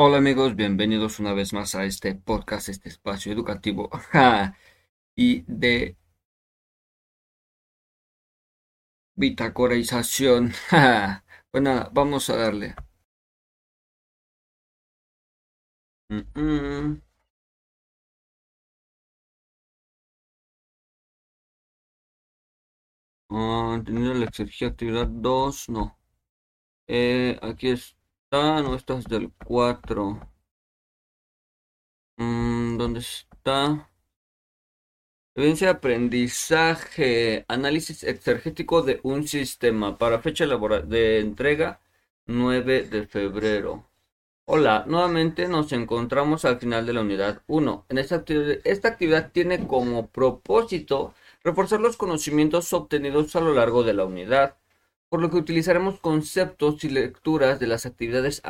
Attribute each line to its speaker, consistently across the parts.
Speaker 1: Hola amigos, bienvenidos una vez más a este podcast, este espacio educativo y de bitacorización. nada, vamos a darle. Mm, mm. La exergía actividad 2, no. Eh, aquí está, no, esta es del 4. Mm, ¿Dónde está? Evidencia de aprendizaje, análisis exergético de un sistema para fecha de entrega 9 de febrero. Hola, nuevamente nos encontramos al final de la unidad 1. En esta actividad tiene como propósito reforzar los conocimientos obtenidos a lo largo de la unidad, por lo que utilizaremos conceptos y lecturas de las actividades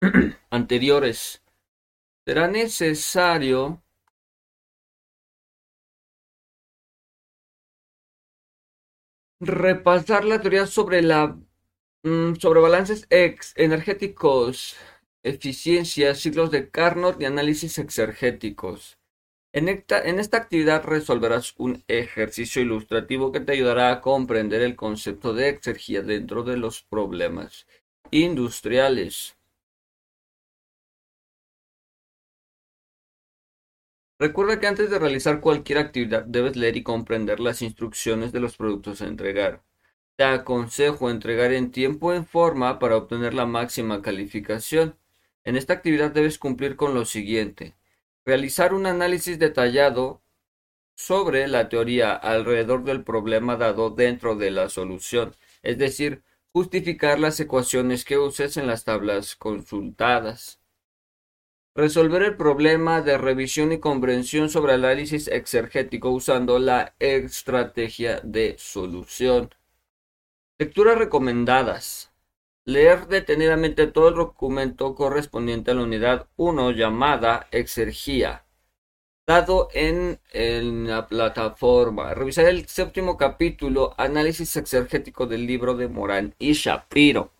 Speaker 1: anteriores. Será necesario repasar la teoría sobre la mm, sobre balances energéticos, eficiencia, ciclos de Carnot y análisis exergéticos. En esta, actividad resolverás un ejercicio ilustrativo que te ayudará a comprender el concepto de exergía dentro de los problemas industriales. Recuerda que antes de realizar cualquier actividad debes leer y comprender las instrucciones de los productos a entregar. Te aconsejo entregar en tiempo y en forma para obtener la máxima calificación. En esta actividad debes cumplir con lo siguiente realizar un análisis detallado sobre la teoría alrededor del problema dado dentro de la solución, es decir, justificar las ecuaciones que uses en las tablas consultadas. Resolver el problema de revisión y comprensión sobre análisis exergético usando la estrategia de solución. Lecturas recomendadas. Leer detenidamente todo el documento correspondiente a la unidad 1 llamada Exergía, dado en, la plataforma. Revisar el séptimo capítulo, Análisis exergético del libro de Morán y Shapiro.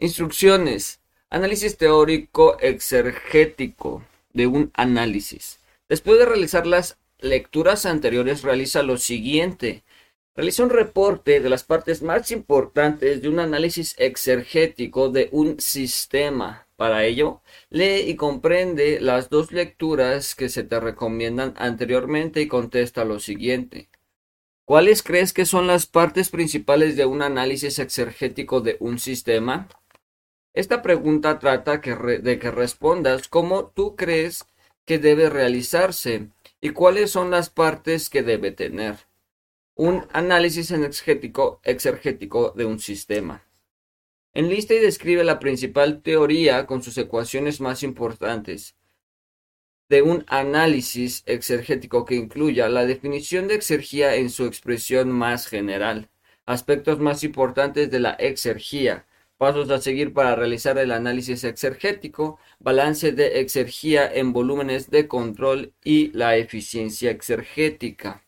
Speaker 1: Instrucciones. Análisis teórico exergético de un análisis. Después de realizar las lecturas anteriores, realiza lo siguiente. Realiza un reporte de las partes más importantes de un análisis exergético de un sistema. Para ello, lee y comprende las dos lecturas que se te recomiendan anteriormente y contesta lo siguiente. ¿Cuáles crees que son las partes principales de un análisis exergético de un sistema? Esta pregunta trata de que respondas cómo tú crees que debe realizarse y cuáles son las partes que debe tener un análisis energético exergético de un sistema. Enlista y describe la principal teoría con sus ecuaciones más importantes de un análisis exergético que incluya la definición de exergía en su expresión más general, aspectos más importantes de la exergía, pasos a seguir para realizar el análisis exergético, balance de exergía en volúmenes de control y la eficiencia exergética.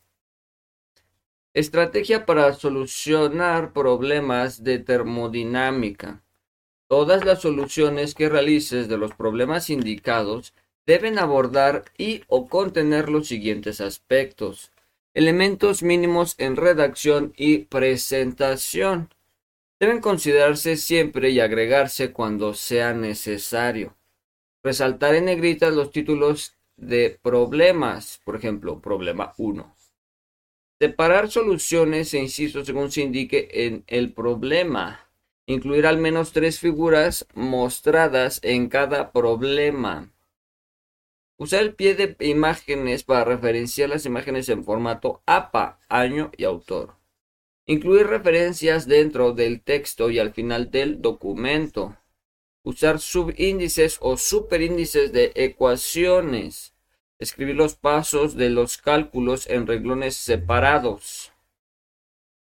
Speaker 1: Estrategia para solucionar problemas de termodinámica. Todas las soluciones que realices de los problemas indicados deben abordar y o contener los siguientes aspectos. Elementos mínimos en redacción y presentación. Deben considerarse siempre y agregarse cuando sea necesario. Resaltar en negritas los títulos de problemas, por ejemplo, problema 1 Separar soluciones e incisos según se indique en el problema. Incluir al menos tres figuras mostradas en cada problema. Usar el pie de imágenes para referenciar las imágenes en formato APA, año y autor. Incluir referencias dentro del texto y al final del documento. Usar subíndices o superíndices de ecuaciones. Escribir los pasos de los cálculos en renglones separados.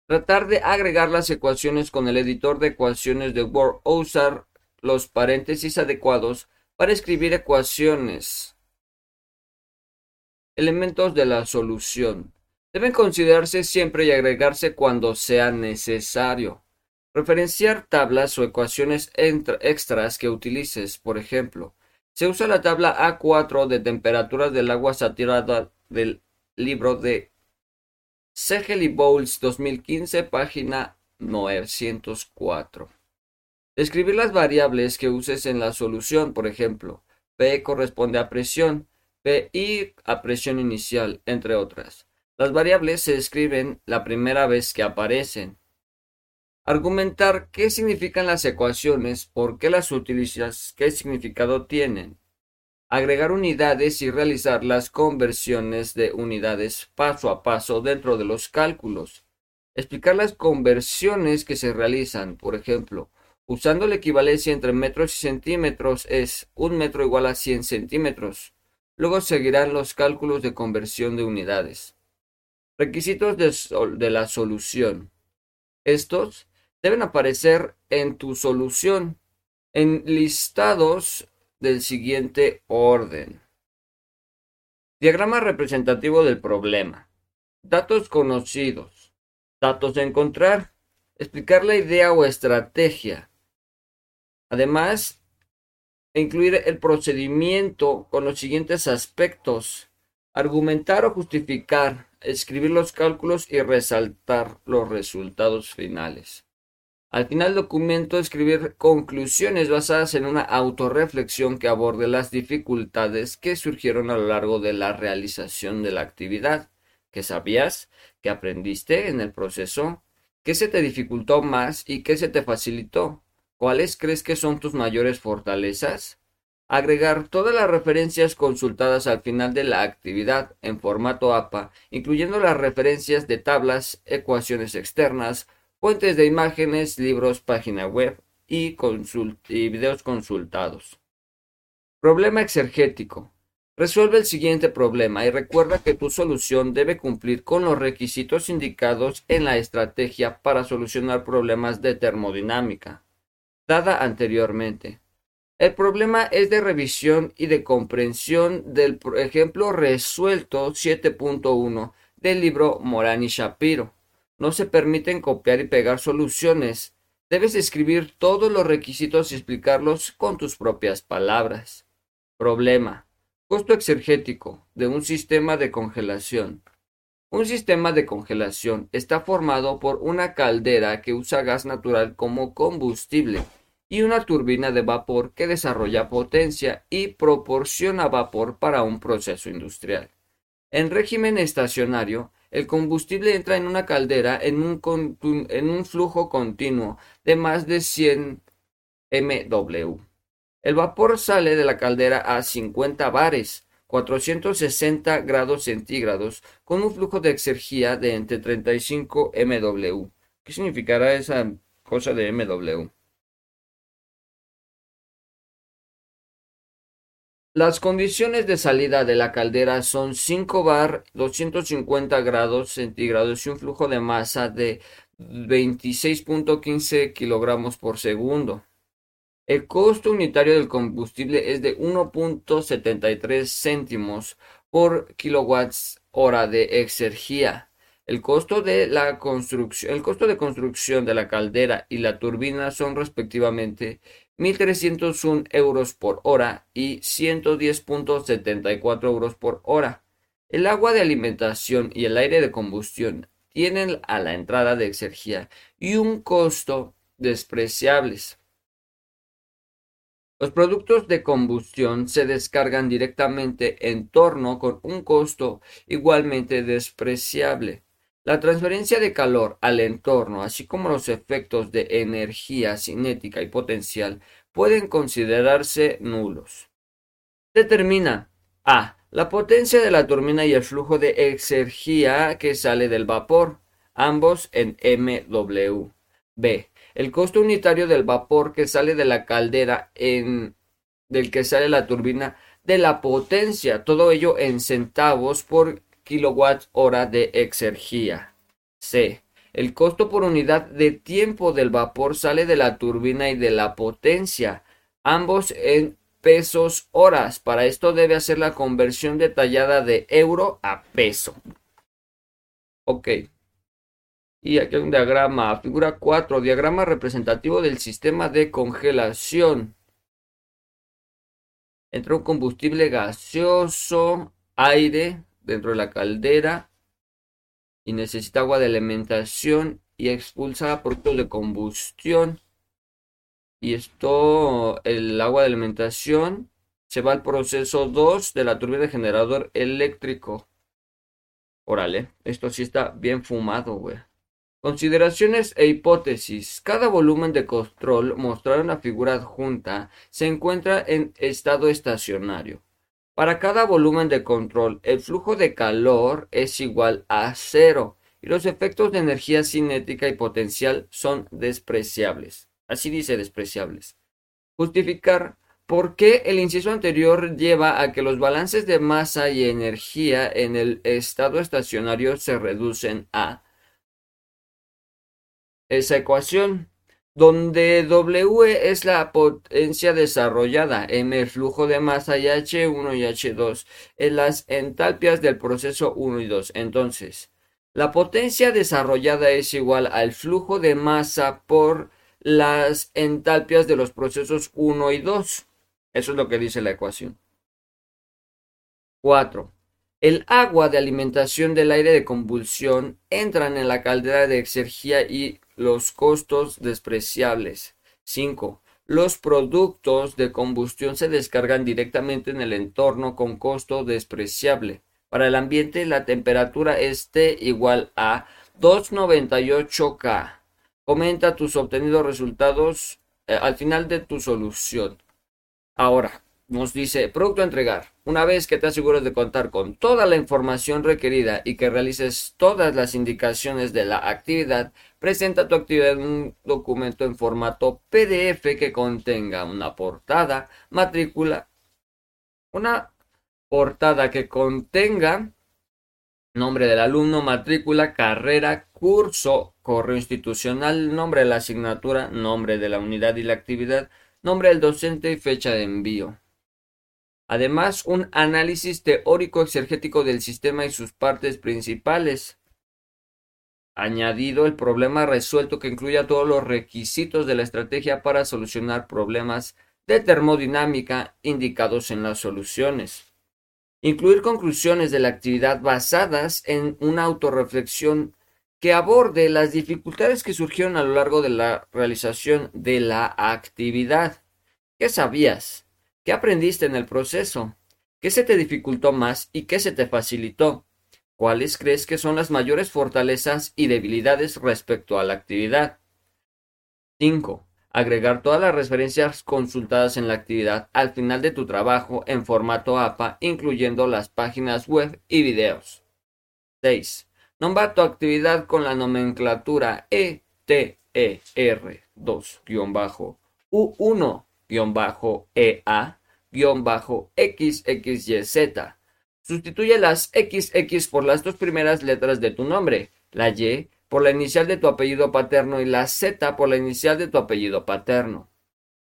Speaker 1: Tratar de agregar las ecuaciones con el editor de ecuaciones de Word o usar los paréntesis adecuados para escribir ecuaciones. Elementos de la solución. Deben considerarse siempre y agregarse cuando sea necesario. Referenciar tablas o ecuaciones extras que utilices, por ejemplo. Se usa la tabla A4 de temperaturas del agua saturada del libro de Segel Bowles 2015, página 904. Describir las variables que uses en la solución, por ejemplo, P corresponde a presión, PI a presión inicial, entre otras. Las variables se escriben la primera vez que aparecen. Argumentar qué significan las ecuaciones, por qué las utilizas, qué significado tienen. Agregar unidades y realizar las conversiones de unidades paso a paso dentro de los cálculos. Explicar las conversiones que se realizan, por ejemplo, Usando la equivalencia entre metros y centímetros es un metro igual a 100 centímetros. Luego seguirán los cálculos de conversión de unidades. Requisitos de, la solución. Estos deben aparecer en tu solución en listados del siguiente orden. Diagrama representativo del problema. Datos conocidos. Datos de encontrar. Explicar la idea o estrategia. Además, incluir el procedimiento con los siguientes aspectos. Argumentar o justificar, escribir los cálculos y resaltar los resultados finales. Al final del documento, escribir conclusiones basadas en una autorreflexión que aborde las dificultades que surgieron a lo largo de la realización de la actividad. ¿Qué sabías? ¿Qué aprendiste en el proceso? ¿Qué se te dificultó más y qué se te facilitó? ¿Cuáles crees que son tus mayores fortalezas? Agregar todas las referencias consultadas al final de la actividad en formato APA, incluyendo las referencias de tablas, ecuaciones externas, fuentes de imágenes, libros, página web y, videos consultados. Problema exergético. Resuelve el siguiente problema y recuerda que tu solución debe cumplir con los requisitos indicados en la estrategia para solucionar problemas de termodinámica dada anteriormente. El problema es de revisión y de comprensión del ejemplo resuelto 7.1 del libro Morani Shapiro. No se permiten copiar y pegar soluciones. Debes escribir todos los requisitos y explicarlos con tus propias palabras. Problema. Costo exergético de un sistema de congelación. Un sistema de congelación está formado por una caldera que usa gas natural como combustible y una turbina de vapor que desarrolla potencia y proporciona vapor para un proceso industrial. En régimen estacionario, el combustible entra en una caldera en un, flujo continuo de más de 100 MW. El vapor sale de la caldera a 50 bares, 460 grados centígrados, con un flujo de exergía de entre 35 MW. ¿Qué significará esa cosa de MW? Las condiciones de salida de la caldera son 5 bar, 250 grados centígrados y un flujo de masa de 26.15 kilogramos por segundo. El costo unitario del combustible es de 1.73 céntimos por kilowatts hora de exergía. El costo de la construcción, el costo de construcción de la caldera y la turbina son respectivamente 1.301 euros por hora y 110.74 euros por hora. El agua de alimentación y el aire de combustión tienen a la entrada de exergía y un costo despreciables. Los productos de combustión se descargan directamente en torno con un costo igualmente despreciable. La transferencia de calor al entorno, así como los efectos de energía cinética y potencial, pueden considerarse nulos. Determina A. La potencia de la turbina y el flujo de exergía que sale del vapor, ambos en MW. B. El costo unitario del vapor que sale de la caldera en del que sale la turbina de la potencia, todo ello en centavos por kilowatt hora de exergía. C. El costo por unidad de tiempo del vapor sale de la turbina y de la potencia, ambos en pesos horas. Para esto debe hacer la conversión detallada de euro a peso. Ok. Y aquí hay un diagrama, figura 4, diagrama representativo del sistema de congelación. Entra un combustible gaseoso, aire dentro de la caldera y necesita agua de alimentación y expulsa productos de combustión. Y esto, el agua de alimentación, se va al proceso 2 de la turbina de generador eléctrico. Órale, esto sí está bien fumado, güey. Consideraciones e hipótesis. Cada volumen de control mostrado en la figura adjunta se encuentra en estado estacionario. Para cada volumen de control, el flujo de calor es igual a cero y los efectos de energía cinética y potencial son despreciables. Así dice despreciables. Justificar por qué el inciso anterior lleva a que los balances de masa y energía en el estado estacionario se reducen a esa ecuación donde W es la potencia desarrollada, M el flujo de masa y H1 y H2 en las entalpias del proceso 1 y 2. Entonces, la potencia desarrollada es igual al flujo de masa por las entalpias de los procesos 1 y 2. Eso es lo que dice la ecuación. 4. El agua de alimentación del aire de convulsión entran en la caldera de exergía y los costos despreciables. 5. Los productos de combustión se descargan directamente en el entorno con costo despreciable. Para el ambiente la temperatura esté igual a 298 K. Comenta tus obtenidos resultados eh, al final de tu solución. Ahora, nos dice, producto a entregar. Una vez que te asegures de contar con toda la información requerida y que realices todas las indicaciones de la actividad, presenta tu actividad en un documento en formato PDF que contenga una portada, matrícula, una portada que contenga nombre del alumno, matrícula, carrera, curso, correo institucional, nombre de la asignatura, nombre de la unidad y la actividad, nombre del docente y fecha de envío. Además, un análisis teórico exergético del sistema y sus partes principales. Añadido el problema resuelto que incluya todos los requisitos de la estrategia para solucionar problemas de termodinámica indicados en las soluciones. Incluir conclusiones de la actividad basadas en una autorreflexión que aborde las dificultades que surgieron a lo largo de la realización de la actividad. ¿Qué sabías? ¿Qué aprendiste en el proceso? ¿Qué se te dificultó más y qué se te facilitó? ¿Cuáles crees que son las mayores fortalezas y debilidades respecto a la actividad? 5. Agregar todas las referencias consultadas en la actividad al final de tu trabajo en formato APA, incluyendo las páginas web y videos. 6. Nombra tu actividad con la nomenclatura ETR2-U1-EA-XXYZ. Sustituye las XX por las dos primeras letras de tu nombre, la Y por la inicial de tu apellido paterno y la Z por la inicial de tu apellido paterno.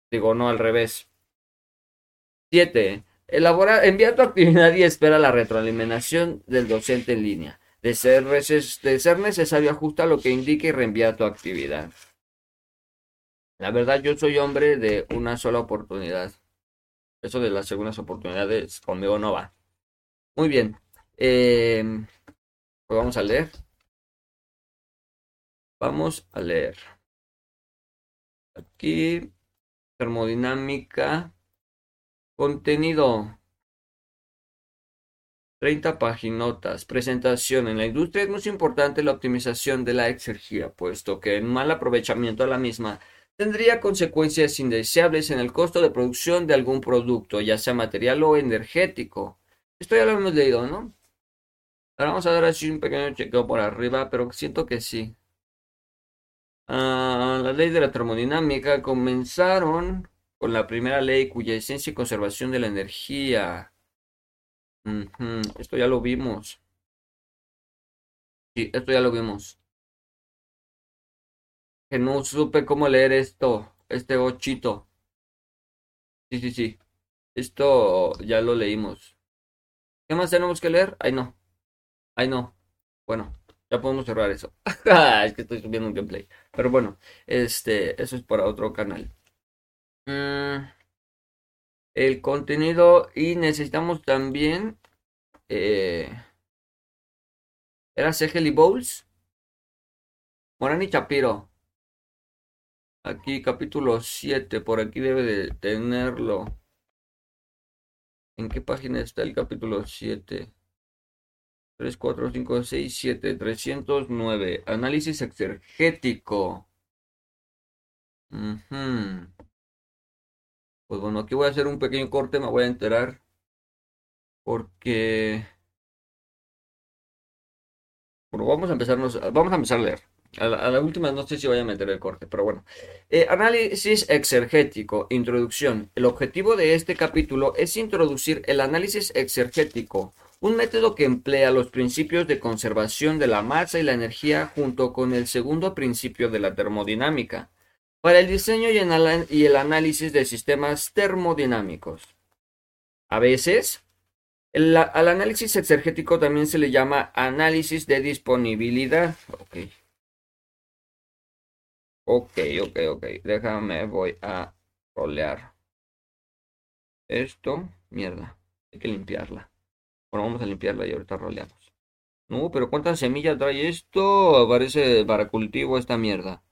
Speaker 1: Digo, no al revés. 7. Elabora, envía tu actividad y espera la retroalimentación del docente en línea. De ser, de ser necesario, ajusta lo que indique y reenvía tu actividad. La verdad, yo soy hombre de una sola oportunidad. Eso de las segundas oportunidades conmigo no va. Muy bien. Eh, pues vamos a leer. Vamos a leer. Aquí, termodinámica, contenido. 30 paginotas. Presentación. En la industria es muy importante la optimización de la exergía, puesto que el mal aprovechamiento de la misma tendría consecuencias indeseables en el costo de producción de algún producto, ya sea material o energético. Esto ya lo hemos leído, ¿no? Ahora vamos a dar así un pequeño chequeo por arriba, pero siento que sí. Ah, las leyes de la termodinámica comenzaron con la primera ley cuya esencia y conservación de la energía. Esto ya lo vimos. Sí, esto ya lo vimos. Que no supe cómo leer esto, este ochito. Sí, sí, sí. Esto ya lo leímos. ¿Qué más tenemos que leer? Ay, no. Ay, no. Bueno, Ya podemos cerrar eso. Es que estoy subiendo un gameplay. Pero bueno, este, eso es para otro canal. Mm, el contenido y necesitamos también... Eh, ¿Era Segel y Bowles? Morani Chapiro. Aquí capítulo 7, por aquí debe de tenerlo. ¿En qué página está el capítulo 7? 3, 4, 5, 6, 7, 309. Análisis exergético. Pues bueno, aquí voy a hacer un pequeño corte, me voy a enterar. Porque... Bueno, vamos a empezarnos, vamos a empezar a leer. A la, última no sé si voy a meter el corte, pero bueno. Eh, análisis exergético, introducción. El objetivo de este capítulo es introducir el análisis exergético, un método que emplea los principios de conservación de la masa y la energía junto con el segundo principio de la termodinámica, para el diseño y el análisis de sistemas termodinámicos. A veces, al análisis exergético también se le llama análisis de disponibilidad. Okay. Ok, ok, ok. Déjame, voy a rolear. Esto, mierda. Hay que limpiarla. Bueno, vamos a limpiarla y ahorita roleamos. No, pero ¿cuántas semillas trae esto? Parece para cultivo esta mierda.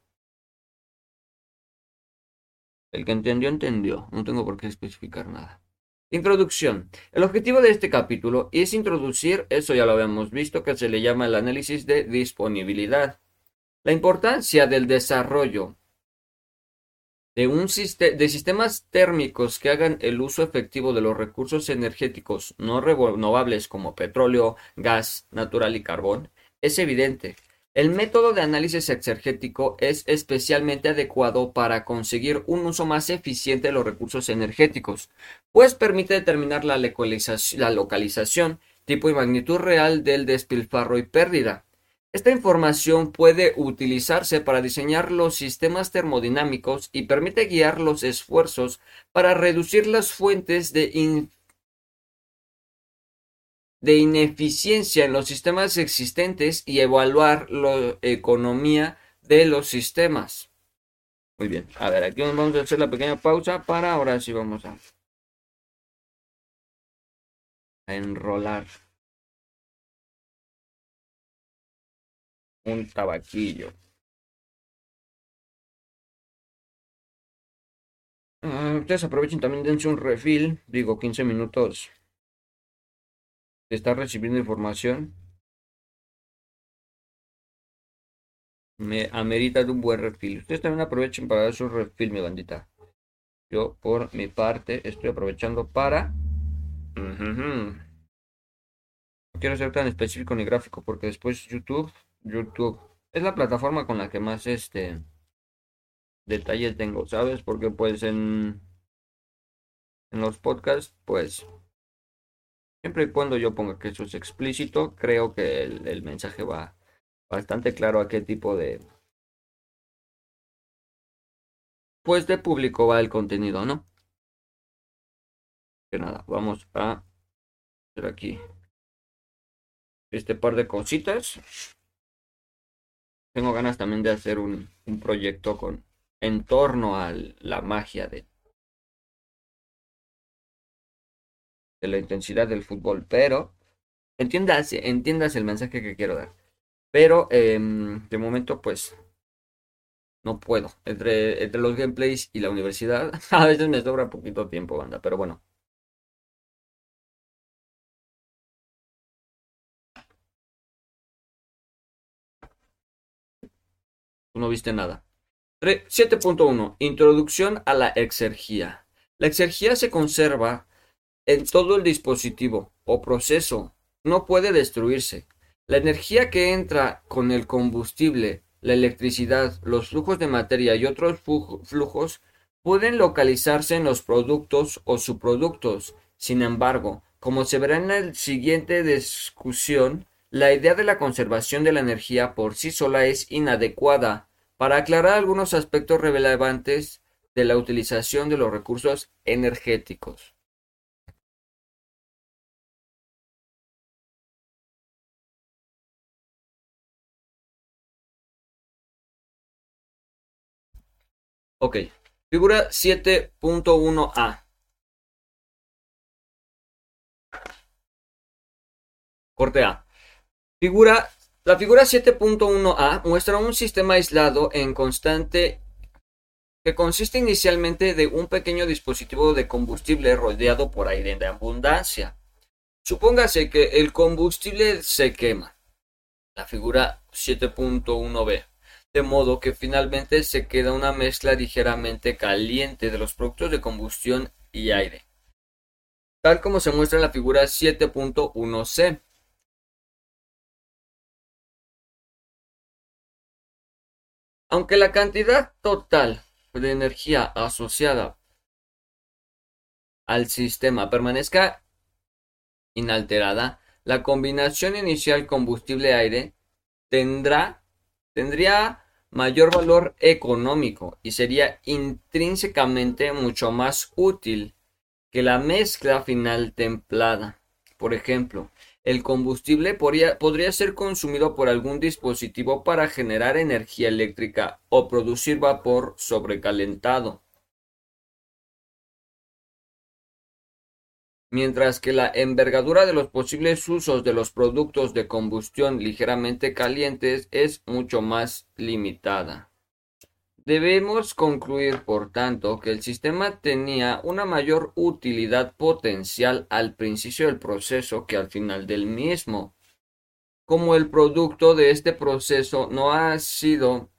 Speaker 1: El que entendió, entendió. No tengo por qué especificar nada. Introducción. El objetivo de este capítulo es introducir, eso ya lo habíamos visto, que se le llama el análisis de disponibilidad. La importancia del desarrollo de, sistemas térmicos que hagan el uso efectivo de los recursos energéticos no renovables como petróleo, gas natural y carbón es evidente. El método de análisis exergético es especialmente adecuado para conseguir un uso más eficiente de los recursos energéticos, pues permite determinar la localización, tipo y magnitud real del despilfarro y pérdida esta información puede utilizarse para diseñar los sistemas termodinámicos y permite guiar los esfuerzos para reducir las fuentes de, de ineficiencia en los sistemas existentes y evaluar la economía de los sistemas. Muy bien, a ver, aquí vamos a hacer la pequeña pausa para ahora sí vamos a, a enrolar. Un tabaquillo. Ah, ustedes aprovechen también, dense un refill, digo 15 minutos de estar recibiendo información. Me amerita de un buen refil. Ustedes también aprovechen para dar su refil, mi bandita. Yo, por mi parte, estoy aprovechando para. No quiero ser tan específico ni gráfico porque después YouTube YouTube. Es la plataforma con la que más este detalles tengo, ¿sabes? Porque pues en, en los podcasts, pues siempre y cuando yo ponga que eso es explícito, creo que el, el mensaje va bastante claro a qué tipo de pues de público va el contenido, ¿no? Que nada, vamos a hacer aquí este par de cositas tengo ganas también de hacer un, un proyecto con en torno a la magia de, de la intensidad del fútbol, pero entiendas, entiendas el mensaje que quiero dar. Pero em, de momento, pues no puedo. Entre, entre los gameplays y la universidad, a veces me sobra poquito tiempo, banda, pero bueno. No viste nada. 7.1. Introducción a la exergía. La exergía se conserva en todo el dispositivo o proceso. No puede destruirse. La energía que entra con el combustible, la electricidad, los flujos de materia y otros flujos pueden localizarse en los productos o subproductos. Sin embargo, como se verá en la siguiente discusión, la idea de la conservación de la energía por sí sola es inadecuada para aclarar algunos aspectos relevantes de la utilización de los recursos energéticos. Ok, figura 7.1a. Corte A. Figura, la figura 7.1a muestra un sistema aislado en constante que consiste inicialmente de un pequeño dispositivo de combustible rodeado por aire de abundancia. Supóngase que el combustible se quema. La figura 7.1b. De modo que finalmente se queda una mezcla ligeramente caliente de los productos de combustión y aire. Tal como se muestra en la figura 7.1c. Aunque la cantidad total de energía asociada al sistema permanezca inalterada, la combinación inicial combustible-aire tendrá, tendría mayor valor económico y sería intrínsecamente mucho más útil que la mezcla final templada. Por ejemplo, el combustible podría, ser consumido por algún dispositivo para generar energía eléctrica o producir vapor sobrecalentado. Mientras que la envergadura de los posibles usos de los productos de combustión ligeramente calientes es mucho más limitada. Debemos concluir, por tanto, que el sistema tenía una mayor utilidad potencial al principio del proceso que al final del mismo. Como el producto de este proceso no ha sido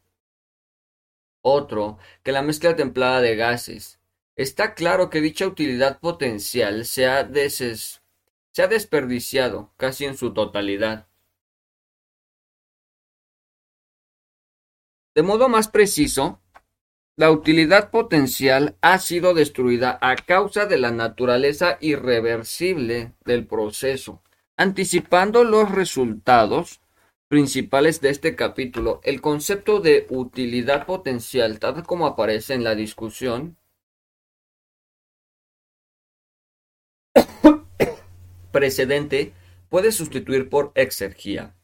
Speaker 1: otro que la mezcla templada de gases, está claro que dicha utilidad potencial se ha, desperdiciado casi en su totalidad. De modo más preciso, la utilidad potencial ha sido destruida a causa de la naturaleza irreversible del proceso. Anticipando los resultados principales de este capítulo, el concepto de utilidad potencial, tal como aparece en la discusión, precedente, puede sustituir por exergía.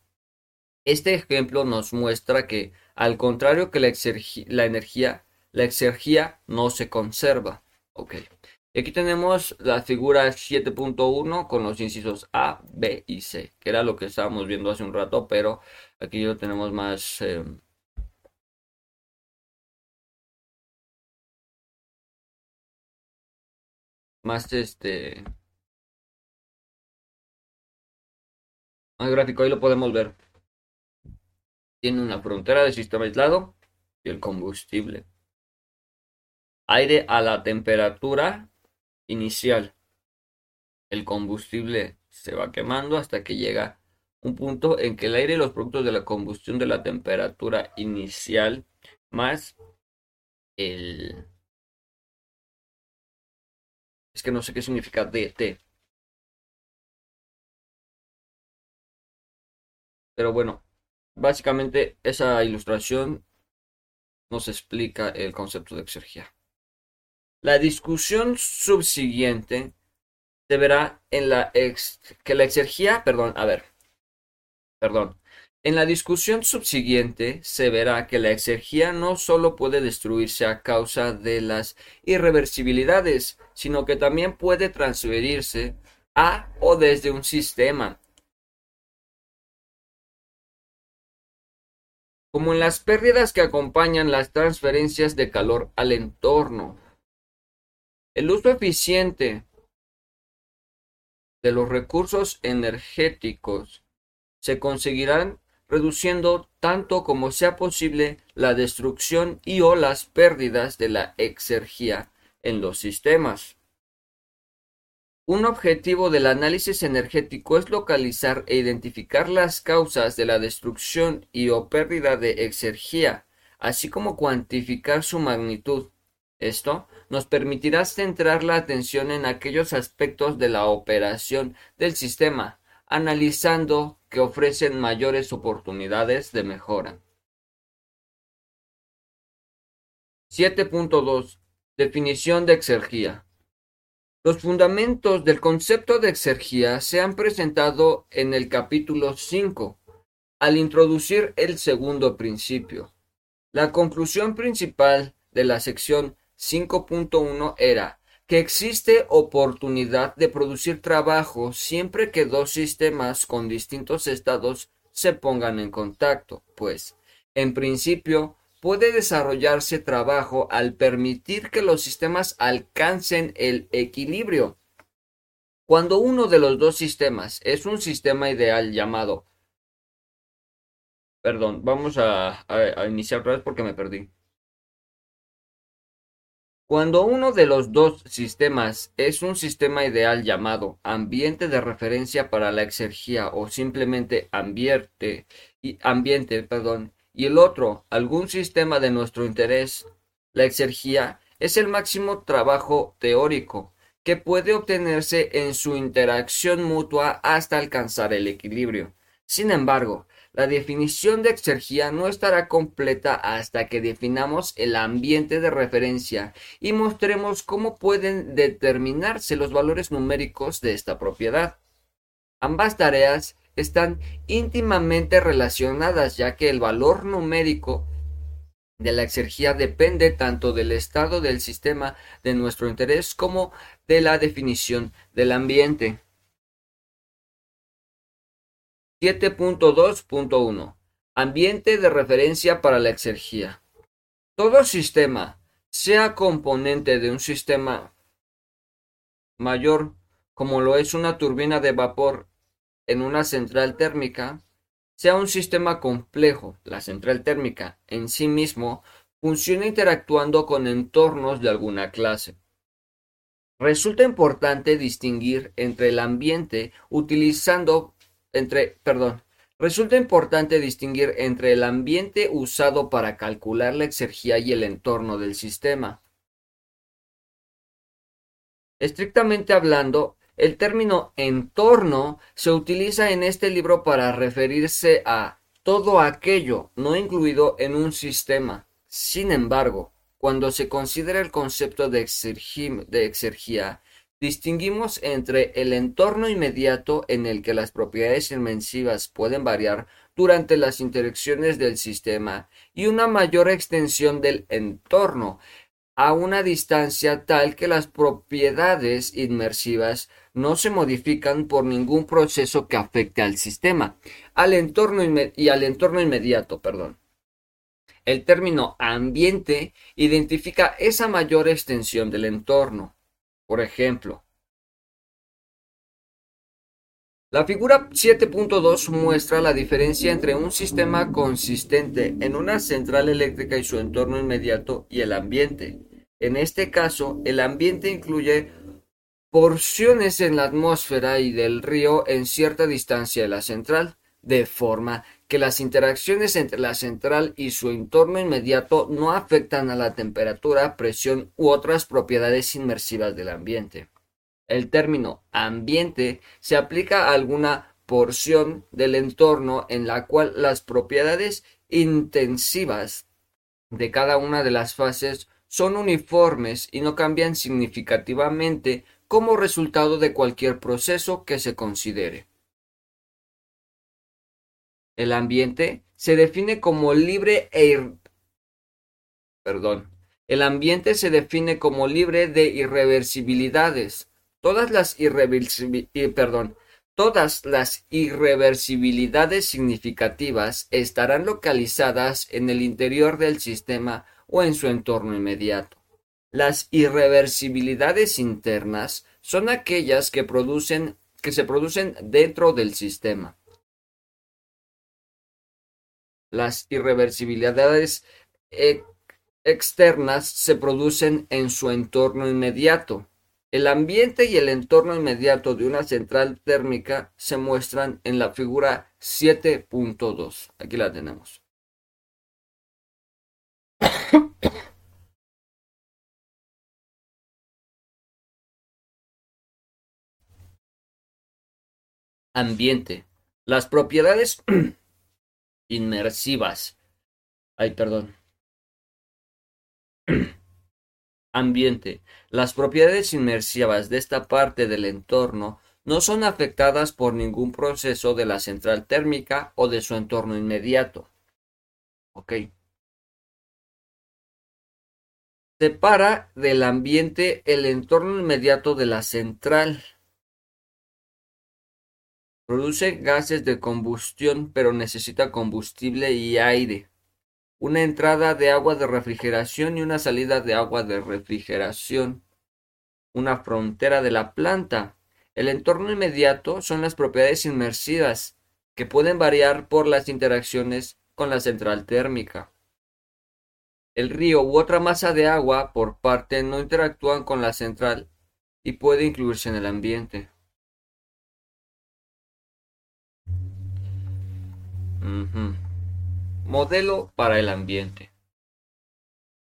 Speaker 1: Este ejemplo nos muestra que, al contrario que la, energía, la exergía no se conserva. Ok. aquí tenemos la figura 7.1 con los incisos A, B y C, que era lo que estábamos viendo hace un rato, pero aquí lo tenemos más... Eh, más este... Más gráfico, ahí lo podemos ver tiene una frontera de sistema aislado y el combustible. Aire a la temperatura inicial. El combustible se va quemando hasta que llega un punto en que el aire y los productos de la combustión de la temperatura inicial más el... Es que no sé qué significa DT. Pero bueno, Básicamente esa ilustración nos explica el concepto de exergía. La discusión subsiguiente se verá en la ex, que la exergía, perdón, a ver, perdón, en la discusión subsiguiente se verá que la exergía no solo puede destruirse a causa de las irreversibilidades, sino que también puede transferirse a o desde un sistema como en las pérdidas que acompañan las transferencias de calor al entorno. El uso eficiente de los recursos energéticos se conseguirán reduciendo tanto como sea posible la destrucción y o las pérdidas de la exergía en los sistemas. Un objetivo del análisis energético es localizar e identificar las causas de la destrucción y o pérdida de exergía, así como cuantificar su magnitud. Esto nos permitirá centrar la atención en aquellos aspectos de la operación del sistema, analizando que ofrecen mayores oportunidades de mejora. 7.2 Definición de exergía. Los fundamentos del concepto de exergía se han presentado en el capítulo 5, al introducir el segundo principio. La conclusión principal de la sección 5.1 era que existe oportunidad de producir trabajo siempre que dos sistemas con distintos estados se pongan en contacto, pues, en principio, puede desarrollarse trabajo al permitir que los sistemas alcancen el equilibrio. Cuando uno de los dos sistemas es un sistema ideal llamado... Perdón, vamos a, iniciar otra vez porque me perdí. Cuando uno de los dos sistemas es un sistema ideal llamado ambiente de referencia para la exergía o simplemente ambiente, ambiente perdón, y el otro algún sistema de nuestro interés, la exergía es el máximo trabajo teórico que puede obtenerse en su interacción mutua hasta alcanzar el equilibrio. Sin embargo, la definición de exergía no estará completa hasta que definamos el ambiente de referencia y mostremos cómo pueden determinarse los valores numéricos de esta propiedad. Ambas tareas están íntimamente relacionadas ya que el valor numérico de la exergía depende tanto del estado del sistema de nuestro interés como de la definición del ambiente. 7.2.1 Ambiente de referencia para la exergía. Todo sistema, sea componente de un sistema mayor, como lo es una turbina de vapor en una central térmica, sea un sistema complejo, la central térmica en sí mismo funciona interactuando con entornos de alguna clase. Resulta importante distinguir entre el ambiente utilizando entre, perdón, resulta importante distinguir entre el ambiente usado para calcular la exergía y el entorno del sistema. Estrictamente hablando, el término entorno se utiliza en este libro para referirse a todo aquello no incluido en un sistema. Sin embargo, cuando se considera el concepto de, exergía, distinguimos entre el entorno inmediato en el que las propiedades inmensivas pueden variar durante las interacciones del sistema y una mayor extensión del entorno a una distancia tal que las propiedades inmersivas no se modifican por ningún proceso que afecte al sistema al entorno y al entorno inmediato. Perdón. El término ambiente identifica esa mayor extensión del entorno. Por ejemplo, la figura 7.2 muestra la diferencia entre un sistema consistente en una central eléctrica y su entorno inmediato y el ambiente. En este caso, el ambiente incluye porciones en la atmósfera y del río en cierta distancia de la central, de forma que las interacciones entre la central y su entorno inmediato no afectan a la temperatura, presión u otras propiedades inmersivas del ambiente. El término ambiente se aplica a alguna porción del entorno en la cual las propiedades intensivas de cada una de las fases son uniformes y no cambian significativamente como resultado de cualquier proceso que se considere. El ambiente se define como libre e de irreversibilidades. Todas las irreversibilidades significativas estarán localizadas en el interior del sistema o en su entorno inmediato. Las irreversibilidades internas son aquellas que, se producen dentro del sistema. Las irreversibilidades externas se producen en su entorno inmediato. El ambiente y el entorno inmediato de una central térmica se muestran en la figura 7.2. Aquí la tenemos. Ambiente. Las propiedades inmersivas. Ay, perdón. Ambiente. Las propiedades inmersivas de esta parte del entorno no son afectadas por ningún proceso de la central térmica o de su entorno inmediato. Ok. Separa del ambiente el entorno inmediato de la central. Produce gases de combustión, pero necesita combustible y aire. Una entrada de agua de refrigeración y una salida de agua de refrigeración. Una frontera de la planta. El entorno inmediato son las propiedades inmersivas, que pueden variar por las interacciones con la central térmica. El río u otra masa de agua por parte no interactúan con la central y puede incluirse en el ambiente. Modelo para el ambiente.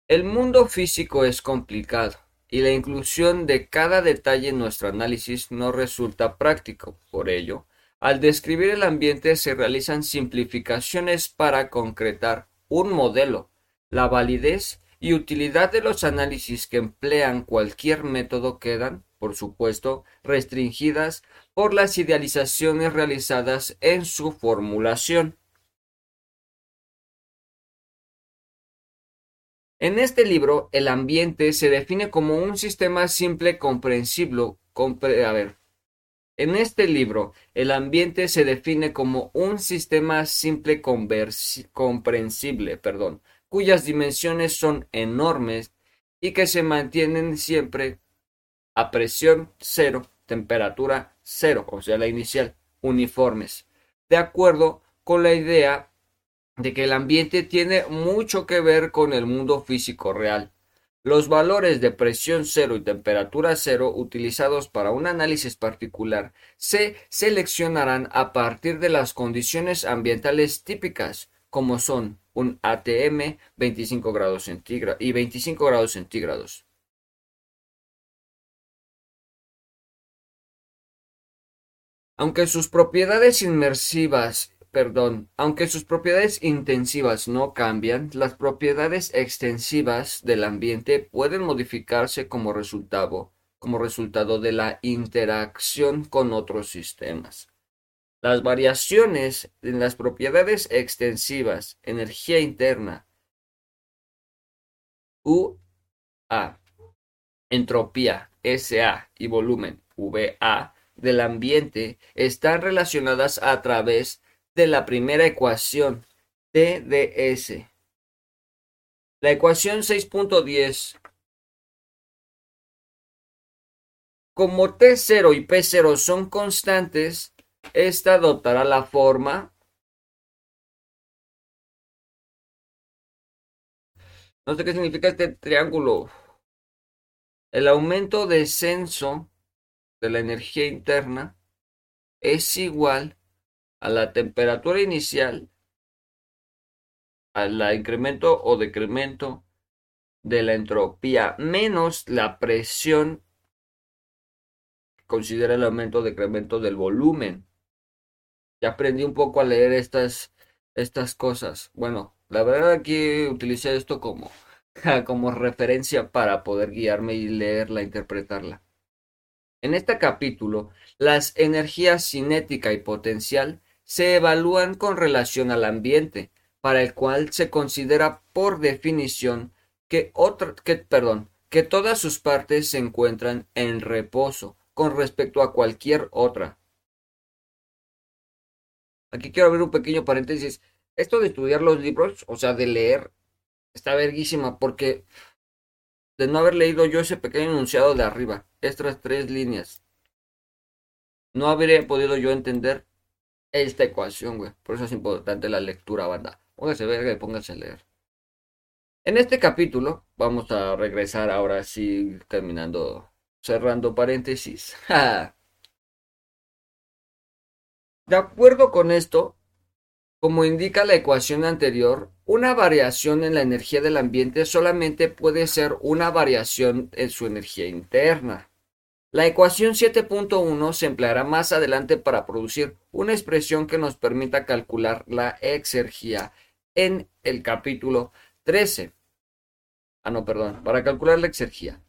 Speaker 1: El mundo físico es complicado y la inclusión de cada detalle en nuestro análisis no resulta práctico. Por ello, al describir el ambiente se realizan simplificaciones para concretar un modelo. La validez y utilidad de los análisis que emplean cualquier método quedan, por supuesto, restringidas por las idealizaciones realizadas en su formulación. En este libro, el ambiente se define como un sistema simple comprensible. En este libro, el ambiente se define como un sistema simple comprensible, perdón, cuyas dimensiones son enormes y que se mantienen siempre a presión cero, temperatura cero, o sea, la inicial, uniformes, de acuerdo con la idea de que el ambiente tiene mucho que ver con el mundo físico real. Los valores de presión cero y temperatura cero utilizados para un análisis particular se seleccionarán a partir de las condiciones ambientales típicas, como son un ATM 25 grados y 25 grados centígrados. Aunque sus propiedades inmersivas perdón, aunque sus propiedades intensivas no cambian, las propiedades extensivas del ambiente pueden modificarse como resultado, como resultado de la interacción con otros sistemas. Las variaciones en las propiedades extensivas, energía interna, UA, entropía, SA y volumen, VA, del ambiente están relacionadas a través de la primera ecuación, TDS. La ecuación 6.10. Como T0 y P0 son constantes, esta adoptará la forma No sé qué significa este triángulo. El aumento de descenso de la energía interna es igual a la temperatura inicial, al incremento o decremento de la entropía menos la presión, considera el aumento o decremento del volumen. Ya aprendí un poco a leer estas, estas cosas. Bueno, la verdad aquí utilicé esto como, como referencia para poder guiarme y leerla, interpretarla. En este capítulo, las energías cinética y potencial se evalúan con relación al ambiente, para el cual se considera por definición que, que, todas sus partes se encuentran en reposo con respecto a cualquier otra. Aquí quiero abrir un pequeño paréntesis. Esto de estudiar los libros, o sea, de leer, está verguísima porque de no haber leído yo ese pequeño enunciado de arriba, estas tres líneas, no habría podido yo entender esta ecuación, güey. Por eso es importante la lectura, banda. Póngase verga y póngase a leer. En este capítulo vamos a regresar ahora sí, terminando, cerrando paréntesis. de acuerdo con esto, como indica la ecuación anterior, una variación en la energía del ambiente solamente puede ser una variación en su energía interna. La ecuación 7.1 se empleará más adelante para producir una expresión que nos permita calcular la exergía en el capítulo 13. Ah, no, perdón, para calcular la exergía.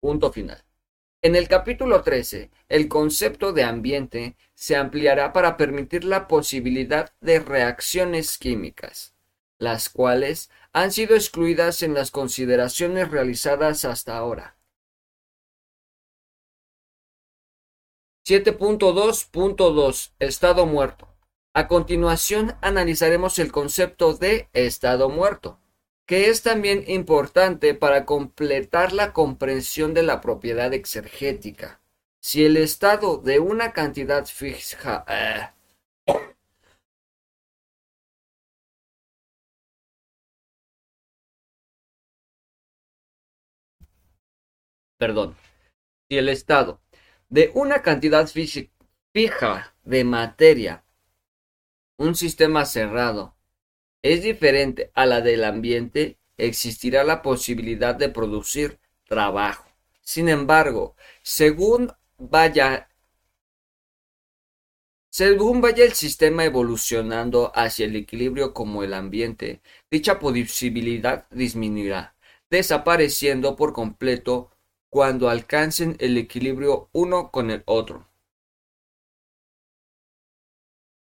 Speaker 1: Punto final. En el capítulo 13, el concepto de ambiente se ampliará para permitir la posibilidad de reacciones químicas. las cuales han sido excluidas en las consideraciones realizadas hasta ahora. 7.2.2 Estado muerto. A continuación analizaremos el concepto de estado muerto, que es también importante para completar la comprensión de la propiedad exergética. Si el estado de una cantidad fija... Eh, perdón. Si el estado de una cantidad fija de materia, un sistema cerrado, es diferente a la del ambiente, existirá la posibilidad de producir trabajo. Sin embargo, según vaya según vaya el sistema evolucionando hacia el equilibrio como el ambiente, dicha posibilidad disminuirá, desapareciendo por completo cuando alcancen el equilibrio uno con el otro.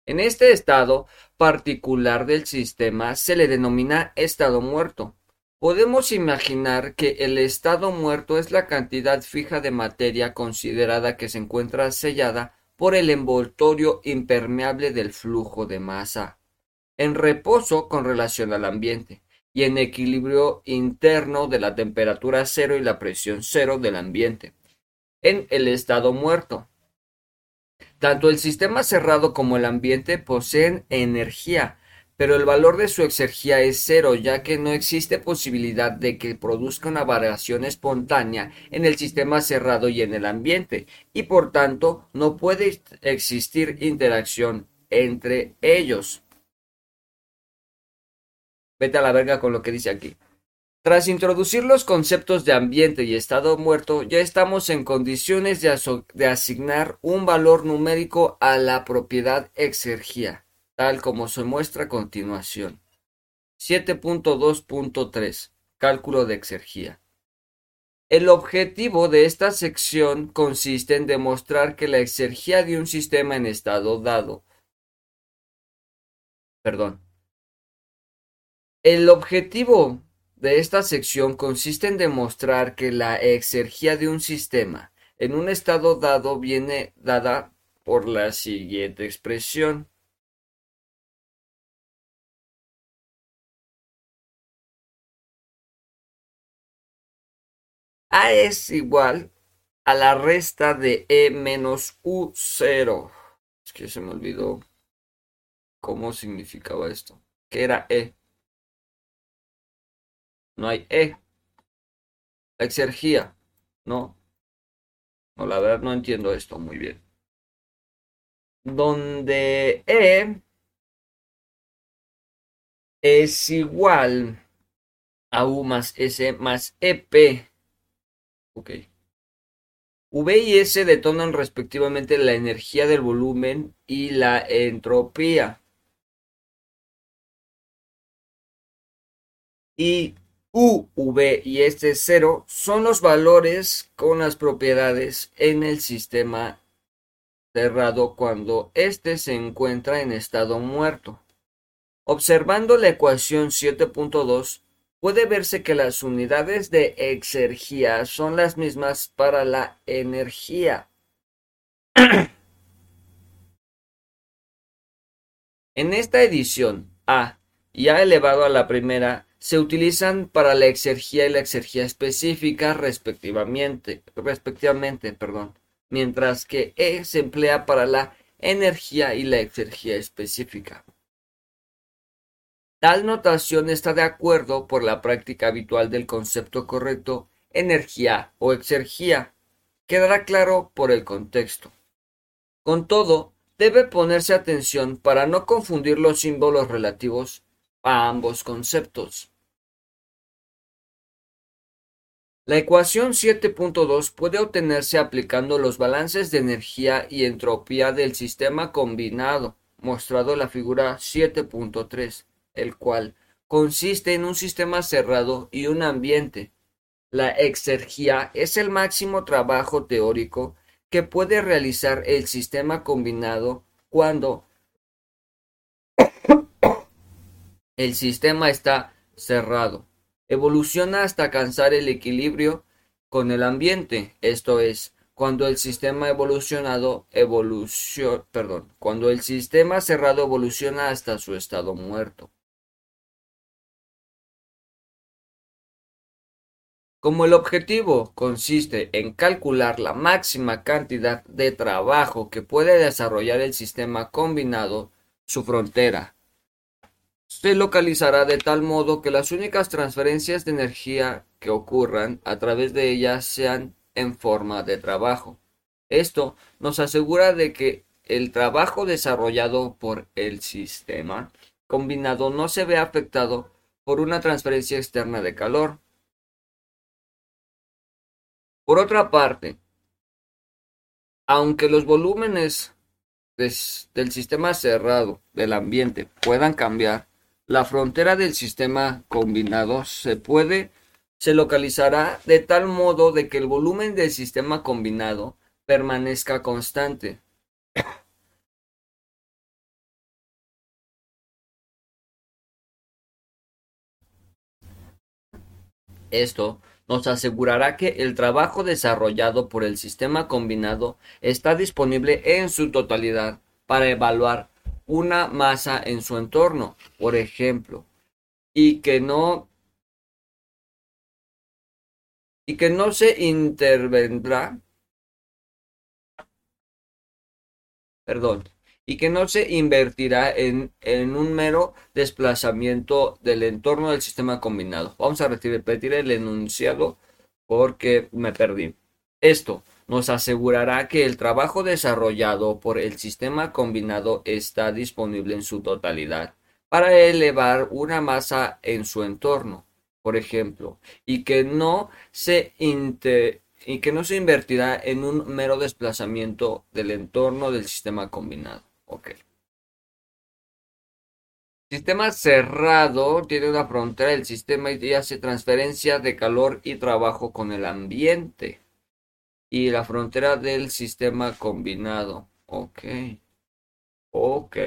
Speaker 1: En este estado particular del sistema se le denomina estado muerto. Podemos imaginar que el estado muerto es la cantidad fija de materia considerada que se encuentra sellada por el envoltorio impermeable del flujo de masa, en reposo con relación al ambiente y en equilibrio interno de la temperatura cero y la presión cero del ambiente. En el estado muerto. Tanto el sistema cerrado como el ambiente poseen energía, pero el valor de su exergía es cero, ya que no existe posibilidad de que produzca una variación espontánea en el sistema cerrado y en el ambiente, y por tanto no puede existir interacción entre ellos. Vete a la verga con lo que dice aquí. Tras introducir los conceptos de ambiente y estado muerto, ya estamos en condiciones de, asignar un valor numérico a la propiedad exergía, tal como se muestra a continuación. 7.2.3 Cálculo de exergía. El objetivo de esta sección consiste en demostrar que la exergía de un sistema en estado dado perdón, el objetivo de esta sección consiste en demostrar que la exergía de un sistema en un estado dado viene dada por la siguiente expresión. A es igual a la resta de E menos U0. Es que se me olvidó cómo significaba esto. ¿Qué era E? No hay E. La exergía, no. No, la verdad no entiendo esto muy bien. Donde E es igual a U más S más EP. Ok. V y S detonan respectivamente la energía del volumen y la entropía. Y U, V y este 0 son los valores con las propiedades en el sistema cerrado cuando éste se encuentra en estado muerto. Observando la ecuación 7.2, puede verse que las unidades de exergía son las mismas para la energía. en esta edición, A y A elevado a la primera se utilizan para la exergía y la exergía específica respectivamente, respectivamente perdón, mientras que E se emplea para la energía y la exergía específica. Tal notación está de acuerdo por la práctica habitual del concepto correcto energía o exergía. Quedará claro por el contexto. Con todo, debe ponerse atención para no confundir los símbolos relativos a ambos conceptos. La ecuación 7.2 puede obtenerse aplicando los balances de energía y entropía del sistema combinado, mostrado en la figura 7.3, el cual consiste en un sistema cerrado y un ambiente. La exergía es el máximo trabajo teórico que puede realizar el sistema combinado cuando el sistema está cerrado. Evoluciona hasta alcanzar el equilibrio con el ambiente, esto es, cuando el sistema evolucionado evoluciona, perdón, cuando el sistema cerrado evoluciona hasta su estado muerto. Como el objetivo consiste en calcular la máxima cantidad de trabajo que puede desarrollar el sistema combinado, su frontera se localizará de tal modo que las únicas transferencias de energía que ocurran a través de ella sean en forma de trabajo. Esto nos asegura de que el trabajo desarrollado por el sistema combinado no se ve afectado por una transferencia externa de calor. Por otra parte, aunque los volúmenes del sistema cerrado del ambiente puedan cambiar, la frontera del sistema combinado se puede se localizará de tal modo de que el volumen del sistema combinado permanezca constante. Esto nos asegurará que el trabajo desarrollado por el sistema combinado está disponible en su totalidad para evaluar una masa en su entorno, por ejemplo, y que no y que no se intervendrá perdón, y que no se invertirá en, en, un mero desplazamiento del entorno del sistema combinado. Vamos a repetir el enunciado porque me perdí. Esto nos asegurará que el trabajo desarrollado por el sistema combinado está disponible en su totalidad para elevar una masa en su entorno, por ejemplo, y que no se que no se invertirá en un mero desplazamiento del entorno del sistema combinado. Ok. Sistema cerrado tiene una frontera del sistema y hace transferencia de calor y trabajo con el ambiente y la frontera del sistema combinado. Ok. Ok.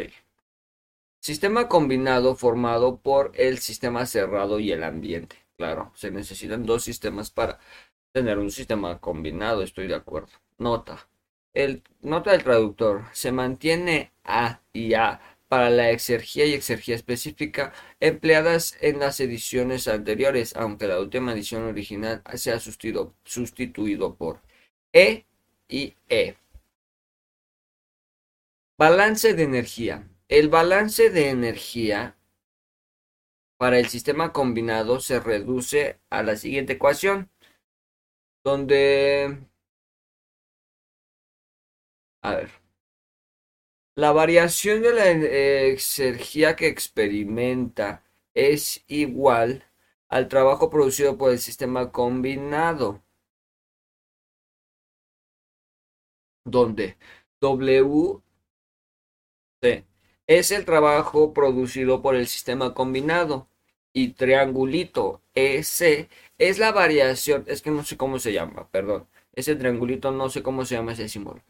Speaker 1: Sistema combinado formado por el sistema cerrado y el ambiente. Claro, se necesitan dos sistemas para tener un sistema combinado, estoy de acuerdo. Nota. El, nota del traductor. Se mantiene A y A para la exergía y exergía específica empleadas en las ediciones anteriores, aunque la última edición original se ha sustituido, sustituido por e y E. Balance de energía. El balance de energía para el sistema combinado se reduce a la siguiente ecuación, donde... A ver. La variación de la energía que experimenta es igual al trabajo producido por el sistema combinado. Donde W es el trabajo producido por el sistema combinado y triangulito EC es la variación, es que no sé cómo se llama, perdón, ese triangulito no sé cómo se llama ese símbolo.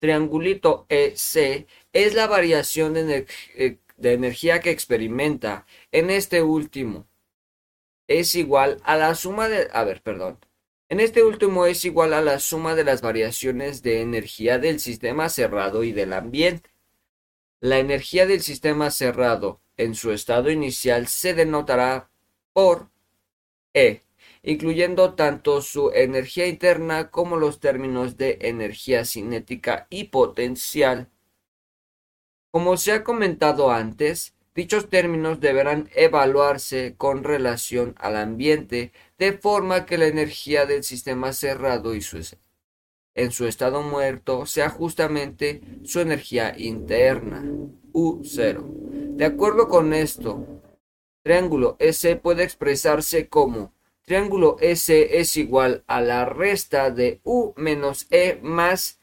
Speaker 1: Triangulito EC es la variación de, eh, de energía que experimenta en este último. Es igual a la suma de, a ver, perdón, este último es igual a la suma de las variaciones de energía del sistema cerrado y del ambiente. La energía del sistema cerrado en su estado inicial se denotará por E, incluyendo tanto su energía interna como los términos de energía cinética y potencial. Como se ha comentado antes, Dichos términos deberán evaluarse con relación al ambiente, de forma que la energía del sistema cerrado y en su estado muerto sea justamente su energía interna, U0. De acuerdo con esto, triángulo S puede expresarse como triángulo S es igual a la resta de U menos E más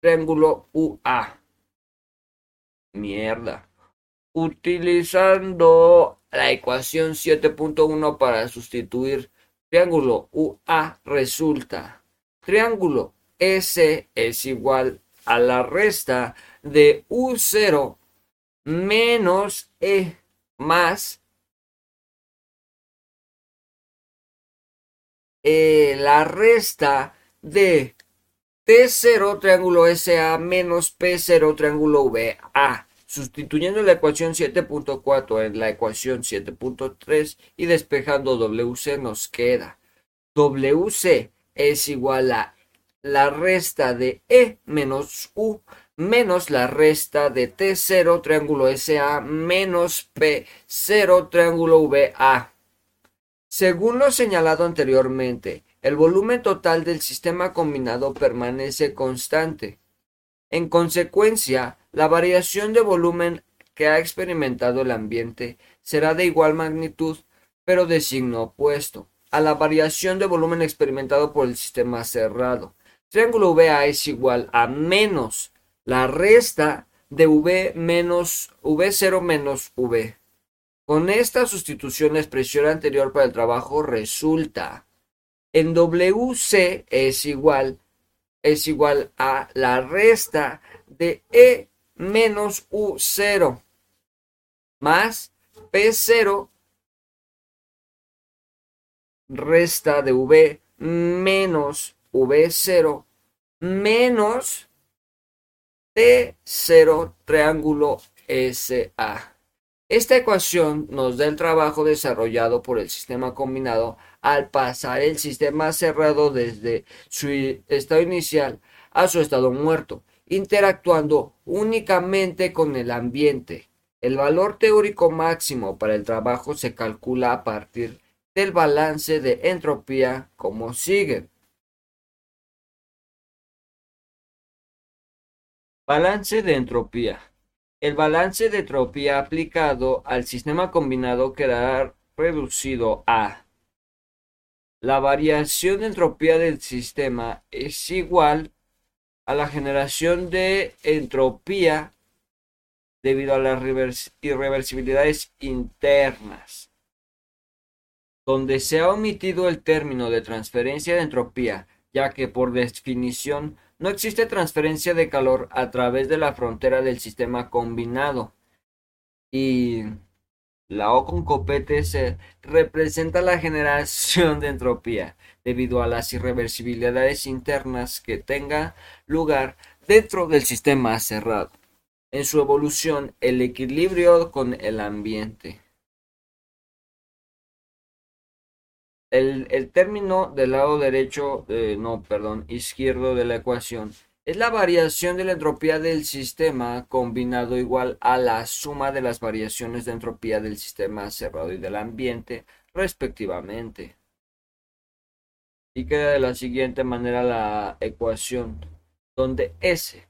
Speaker 1: triángulo UA. Mierda utilizando la ecuación 7.1 para sustituir triángulo UA resulta. Triángulo S es igual a la resta de U0 menos E más e, la resta de T0 triángulo SA menos P0 triángulo VA sustituyendo la ecuación 7.4 en la ecuación 7.3 y despejando WC nos queda WC es igual a la resta de E menos U menos la resta de T0 triángulo SA menos P0 triángulo VA. Según lo señalado anteriormente, el volumen total del sistema combinado permanece constante. En consecuencia, la variación de volumen que ha experimentado el ambiente será de igual magnitud, pero de signo opuesto, a la variación de volumen experimentado por el sistema cerrado. Triángulo VA es igual a menos la resta de V menos V0 menos V. Con esta sustitución la expresión anterior para el trabajo resulta en WC es igual, es igual a la resta de E menos U0 más P0 resta de V menos V0 menos T0 triángulo SA. Esta ecuación nos da el trabajo desarrollado por el sistema combinado al pasar el sistema cerrado desde su estado inicial a su estado muerto, interactuando únicamente con el ambiente. El valor teórico máximo para el trabajo se calcula a partir del balance de entropía como sigue. Balance de entropía. El balance de entropía aplicado al sistema combinado quedará reducido a la variación de entropía del sistema es igual a la generación de entropía debido a las irreversibilidades internas. Donde se ha omitido el término de transferencia de entropía, ya que por definición no existe transferencia de calor a través de la frontera del sistema combinado. Y la O con copete se representa la generación de entropía debido a las irreversibilidades internas que tenga lugar dentro del sistema cerrado. En su evolución, el equilibrio con el ambiente. El, término del lado derecho, eh, no, perdón, izquierdo de la ecuación es la variación de la entropía del sistema combinado igual a la suma de las variaciones de entropía del sistema cerrado y del ambiente, respectivamente. Y queda de la siguiente manera la ecuación, donde S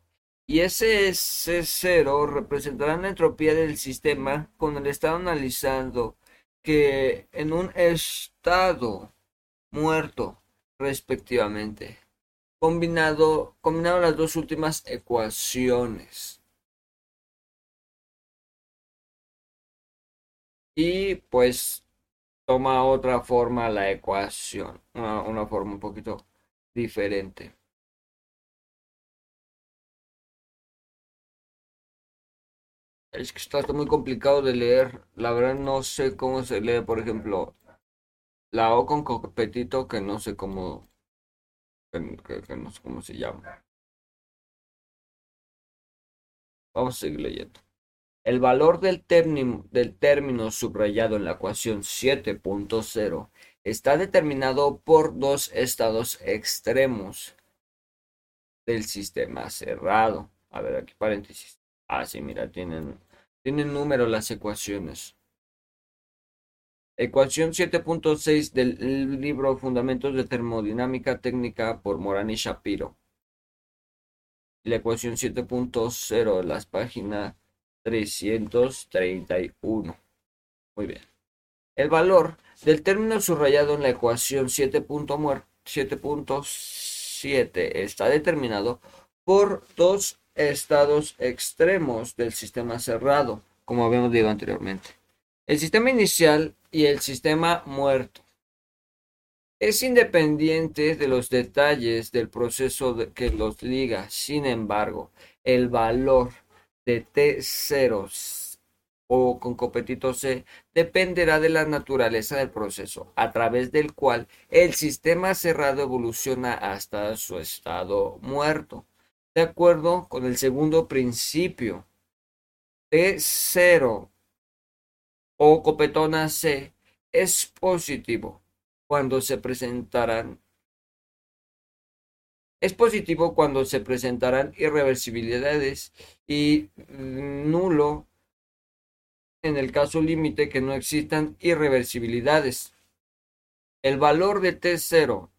Speaker 1: y SS0 representarán la entropía del sistema con el estado analizando que en un estado muerto respectivamente. Combinado, combinado las dos últimas ecuaciones. Y pues toma otra forma la ecuación, una, una forma un poquito diferente. Es que está muy complicado de leer. La verdad no sé cómo se lee, por ejemplo, la O con copetito que no sé cómo, que, no sé cómo se llama. Vamos a seguir leyendo. El valor del término, del término subrayado en la ecuación 7.0 está determinado por dos estados extremos del sistema cerrado. A ver, aquí paréntesis. Ah, sí, mira, tienen, tienen número las ecuaciones. Ecuación 7.6 del libro Fundamentos de Termodinámica Técnica por Morán y Shapiro. La ecuación 7.0 de las páginas 331. Muy bien. El valor del término subrayado en la ecuación 7.7 está determinado por dos estados extremos del sistema cerrado, como habíamos dicho anteriormente. El sistema inicial y el sistema muerto. Es independiente de los detalles del proceso que los liga. Sin embargo, el valor de T0 o con copetito C dependerá de la naturaleza del proceso, a través del cual el sistema cerrado evoluciona hasta su estado muerto. De acuerdo con el segundo principio, T0 o copetona C es positivo cuando se presentarán es positivo cuando se presentarán irreversibilidades y nulo en el caso límite que no existan irreversibilidades. El valor de T0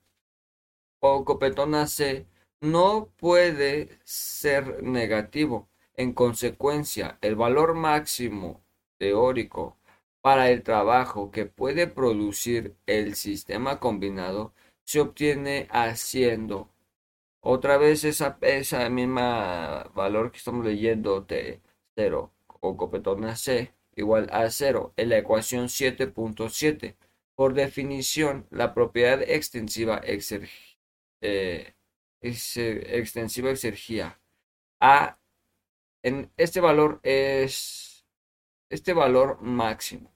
Speaker 1: o copetona C no puede ser negativo. En consecuencia, el valor máximo teórico para el trabajo que puede producir el sistema combinado se obtiene haciendo otra vez esa, esa misma valor que estamos leyendo T0 o copetona C igual a 0 en la ecuación 7.7. Por definición, la propiedad extensiva, eh, extensiva exergía A en este valor es este valor máximo.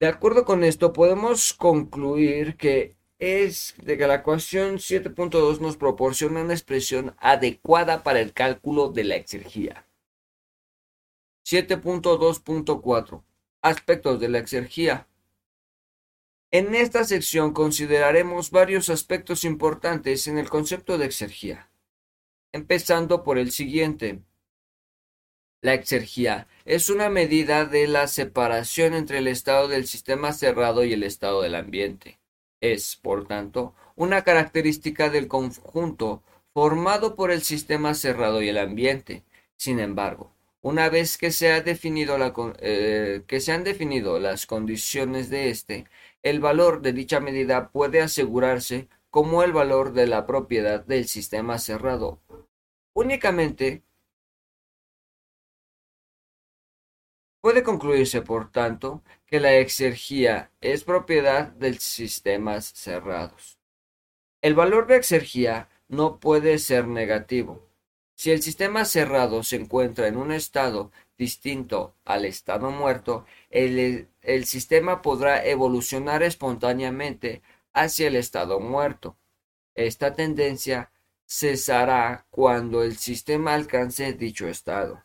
Speaker 1: De acuerdo con esto, podemos concluir que es de que la ecuación 7.2 nos proporciona una expresión adecuada para el cálculo de la exergía. 7.2.4 Aspectos de la exergía. En esta sección consideraremos varios aspectos importantes en el concepto de exergía, empezando por el siguiente. La exergía es una medida de la separación entre el estado del sistema cerrado y el estado del ambiente. Es, por tanto, una característica del conjunto formado por el sistema cerrado y el ambiente. Sin embargo, una vez que se, eh, que se han definido las condiciones de este, el valor de dicha medida puede asegurarse como el valor de la propiedad del sistema cerrado. Únicamente puede concluirse, por tanto, que la exergía es propiedad de sistemas cerrados. El valor de exergía no puede ser negativo si el sistema cerrado se encuentra en un estado distinto al estado muerto, el, sistema podrá evolucionar espontáneamente hacia el estado muerto. Esta tendencia cesará cuando el sistema alcance dicho estado.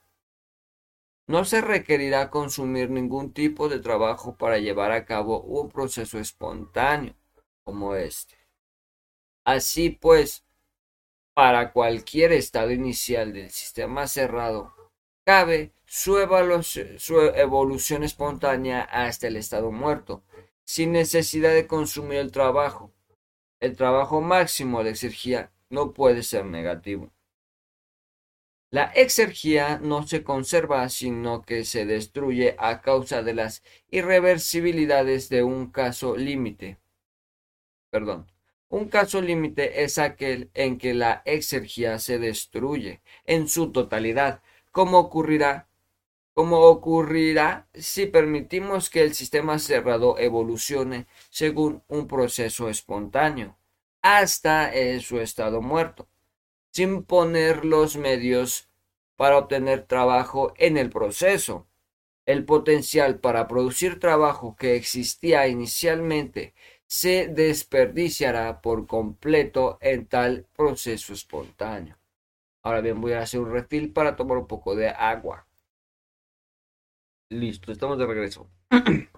Speaker 1: No se requerirá consumir ningún tipo de trabajo para llevar a cabo un proceso espontáneo como este. Así pues, para cualquier estado inicial del sistema cerrado, cabe su, evolución espontánea hasta el estado muerto, sin necesidad de consumir el trabajo. El trabajo máximo de exergía no puede ser negativo. La exergía no se conserva, sino que se destruye a causa de las irreversibilidades de un caso límite. Perdón. Un caso límite es aquel en que la exergía se destruye en su totalidad, como ocurrirá, ocurrirá si permitimos que el sistema cerrado evolucione según un proceso espontáneo, hasta su estado muerto, sin poner los medios para obtener trabajo en el proceso. El potencial para producir trabajo que existía inicialmente se desperdiciará por completo en tal proceso espontáneo. Ahora bien, voy a hacer un refill para tomar un poco de agua. Listo, estamos de regreso.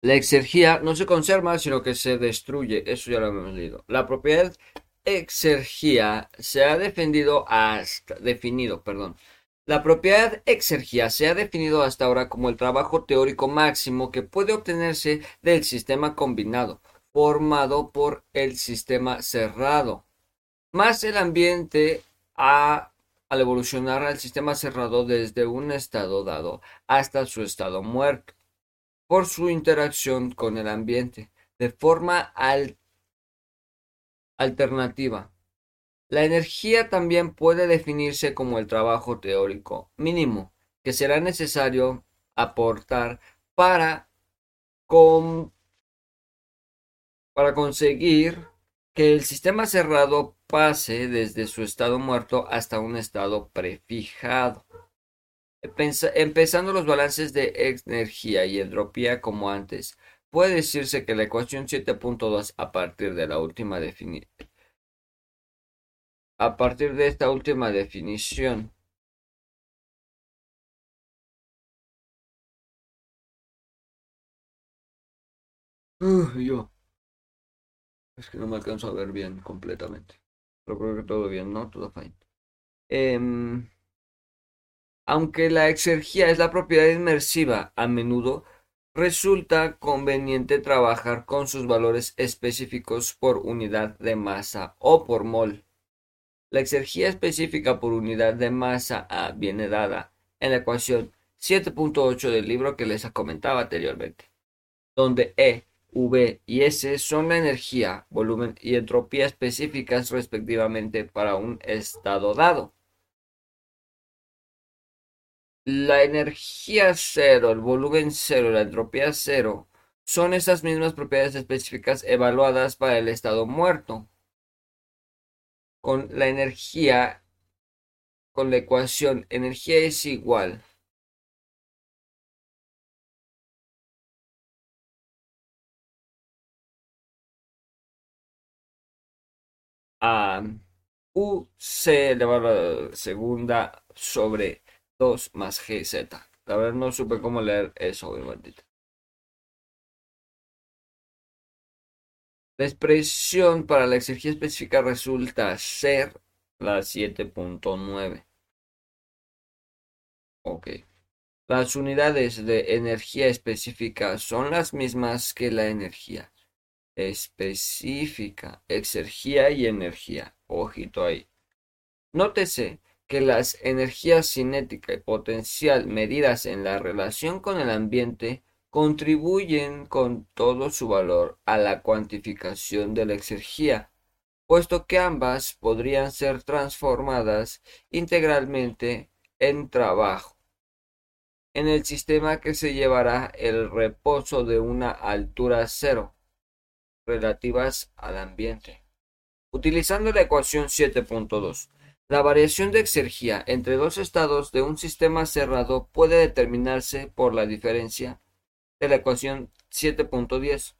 Speaker 1: La exergía no se conserva, sino que se destruye. Eso ya lo hemos leído. La propiedad exergía se ha defendido hasta, definido, perdón, la propiedad exergía se ha definido hasta ahora como el trabajo teórico máximo que puede obtenerse del sistema combinado, formado por el sistema cerrado, más el ambiente al evolucionar al sistema cerrado desde un estado dado hasta su estado muerto, por su interacción con el ambiente, de forma alternativa. La energía también puede definirse como el trabajo teórico mínimo que será necesario aportar para, para conseguir que el sistema cerrado pase desde su estado muerto hasta un estado prefijado. empezando los balances de energía y entropía como antes, puede decirse que la ecuación 7.2 a partir de la última definición a partir de esta última definición yo. Es que no me alcanzo a ver bien completamente. Pero creo que todo bien, ¿no? Todo fine. Em, aunque la exergía es la propiedad inmersiva, a menudo resulta conveniente trabajar con sus valores específicos por unidad de masa o por mol. La exergía específica por unidad de masa A viene dada en la ecuación 7.8 del libro que les comentaba anteriormente, donde E V y S son la energía, volumen y entropía específicas respectivamente para un estado dado. La energía cero, el volumen cero, la entropía cero son esas mismas propiedades específicas evaluadas para el estado muerto. Con la energía, con la ecuación energía es igual a UC elevado a la segunda sobre 2 más GZ. La verdad no supe cómo leer eso, maldito. La expresión para la exergía específica resulta ser la 7.9. Ok. Las unidades de energía específica son las mismas que la energía específica, exergía y energía. Ojito ahí. Nótese que las energías cinética y potencial medidas en la relación con el ambiente contribuyen con todo su valor a la cuantificación de la exergía, puesto que ambas podrían ser transformadas integralmente en trabajo. En el sistema que se llevará el reposo de una altura cero, relativas al ambiente. Utilizando la ecuación 7.2, la variación de exergía entre dos estados de un sistema cerrado puede determinarse por la diferencia de la ecuación 7.10,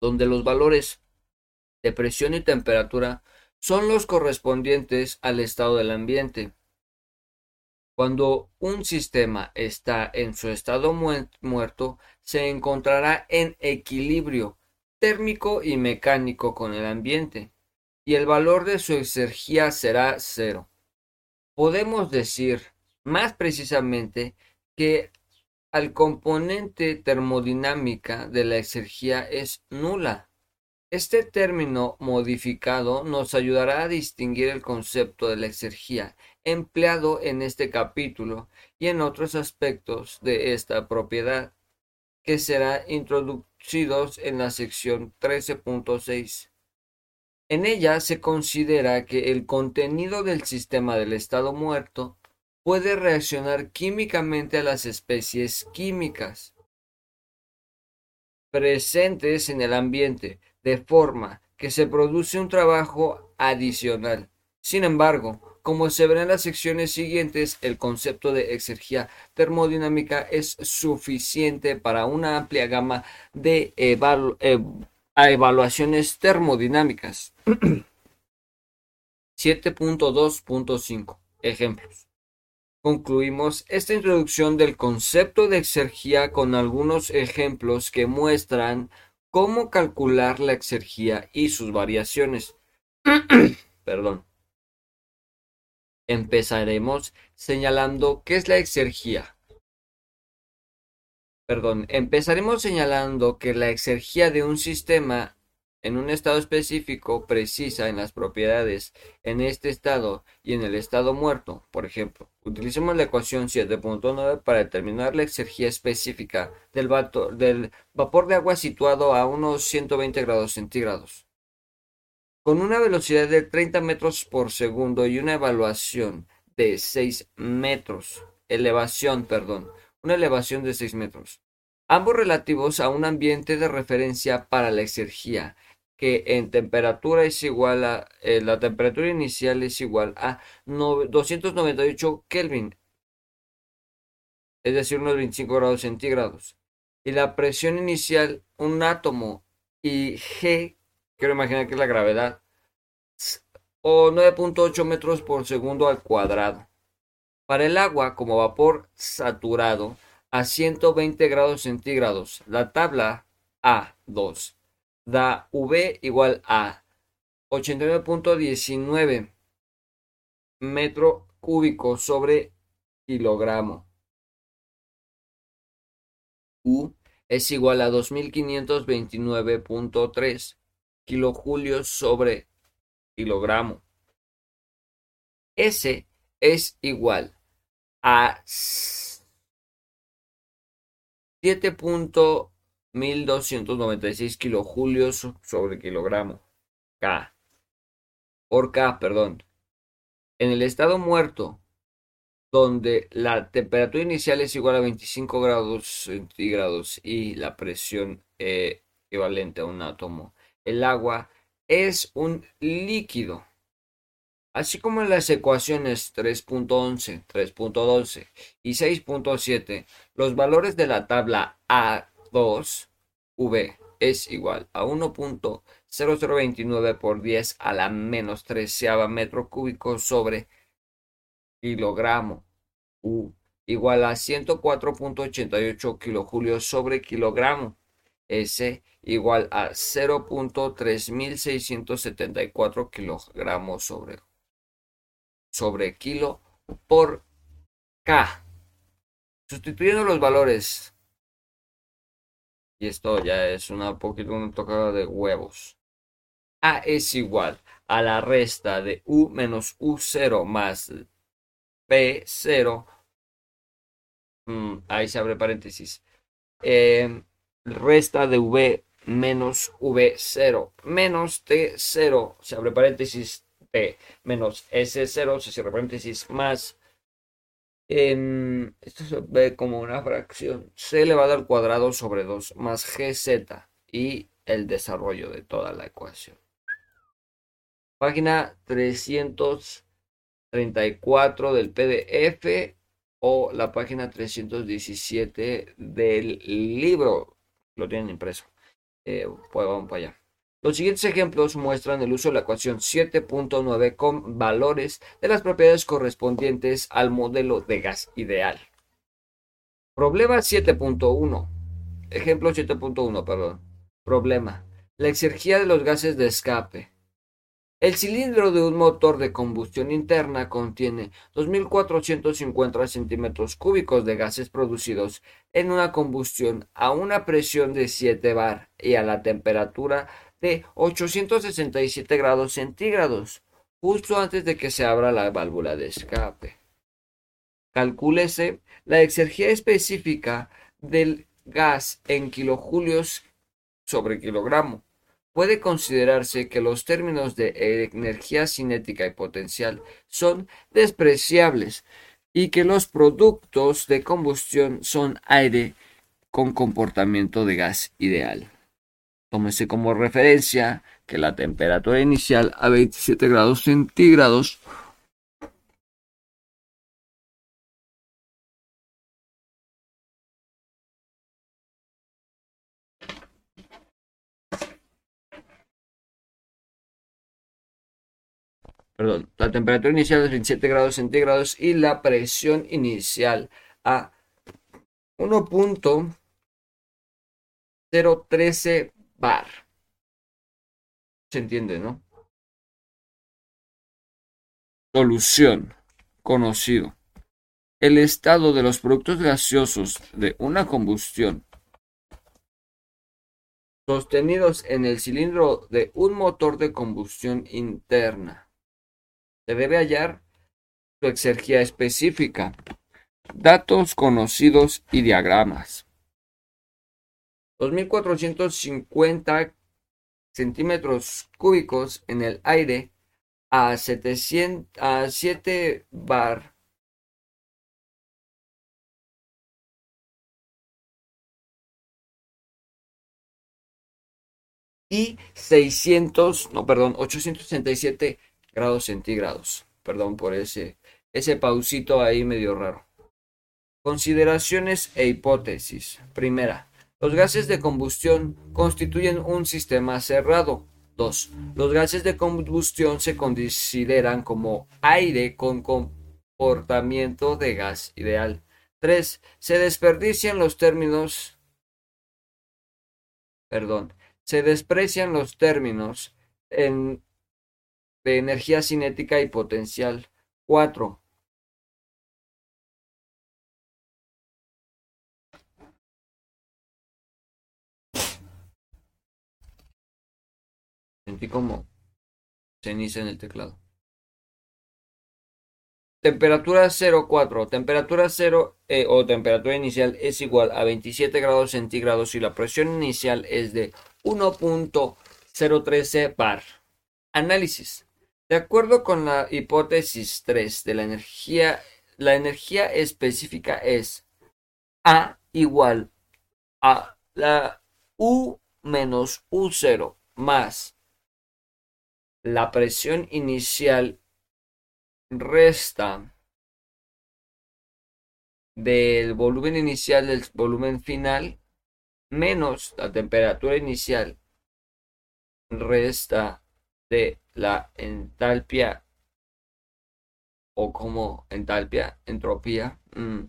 Speaker 1: donde los valores de presión y temperatura son los correspondientes al estado del ambiente. Cuando un sistema está en su estado muerto, se encontrará en equilibrio térmico y mecánico con el ambiente, y el valor de su exergía será cero. Podemos decir, más precisamente, que al componente termodinámica de la exergía es nula. Este término modificado nos ayudará a distinguir el concepto de la exergía empleado en este capítulo y en otros aspectos de esta propiedad, que será introducidos en la sección 13.6. En ella se considera que el contenido del sistema del estado muerto puede reaccionar químicamente a las especies químicas presentes en el ambiente, de forma que se produce un trabajo adicional. Sin embargo, como se verá en las secciones siguientes, el concepto de exergía termodinámica es suficiente para una amplia gama de evaluaciones termodinámicas. 7.2.5 Ejemplos. Concluimos esta introducción del concepto de exergía con algunos ejemplos que muestran cómo calcular la exergía y sus variaciones. Perdón. Empezaremos señalando qué es la exergía. Perdón, empezaremos señalando que la exergía de un sistema en un estado específico precisa en las propiedades en este estado y en el estado muerto. Por ejemplo, utilicemos la ecuación 7.9 para determinar la exergía específica del, del vapor de agua situado a unos 120 grados centígrados. Con una velocidad de 30 metros por segundo y una evaluación de 6 metros, elevación, perdón, una elevación de 6 metros, ambos relativos a un ambiente de referencia para la exergía que en temperatura es igual a, eh, la temperatura inicial es igual a 298 Kelvin, es decir, unos 25 grados centígrados. Y la presión inicial, un átomo y G, quiero imaginar que es la gravedad, o 9.8 metros por segundo al cuadrado. Para el agua, como vapor saturado, a 120 grados centígrados, la tabla A2 da V igual a 89.19 metro cúbico sobre kilogramo. U es igual a 2529.3 kilojulios sobre kilogramo. S es igual a 7.1296 kilojulios sobre kilogramo. K. Por K, perdón. En el estado muerto, donde la temperatura inicial es igual a 25 grados centígrados y la presión eh, equivalente a un átomo, el agua es un líquido. Así como en las ecuaciones 3.11, 3.12 y 6.7, los valores de la tabla A2V es igual a 1.0029 por 10 a la menos treceava metro cúbico sobre kilogramo. U igual a 104.88 kilojulios sobre kilogramo. S igual a 0.3674 kilogramos sobre sobre kilo por K. Sustituyendo los valores. Y esto ya es una poquito una tocada de huevos. A es igual a la resta de U menos U0 más P0. Mm, ahí se abre paréntesis. Eh, resta de V menos V0 menos T0. Se abre paréntesis P menos S0, se cierra paréntesis, más. Esto se ve como una fracción c elevado al cuadrado sobre 2 más gz y el desarrollo de toda la ecuación. Página 334 del PDF o la página 317 del libro. Lo tienen impreso. Eh, pues vamos para allá. Los siguientes ejemplos muestran el uso de la ecuación 7.9 con valores de las propiedades correspondientes al modelo de gas ideal. Problema 7.1. Ejemplo 7.1, perdón. Problema. La exergía de los gases de escape. El cilindro de un motor de combustión interna contiene 2.450 centímetros cúbicos de gases producidos en una combustión a una presión de 7 bar y a la temperatura de 867 grados centígrados, justo antes de que se abra la válvula de escape. Calcúlese la exergía específica del gas en kilojulios sobre kilogramo. Puede considerarse que los términos de energía cinética y potencial son despreciables y que los productos de combustión son aire con comportamiento de gas ideal. Tómese como referencia que la temperatura inicial a 27 grados centígrados Perdón, la temperatura inicial es 27 grados centígrados y la presión inicial a 1.013 bar. Se entiende, ¿no? Solución. Conocido. El estado de los productos gaseosos de una combustión sostenidos en el cilindro de un motor de combustión interna. Se debe hallar su exergía específica, datos conocidos y diagramas. 2.450 centímetros cúbicos en el aire a, 700, a 7 bar. y 600, no, perdón, 867 grados centígrados. Perdón por ese, ese pausito ahí medio raro. Consideraciones e hipótesis. Primera, los gases de combustión constituyen un sistema cerrado. 2. Los gases de combustión se consideran como aire con comportamiento de gas ideal. 3. Se desperdician los términos. Perdón. Se desprecian los términos en, de energía cinética y potencial. 4. Sentí como ceniza en el teclado. Temperatura 0,4. Temperatura 0 eh, o temperatura inicial es igual a 27 grados centígrados y la presión inicial es de 1.013 bar. Análisis. De acuerdo con la hipótesis 3 de la energía, la energía específica es A igual a la U menos U0 más la presión inicial resta del volumen inicial del volumen final menos la temperatura inicial resta de la entalpia o como entalpia, entropía. Mm.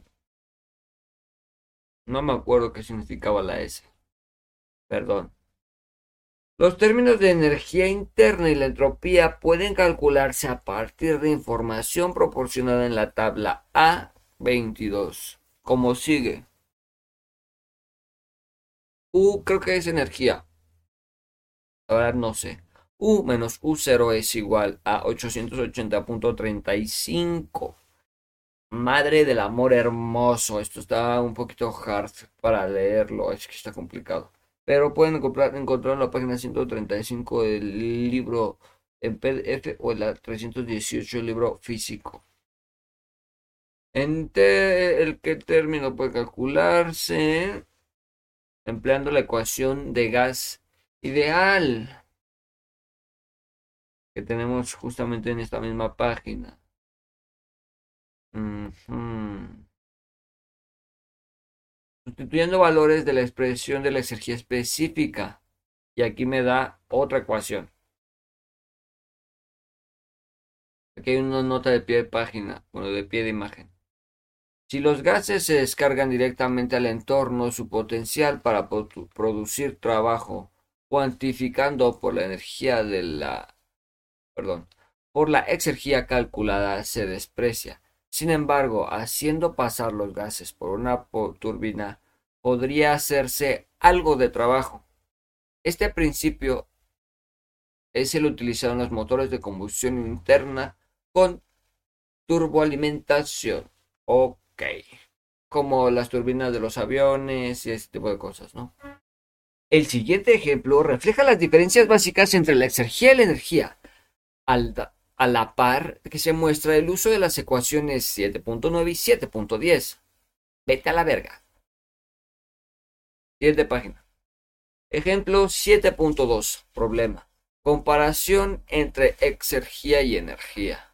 Speaker 1: No me acuerdo qué significaba la S. Perdón. Los términos de energía interna y la entropía pueden calcularse a partir de información proporcionada en la tabla A22, como sigue. U creo que es energía. Ahora no sé. U menos U0 es igual a 880.35. Madre del amor hermoso. Esto está un poquito hard para leerlo. Es que está complicado pero pueden encontrar, encontrar en la página 135 el libro en PDF o en la 318 el libro físico. En el que término puede calcularse empleando la ecuación de gas ideal que tenemos justamente en esta misma página sustituyendo valores de la expresión de la exergía específica. Y aquí me da otra ecuación. Aquí hay una nota de pie de página, bueno, de pie de imagen. Si los gases se descargan directamente al entorno, su potencial para producir trabajo, cuantificando por la energía de la, perdón, por la exergía calculada, se desprecia. Sin embargo, haciendo pasar los gases por una turbina podría hacerse algo de trabajo. Este principio es el utilizado en los motores de combustión interna con turboalimentación. Ok. Como las turbinas de los aviones y ese tipo de cosas, ¿no? El siguiente ejemplo refleja las diferencias básicas entre la exergía y la energía. Al, a la par que se muestra el uso de las ecuaciones 7.9 y 7.10. Vete a la verga. Siguiente página. Ejemplo 7.2. Problema. Comparación entre exergía y energía.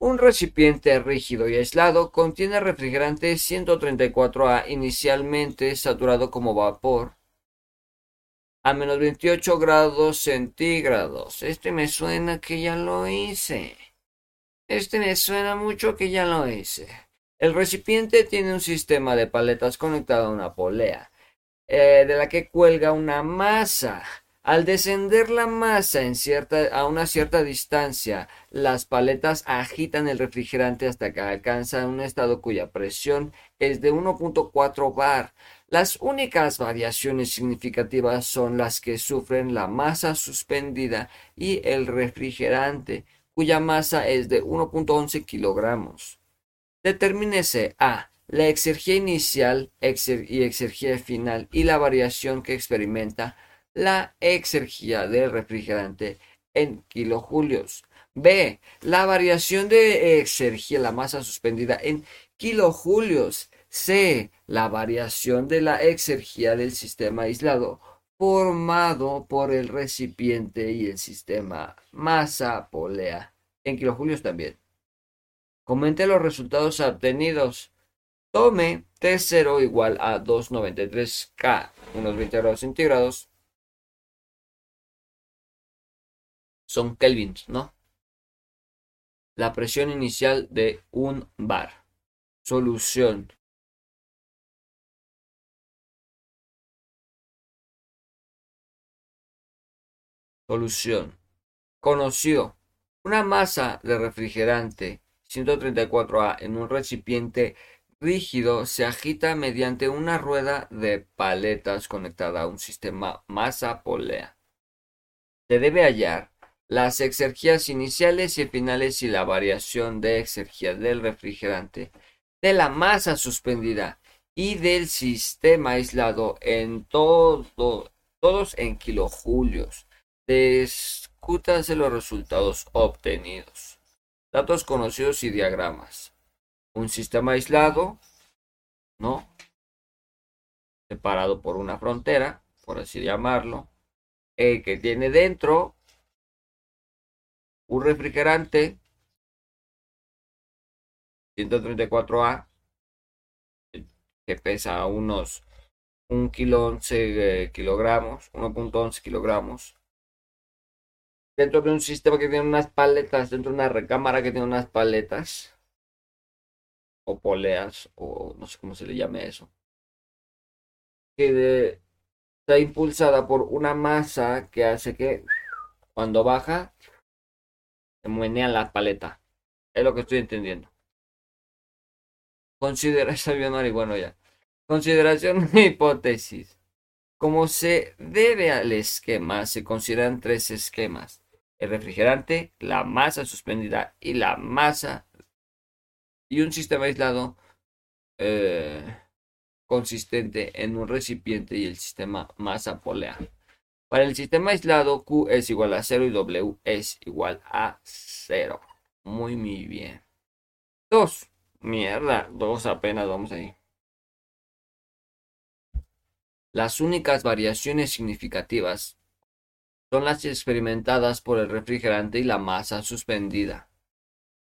Speaker 1: Un recipiente rígido y aislado contiene refrigerante 134A inicialmente saturado como vapor a menos 28 grados centígrados. Este me suena que ya lo hice. Este me suena mucho que ya lo hice. El recipiente tiene un sistema de paletas conectado a una polea, eh, de la que cuelga una masa. Al descender la masa en cierta, a una cierta distancia, las paletas agitan el refrigerante hasta que alcanza un estado cuya presión es de 1.4 bar. Las únicas variaciones significativas son las que sufren la masa suspendida y el refrigerante, cuya masa es de 1.11 kilogramos. Determínese A. La exergía inicial y exergía final y la variación que experimenta la exergía del refrigerante en kilojulios. B. La variación de exergía, la masa suspendida en kilojulios. C. La variación de la exergía del sistema aislado formado por el recipiente y el sistema masa-polea. En kilojulios también. Comente los resultados obtenidos. Tome T0 igual a 293 K, unos 20 grados centígrados. Son kelvins, ¿no? La presión inicial de un bar. Solución. Solución. Conocido. Una masa de refrigerante 134A en un recipiente rígido se agita mediante una rueda de paletas conectada a un sistema masa-polea. Se debe hallar las exergías iniciales y finales y la variación de exergía del refrigerante, de la masa suspendida y del sistema aislado en todo, todos en kilojulios. Discútanse los resultados obtenidos. Datos conocidos y diagramas un sistema aislado, ¿no? Separado por una frontera, por así llamarlo, eh, que tiene dentro un refrigerante 134A que pesa unos 1 kilo 11 eh, kilogramos, 1.11 kilogramos. Dentro de un sistema que tiene unas paletas, dentro de una recámara que tiene unas paletas o poleas, o no sé cómo se le llame eso, que está impulsada por una masa que hace que cuando baja se muenean las paletas. Es lo que estoy entendiendo. Considera esa bueno ya. Consideración de hipótesis. Como se debe al esquema, se consideran tres esquemas. El refrigerante, la masa suspendida y la masa y un sistema aislado eh, consistente en un recipiente y el sistema masa polea. Para el sistema aislado, Q es igual a 0 y W es igual a 0. Muy, muy bien. 2. Mierda, 2 apenas vamos ahí. Las únicas variaciones significativas son las experimentadas por el refrigerante y la masa suspendida.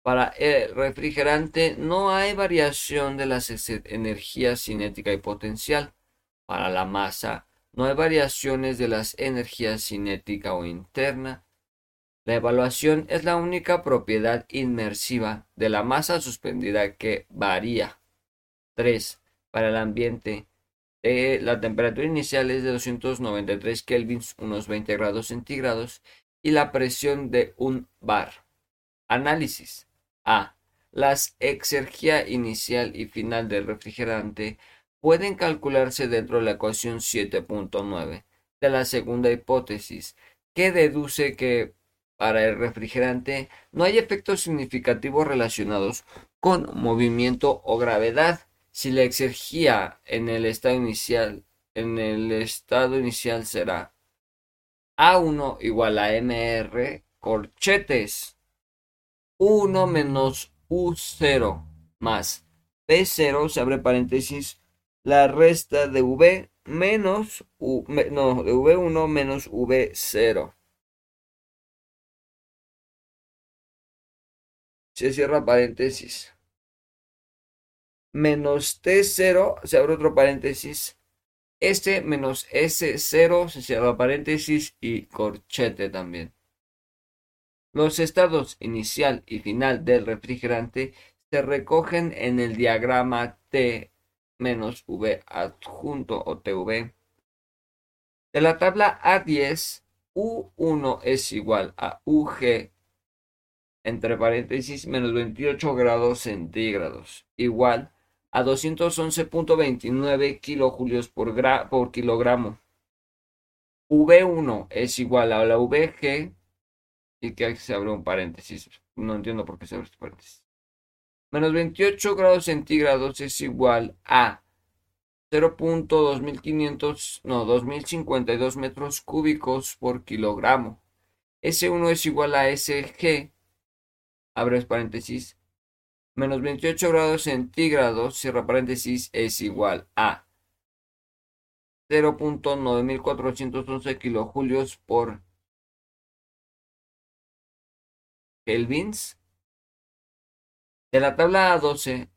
Speaker 1: Para el refrigerante no hay variación de las energías cinética y potencial. Para la masa no hay variaciones de las energías cinética o interna. La evaluación es la única propiedad inmersiva de la masa suspendida que varía. 3. Para el ambiente, eh, la temperatura inicial es de 293 kelvins, unos 20 grados centígrados, y la presión de un bar. Análisis. A. Las exergía inicial y final del refrigerante pueden calcularse dentro de la ecuación 7.9 de la segunda hipótesis, que deduce que para el refrigerante no hay efectos significativos relacionados con movimiento o gravedad. Si la exergía en el estado inicial, en el estado inicial será A1 igual a MR corchetes 1 menos U0 más P0, se abre paréntesis, la resta de V menos U, no, de V1 menos V0. Se cierra paréntesis. Menos T0, se abre otro paréntesis. Este menos S0, se cierra paréntesis y corchete también. Los estados inicial y final del refrigerante se recogen en el diagrama T-V adjunto o TV. De la tabla A10, U1 es igual a UG entre paréntesis menos 28 grados centígrados igual a 211.29 kilojulios por, por kilogramo. V1 es igual a la VG y que se abre un paréntesis. No entiendo por qué se abre este paréntesis. Menos 28 grados centígrados es igual a 0.2500, no, 2052 metros cúbicos por kilogramo. S1 es igual a SG, abre paréntesis, menos 28 grados centígrados, cierra paréntesis, es igual a 0.9411 kilojulios por kelvins. De la tabla A12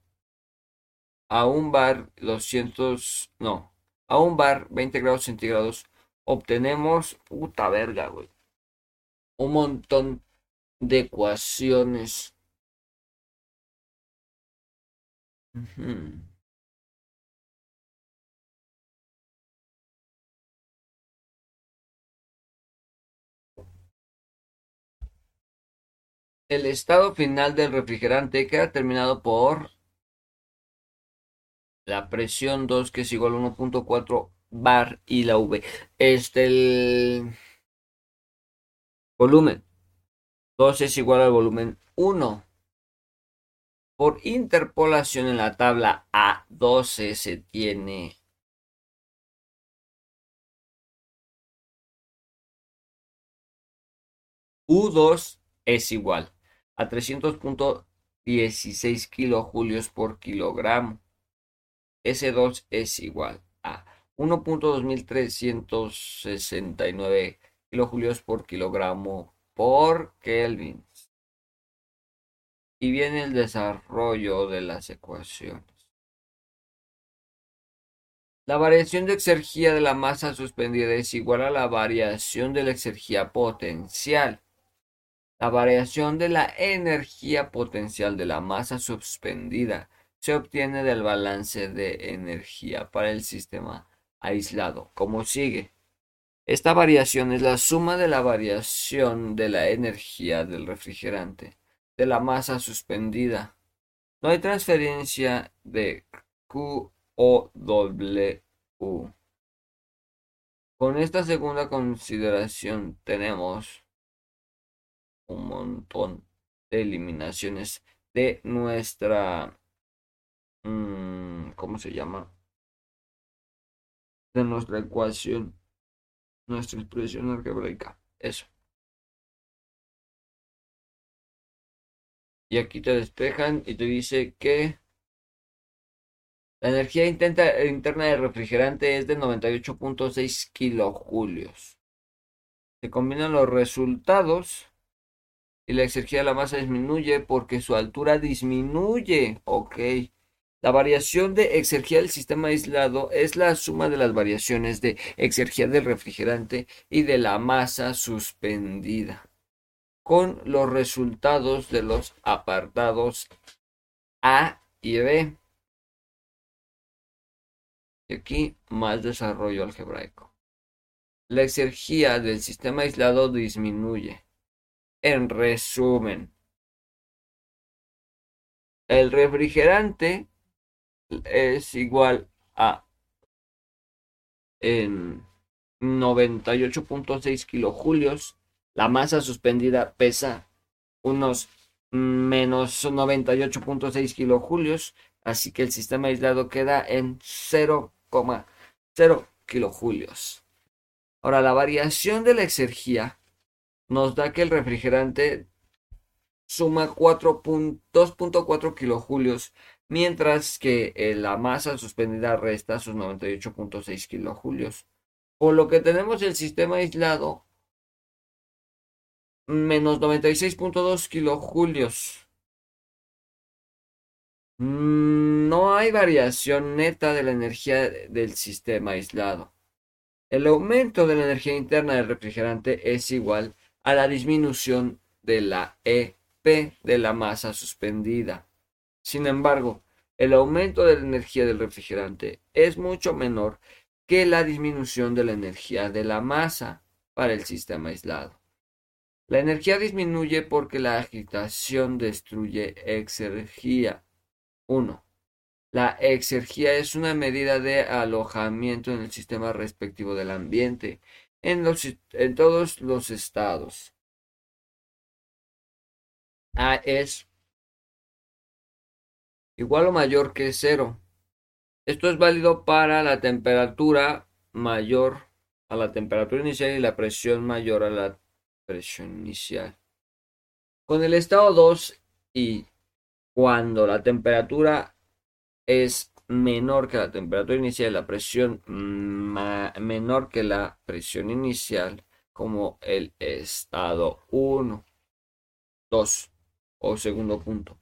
Speaker 1: a un bar 200, no, a un bar 20 grados centígrados obtenemos, puta verga, güey, un montón de ecuaciones. El estado final del refrigerante queda terminado por la presión 2 que es igual a 1.4 bar y la V. Este el volumen 2 es igual al volumen 1. Por interpolación en la tabla A12 se tiene U2 es igual a 300.16 kilojulios por kilogramo. S2 es igual a 1.2369 kilojulios por kilogramo por Kelvin. Y viene el desarrollo de las ecuaciones. La variación de exergía de la masa suspendida es igual a la variación de la exergía potencial. La variación de la energía potencial de la masa suspendida se obtiene del balance de energía para el sistema aislado, como sigue. Esta variación es la suma de la variación de la energía del refrigerante de la masa suspendida. No hay transferencia de Q o W. Con esta segunda consideración tenemos un montón de eliminaciones de nuestra Mm, ¿cómo se llama? De nuestra ecuación, nuestra expresión algebraica. Eso. Y aquí te despejan y te dice que la energía interna del refrigerante es de 98.6 kilojulios. Se combinan los resultados y la exergía de la masa disminuye porque su altura disminuye. Ok. La variación de exergía del sistema aislado es la suma de las variaciones de exergía del refrigerante y de la masa suspendida, con los resultados de los apartados A y B. Y aquí más desarrollo algebraico. La exergía del sistema aislado disminuye. En resumen, el refrigerante es igual a en 98.6 kilojulios. La masa suspendida pesa unos menos 98.6 kilojulios. Así que el sistema aislado queda en 0,0 kilojulios. Ahora, la variación de la exergía nos da que el refrigerante suma 2.4 kilojulios mientras que eh, la masa suspendida resta sus 98.6 kilojulios. Por lo que tenemos el sistema aislado menos 96.2 kilojulios. Mm, no hay variación neta de la energía del sistema aislado. El aumento de la energía interna del refrigerante es igual a la disminución de la EP de la masa suspendida. Sin embargo, el aumento de la energía del refrigerante es mucho menor que la disminución de la energía de la masa para el sistema aislado. La energía disminuye porque la agitación destruye exergía. 1. La exergía es una medida de alojamiento en el sistema respectivo del ambiente en, en todos los estados. A es igual o mayor que cero. Esto es válido para la temperatura mayor a la temperatura inicial y la presión mayor a la presión inicial. Con el estado 2 y cuando la temperatura es menor que la temperatura inicial la presión menor que la presión inicial como el estado 1. 2. O segundo punto.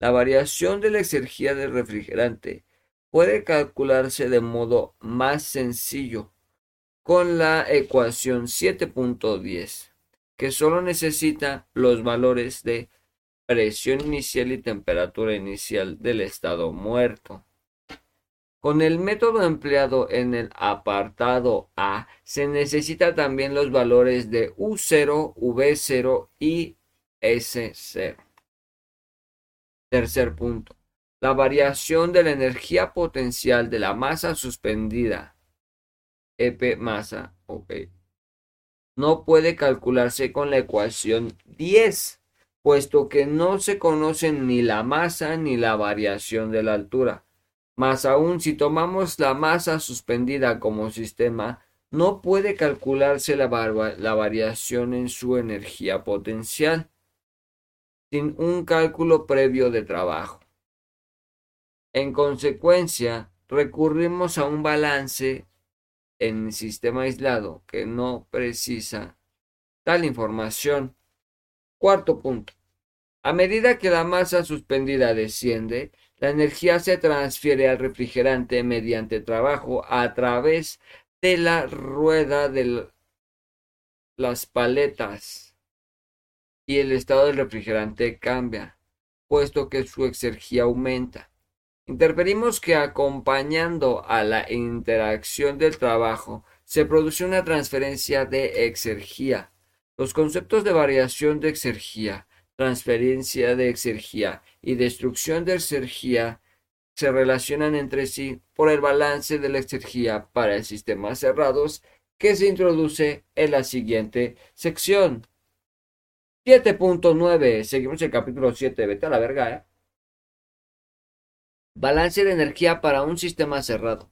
Speaker 1: La variación de la exergía del refrigerante puede calcularse de modo más sencillo con la ecuación 7.10, que solo necesita los valores de presión inicial y temperatura inicial del estado muerto. Con el método empleado en el apartado A se necesita también los valores de U0, V0 y S0. Tercer punto. La variación de la energía potencial de la masa suspendida. EP masa, ok. No puede calcularse con la ecuación 10, puesto que no se conocen ni la masa ni la variación de la altura. Más aún, si tomamos la masa suspendida como sistema, no puede calcularse la, la variación en su energía potencial sin un cálculo previo de trabajo. En consecuencia, recurrimos a un balance en el sistema aislado que no precisa tal información. Cuarto punto. A medida que la masa suspendida desciende, la energía se transfiere al refrigerante mediante trabajo a través de la rueda de las paletas y el estado del refrigerante cambia, puesto que su exergía aumenta. Interferimos que acompañando a la interacción del trabajo se produce una transferencia de exergía. Los conceptos de variación de exergía, transferencia de exergía y destrucción de exergía se relacionan entre sí por el balance de la exergía para sistemas cerrados que se introduce en la siguiente sección. 7.9. Seguimos el capítulo 7. Vete a la verga, eh. Balance de energía para un sistema cerrado.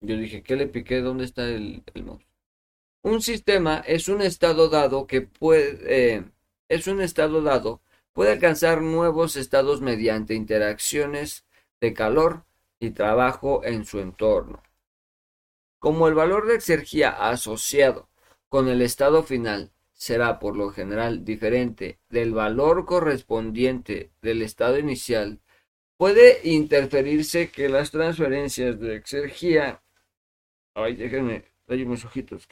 Speaker 1: Yo dije, ¿qué le piqué? ¿Dónde está el, mouse? Un sistema es un estado dado que puede. Eh, es un estado dado. Puede alcanzar nuevos estados mediante interacciones de calor y trabajo en su entorno. Como el valor de energía asociado con el estado final será por lo general diferente del valor correspondiente del estado inicial, puede interferirse que las transferencias de exergía. Ay, déjenme, mis ojitos.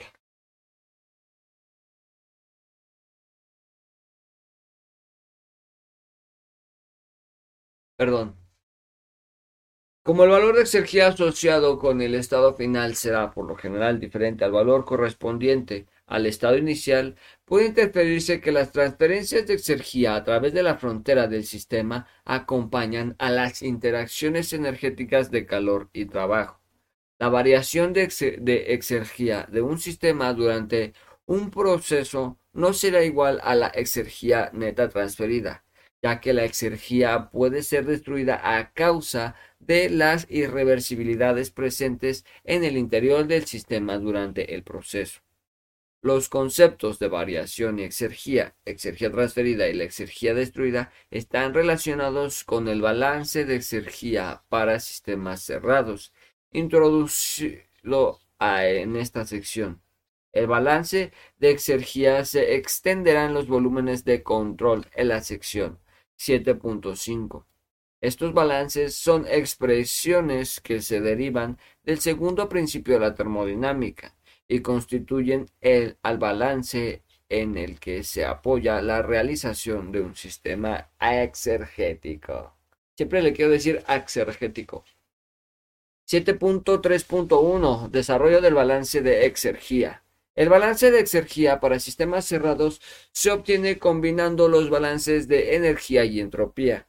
Speaker 1: Perdón. Como el valor de exergía asociado con el estado final será por lo general diferente al valor correspondiente al estado inicial, puede interferirse que las transferencias de exergía a través de la frontera del sistema acompañan a las interacciones energéticas de calor y trabajo. La variación de, de exergía de un sistema durante un proceso no será igual a la exergía neta transferida, ya que la exergía puede ser destruida a causa de las irreversibilidades presentes en el interior del sistema durante el proceso. Los conceptos de variación y exergía, exergía transferida y la exergía destruida están relacionados con el balance de exergía para sistemas cerrados, introducido en esta sección. El balance de exergía se extenderá en los volúmenes de control en la sección 7.5. Estos balances son expresiones que se derivan del segundo principio de la termodinámica y constituyen el al balance en el que se apoya la realización de un sistema exergético. Siempre le quiero decir exergético. 7.3.1 Desarrollo del balance de exergía. El balance de exergía para sistemas cerrados se obtiene combinando los balances de energía y entropía.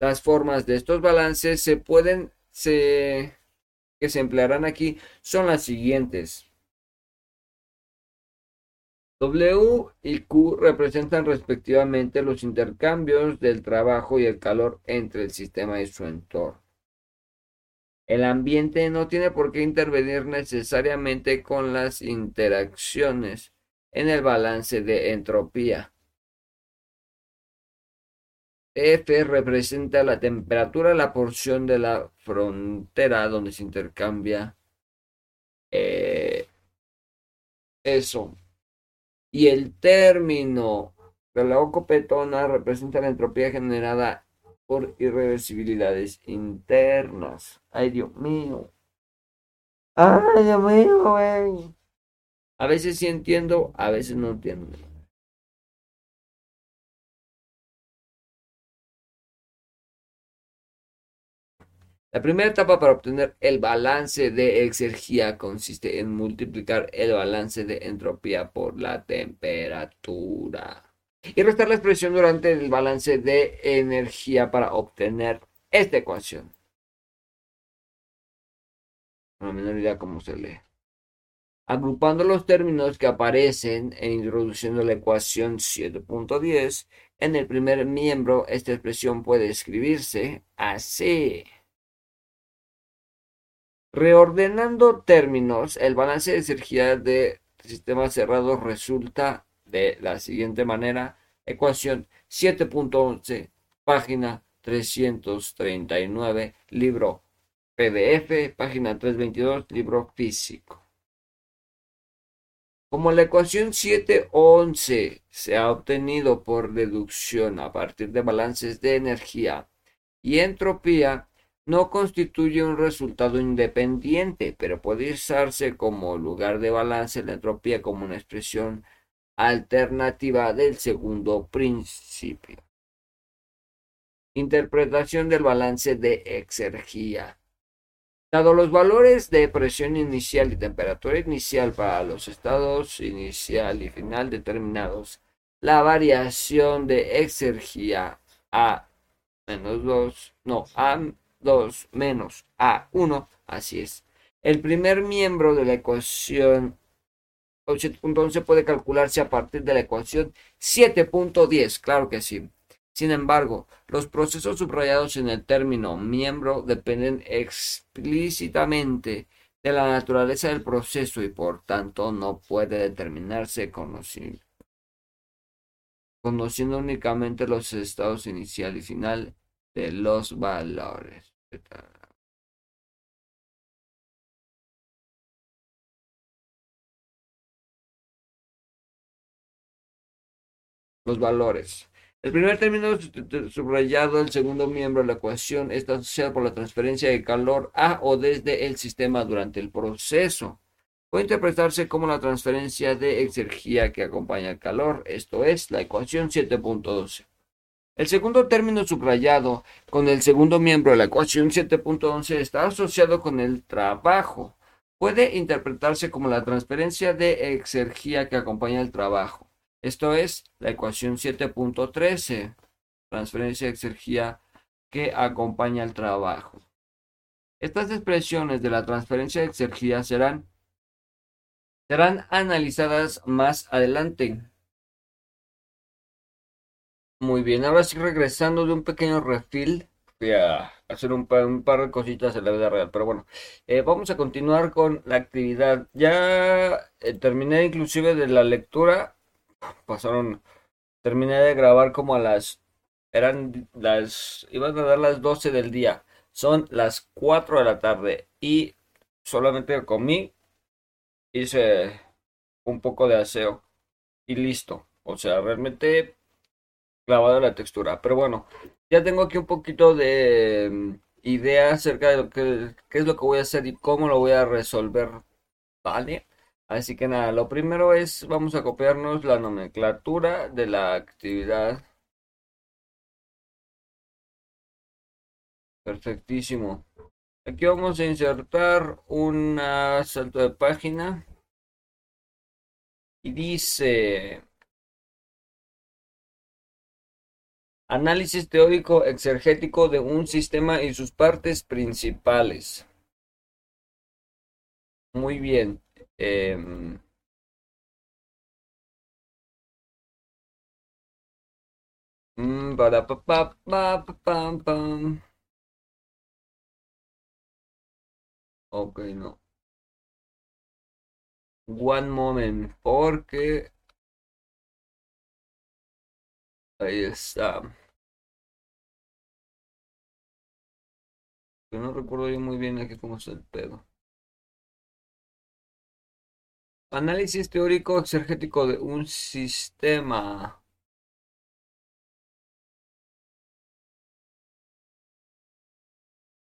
Speaker 1: Las formas de estos balances se pueden se, que se emplearán aquí son las siguientes. W y Q representan respectivamente los intercambios del trabajo y el calor entre el sistema y su entorno. El ambiente no tiene por qué intervenir necesariamente con las interacciones en el balance de entropía. F representa la temperatura, la porción de la frontera donde se intercambia eh, eso. Y el término de la ocopetona representa la entropía generada por irreversibilidades internas. Ay, Dios mío. Ay, Dios mío, güey. A veces sí entiendo, a veces no entiendo. La primera etapa para obtener el balance de exergía consiste en multiplicar el balance de entropía por la temperatura y restar la expresión durante el balance de energía para obtener esta ecuación. No menor idea cómo se lee. Agrupando los términos que aparecen e introduciendo la ecuación 7.10, en el primer miembro esta expresión puede escribirse así. Reordenando términos, el balance de energía de sistemas cerrados resulta de la siguiente manera. Ecuación 7.11, página 339, libro PDF, página 322, libro físico. Como la ecuación 7.11 se ha obtenido por deducción a partir de balances de energía y entropía, no constituye un resultado independiente, pero puede usarse como lugar de balance la entropía como una expresión alternativa del segundo principio. Interpretación del balance de exergía. Dado los valores de presión inicial y temperatura inicial para los estados inicial y final determinados, la variación de exergía a menos 2, no, a 2 menos A1, así es. El primer miembro de la ecuación 7.11 puede calcularse a partir de la ecuación 7.10, claro que sí. Sin embargo, los procesos subrayados en el término miembro dependen explícitamente de la naturaleza del proceso y por tanto no puede determinarse conociendo, conociendo únicamente los estados inicial y final de los valores. Los valores. El primer término subrayado, el segundo miembro de la ecuación, está asociado por la transferencia de calor a o desde el sistema durante el proceso. Puede interpretarse como la transferencia de energía que acompaña el calor, esto es la ecuación 7.12. El segundo término subrayado con el segundo miembro de la ecuación 7.11 está asociado con el trabajo. Puede interpretarse como la transferencia de exergía que acompaña el trabajo. Esto es la ecuación 7.13, transferencia de exergía que acompaña el trabajo. Estas expresiones de la transferencia de exergía serán, serán analizadas más adelante. Muy bien, ahora sí regresando de un pequeño refil. Voy a hacer un par, de cositas en la vida real, pero bueno, eh, vamos a continuar con la actividad. Ya eh, terminé inclusive de la lectura, pasaron, terminé de grabar como a las, eran las, iban a dar las 12 del día, son las 4 de la tarde y solamente comí, hice un poco de aseo y listo. O sea, realmente clavado la textura. Pero bueno, ya tengo aquí un poquito de mm, idea acerca de lo que qué es lo que voy a hacer y cómo lo voy a resolver. Vale. Así que nada, lo primero es, vamos a copiarnos la nomenclatura de la actividad. Perfectísimo. Aquí vamos a insertar un salto de página. Y dice, Análisis teórico exergético de un sistema y sus partes principales. Muy bien. Eh, Ok, no. One moment, porque es... Um, no recuerdo yo muy bien aquí cómo está el pedo. Análisis teórico exergético de un sistema.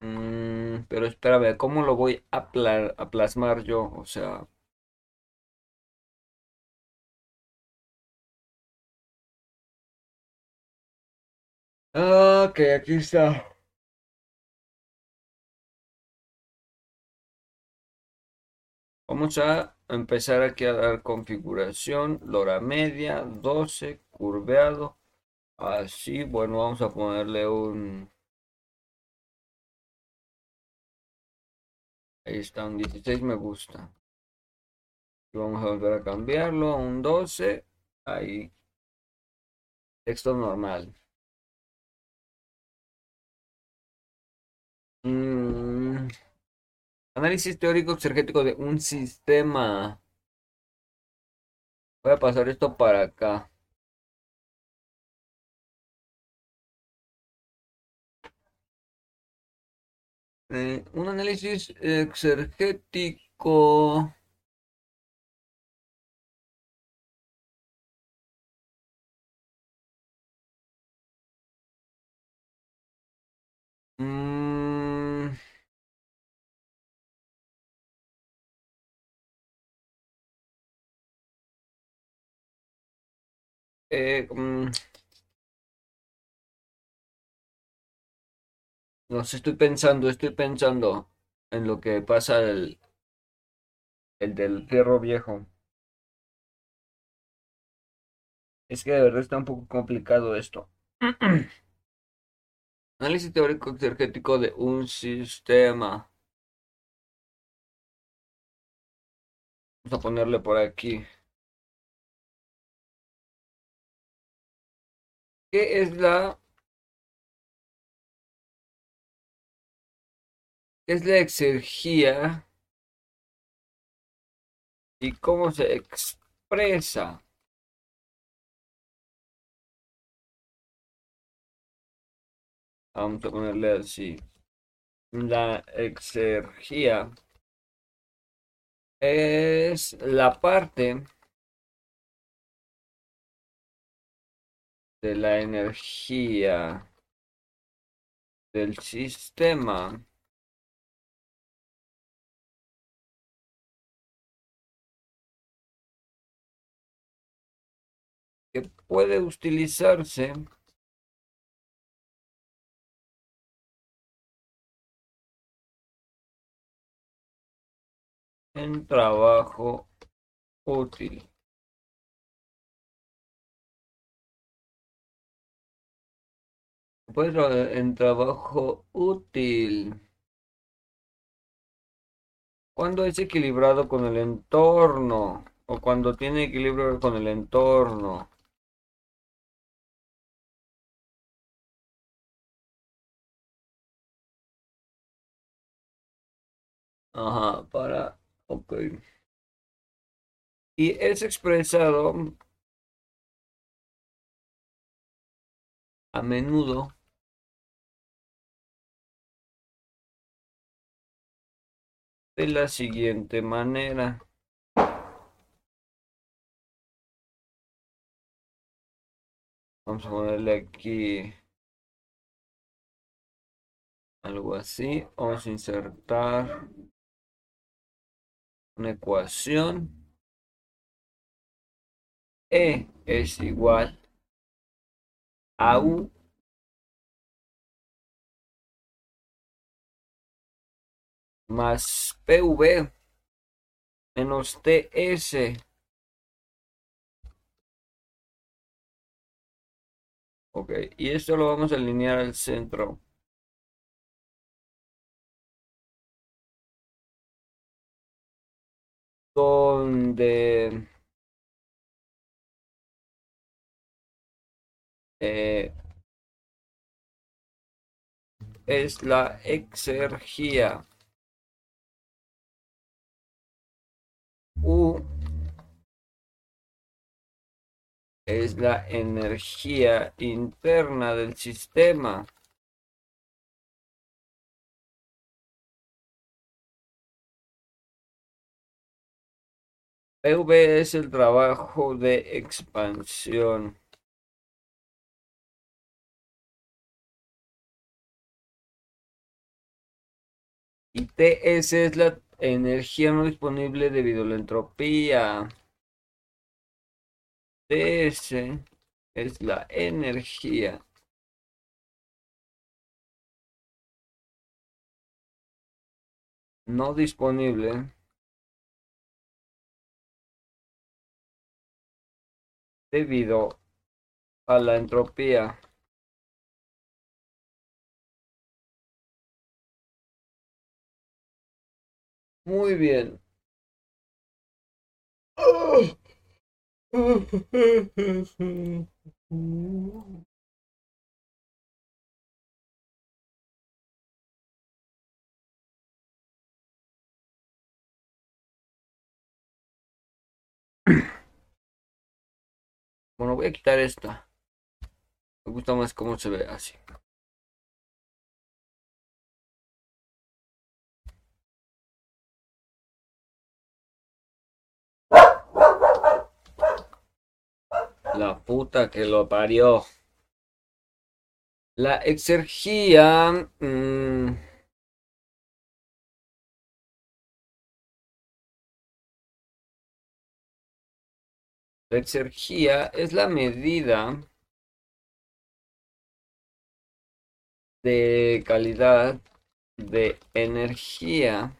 Speaker 1: Mm, pero espérame, ¿cómo lo voy a plasmar yo? O sea, ok, aquí está. Vamos a empezar aquí a dar configuración, lora media, 12, curveado. Así, bueno, vamos a ponerle un... Ahí está, un 16 me gusta. Y vamos a volver a cambiarlo a un 12. Ahí. Texto normal. Mm. Análisis teórico exergético de un sistema. Voy a pasar esto para acá. Eh, un análisis exergético. Mm. Eh, mm. No sé, estoy pensando, estoy pensando en lo que pasa el, el del perro viejo. Es que de verdad está un poco complicado esto. Análisis teórico exergético de un sistema. Vamos a ponerle por aquí. ¿Qué es la es la exergía y cómo se expresa. Vamos a ponerle así. La exergía es la parte de la energía del sistema que puede utilizarse en trabajo útil. En trabajo útil. Cuando es equilibrado con el entorno o cuando tiene equilibrio con el entorno. Ajá, para, ok. Y es expresado a menudo de la siguiente manera. Vamos a ponerle aquí algo así. Vamos a insertar una ecuación. E es igual a U más PV menos TS Ok, y esto lo vamos a alinear al centro. Donde eh, es la exergía. U es la energía interna del sistema. PV es el trabajo de expansión. Y TS es la energía no disponible debido a la entropía. TS es la energía no disponible debido a la entropía. Muy bien. Bueno, voy a quitar esta. Me gusta más cómo se ve así. La puta que lo parió. La exergía... Mmm, La exergía es la medida de calidad de energía,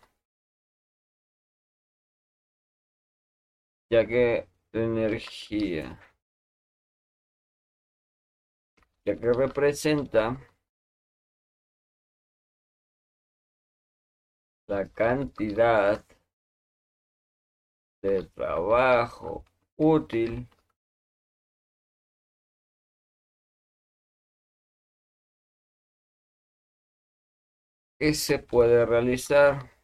Speaker 1: ya que energía, ya que representa la cantidad de trabajo útil que se puede realizar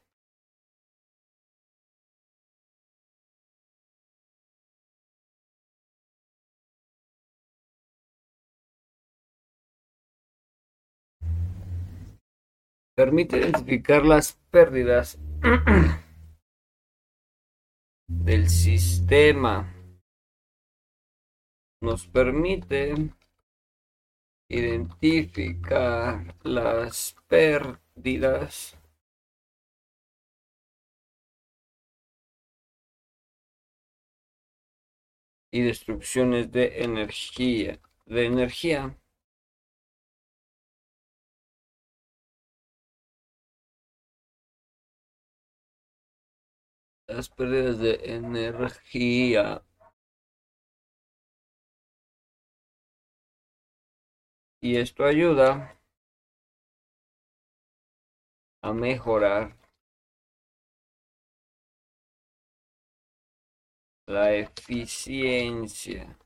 Speaker 1: permite identificar las pérdidas del sistema. Nos permite identificar las pérdidas y destrucciones de energía de energía las pérdidas de energía. Y esto ayuda a mejorar la eficiencia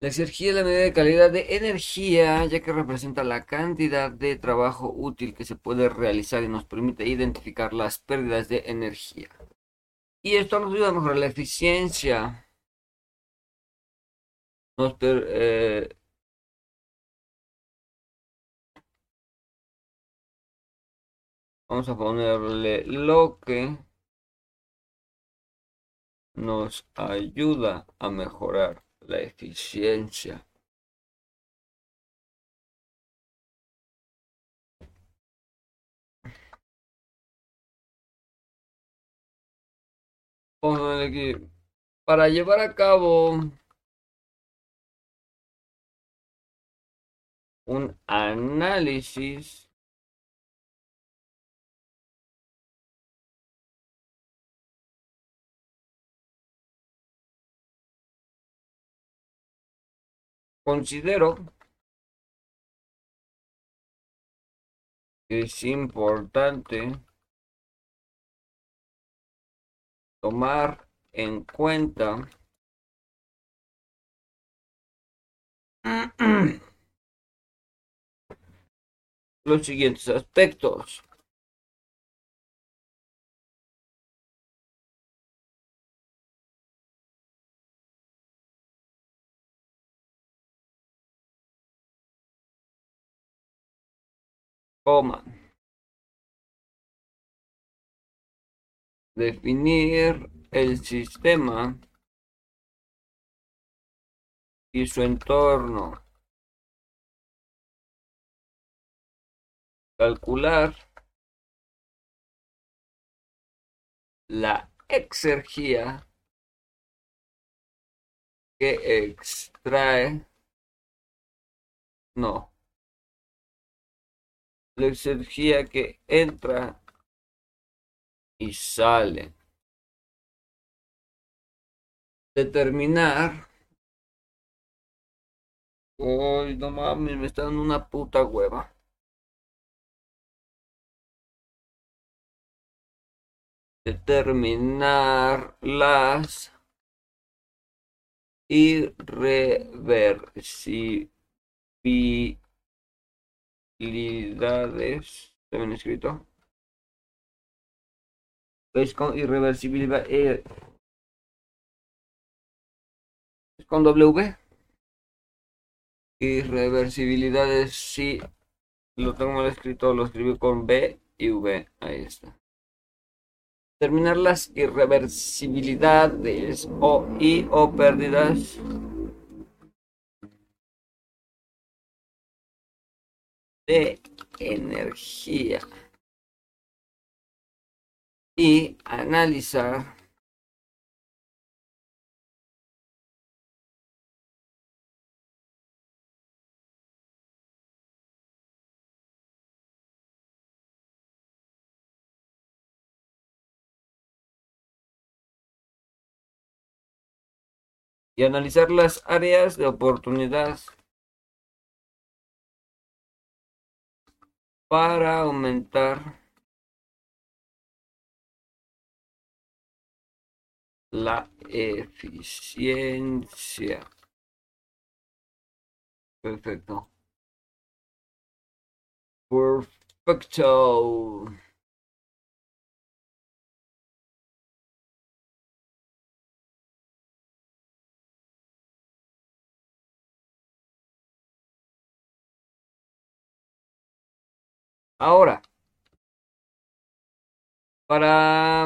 Speaker 1: La exergía es la medida de calidad de energía, ya que representa la cantidad de trabajo útil que se puede realizar y nos permite identificar las pérdidas de energía. Y esto nos ayuda a mejorar la eficiencia. Eh, vamos a ponerle lo que nos ayuda a mejorar la eficiencia. Para llevar a cabo un análisis Considero que es importante tomar en cuenta los siguientes aspectos. Definir el sistema y su entorno. Calcular la exergía que extrae. No. La exergía que entra y sale. Determinar. Uy, no mames, me está dando una puta hueva. Determinar las irreversibilidades. También escrito es con irreversibilidad. Eh, es con W. Irreversibilidades, sí. Lo tengo mal escrito, lo escribí con B y V. Ahí está. Terminar las irreversibilidades o y o pérdidas. De energía y analizar y analizar las áreas de oportunidad para aumentar la eficiencia. Perfecto. Perfecto. Ahora, para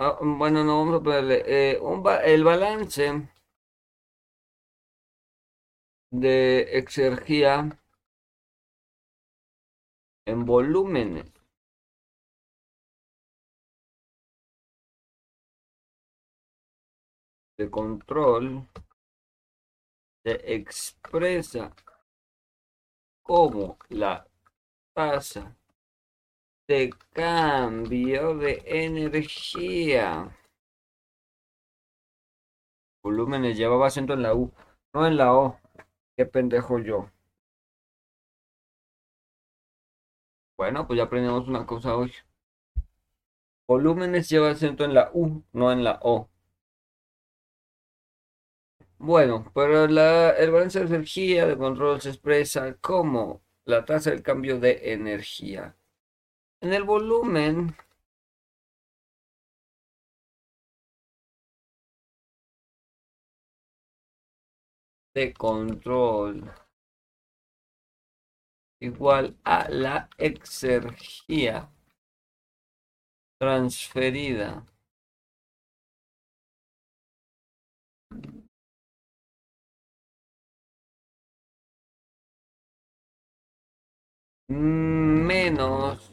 Speaker 1: Ah, bueno, no vamos a ponerle eh, el balance de exergía en volúmenes. de control se expresa como la tasa de cambio de energía. Volúmenes llevaba acento en la U, no en la O. Qué pendejo yo. Bueno, pues ya aprendemos una cosa hoy. Volúmenes lleva acento en la U, no en la O. Bueno, pero la, el balance de energía de control se expresa como la tasa del cambio de energía. En el volumen de control igual a la exergía transferida menos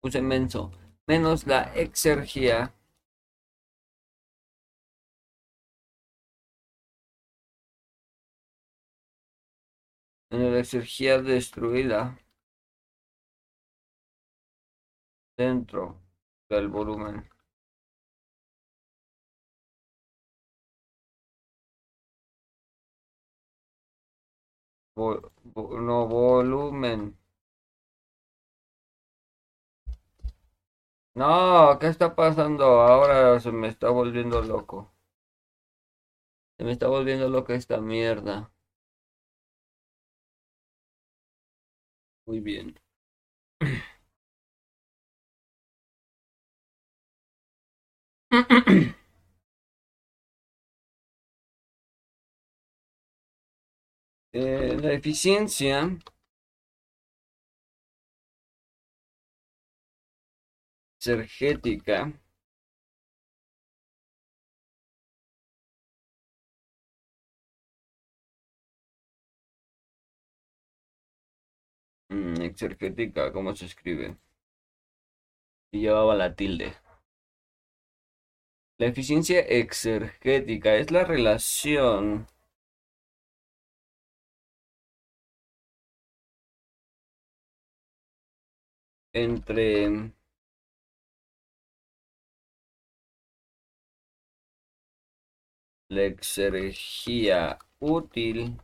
Speaker 1: puse menso menos la exergía. En la exergía destruida dentro del volumen no volumen. No, ¿qué está pasando? Ahora se me está volviendo loco. Se me está volviendo loca esta mierda. Muy bien. Eh, la eficiencia exergética mm, exergética, ¿cómo se escribe? Y llevaba la tilde. La eficiencia exergética es la relación entre la exergía útil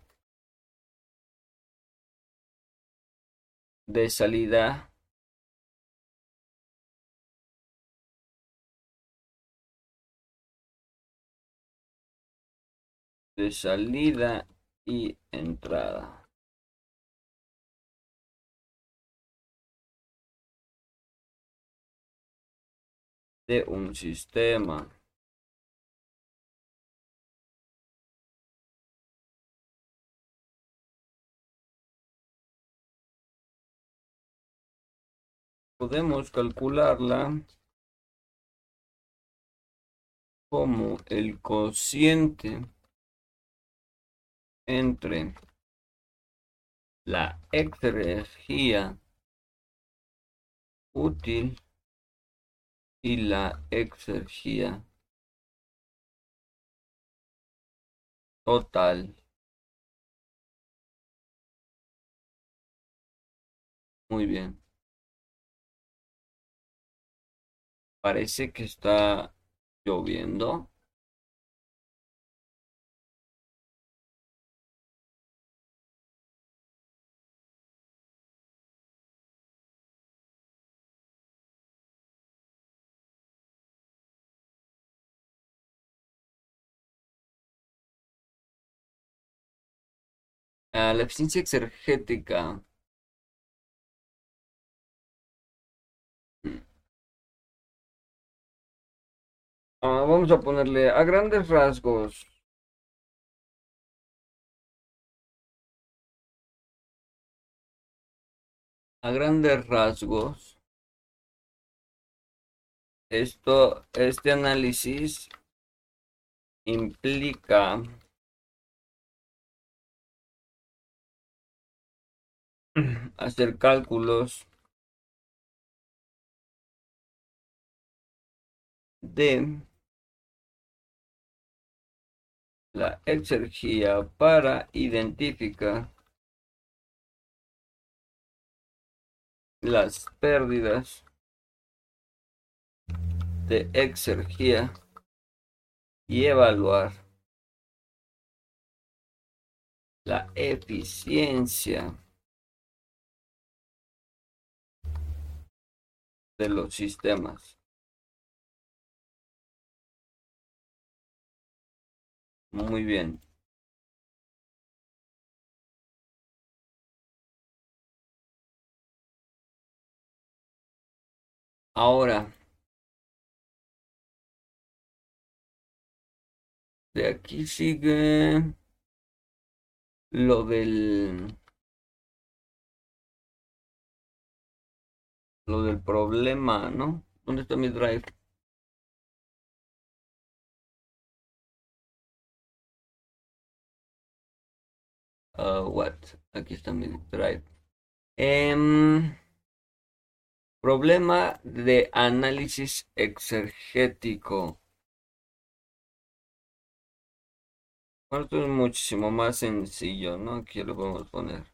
Speaker 1: de salida de salida y entrada. De un sistema. Podemos calcularla como el cociente entre la exergía útil y la exergía total. Muy bien. Parece que está lloviendo. La eficiencia exergética. Ah, vamos a ponerle a grandes rasgos. A grandes rasgos. Esto, este análisis implica hacer cálculos de la exergía para identificar las pérdidas de exergía y evaluar la eficiencia de los sistemas. Muy bien. Ahora, de aquí sigue lo del lo del problema, ¿no? ¿Dónde está mi drive? Uh, what? Aquí está mi drive. Em, problema de análisis exergético. esto es muchísimo más sencillo, ¿no? Aquí lo podemos poner.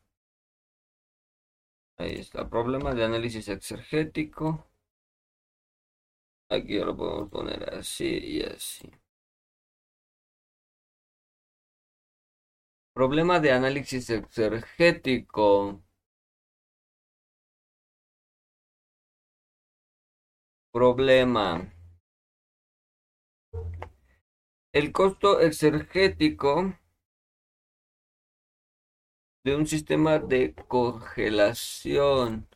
Speaker 1: Ahí está, problema de análisis exergético. Aquí lo podemos poner así y así. Problema de análisis exergético. Problema. El costo exergético de un sistema de congelación.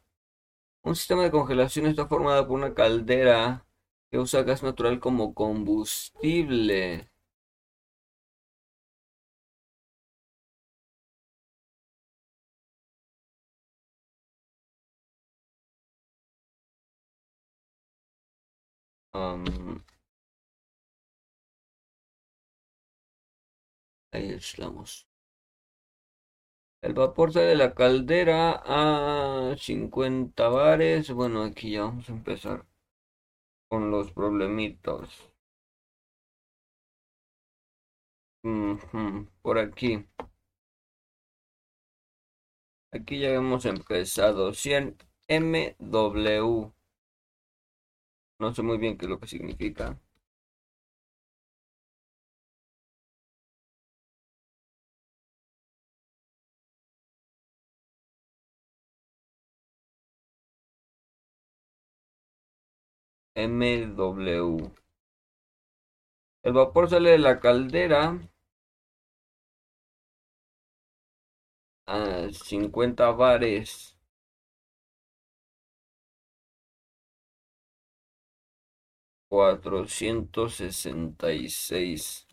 Speaker 1: Un sistema de congelación está formado por una caldera que usa gas natural como combustible. ahí estamos. El vapor sale de la caldera a 50 bares. Bueno, aquí ya vamos a empezar con los problemitos. Por aquí. Aquí ya hemos empezado. 100 MW. No sé muy bien qué es lo que significa. MW. El vapor sale de la caldera a 50 bares. Cuatrocientos sesenta y seis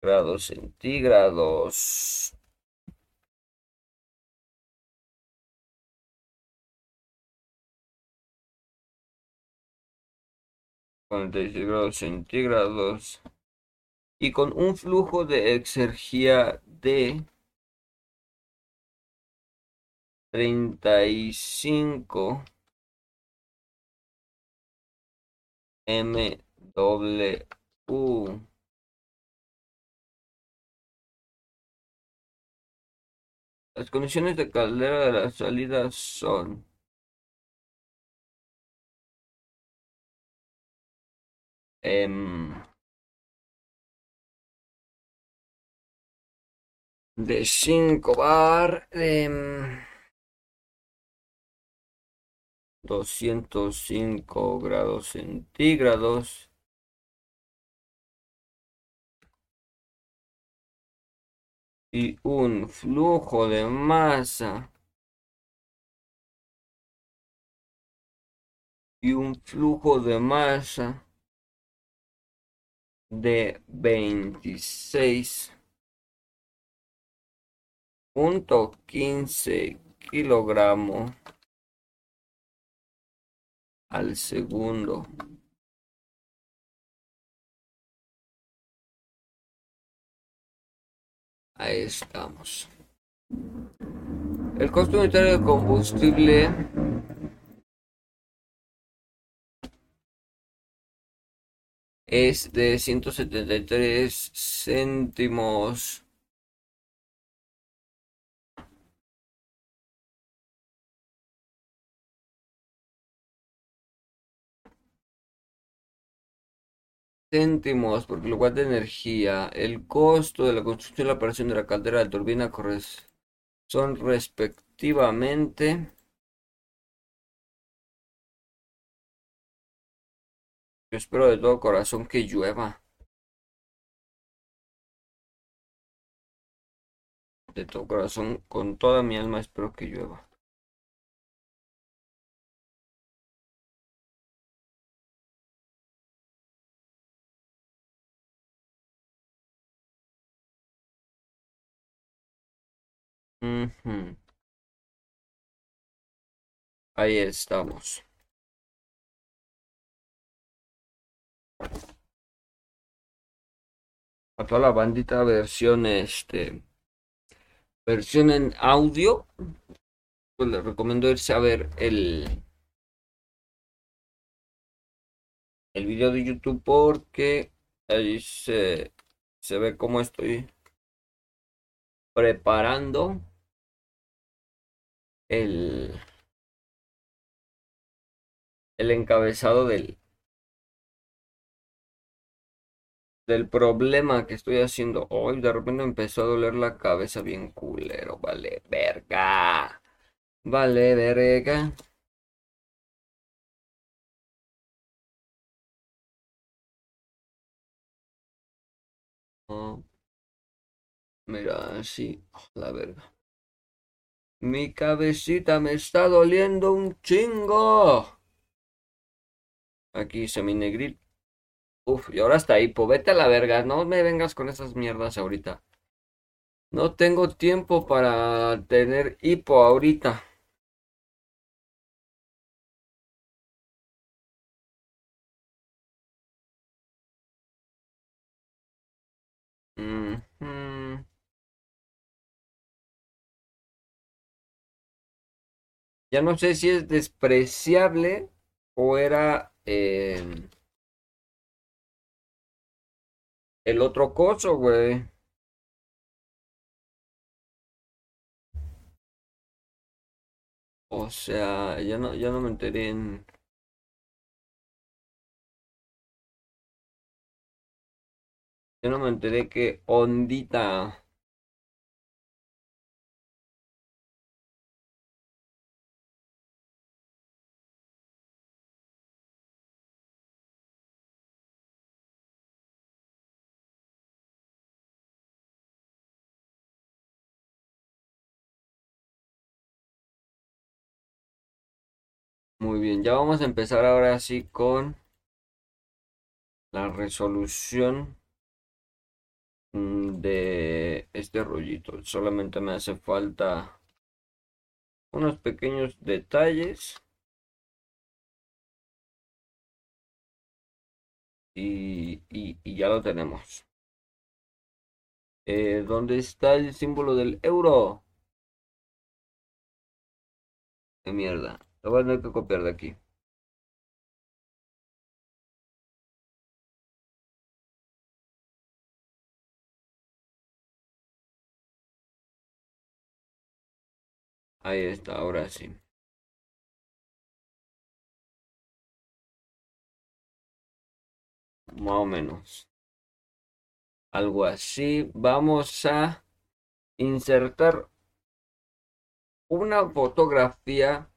Speaker 1: grados centígrados. 46 grados centígrados y con un flujo de exergía de 35 MW. Las condiciones de caldera de la salida son Em, de 5 bar de 205 grados centígrados. Y un flujo de masa. Y un flujo de masa de 26.15 kilogramos al segundo. Ahí estamos. El costo unitario de combustible es de 173 céntimos. céntimos por kilowatt de energía. El costo de la construcción y la operación de la caldera de turbina son respectivamente Yo espero de todo corazón que llueva. De todo corazón, con toda mi alma espero que llueva. Ahí estamos. A toda la bandita versión este versión en audio pues les recomiendo irse a ver el el video de youtube porque ahí se, se ve cómo estoy preparando el el encabezado del del problema que estoy haciendo hoy. De repente empezó a doler la cabeza bien culero. Vale, verga. Vale, verga. mira, así. la verga. Mi cabecita me está doliendo un chingo. Aquí hice mi negrito. Uf, y ahora está hipo. Vete a la verga. No me vengas con esas mierdas ahorita. No tengo tiempo para tener hipo ahorita. Ya no sé si es despreciable o era eh, el otro coso, güey. O sea, ya no, ya no me enteré en... No me enteré que ondita. Muy bien, ya vamos a empezar ahora sí con la resolución mm, de este rollito. Solamente me hace falta unos pequeños detalles. Y, ya lo tenemos. Eh, ¿Dónde está el símbolo del euro? ¡Qué mierda! Lo voy a tener que copiar de aquí. Ahí está, ahora sí. Más o menos. Algo así. Vamos a insertar una fotografía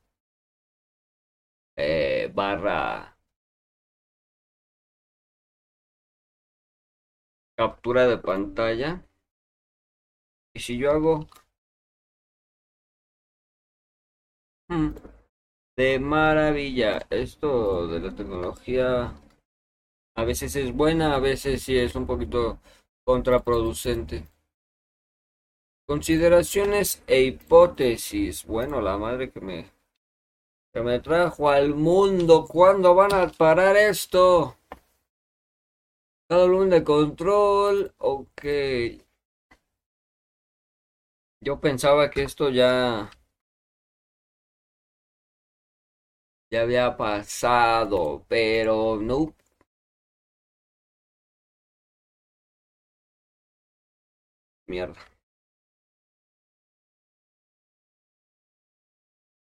Speaker 1: eh, barra captura de pantalla. Y si yo hago hmm, de maravilla, esto de la tecnología a veces es buena, a veces sí es un poquito contraproducente. Consideraciones e hipótesis. Bueno, la madre que me que me trajo al mundo. ¿Cuándo van a parar esto? Cada volumen de control. Ok. Yo pensaba que esto ya... Ya había pasado, pero no. Mierda.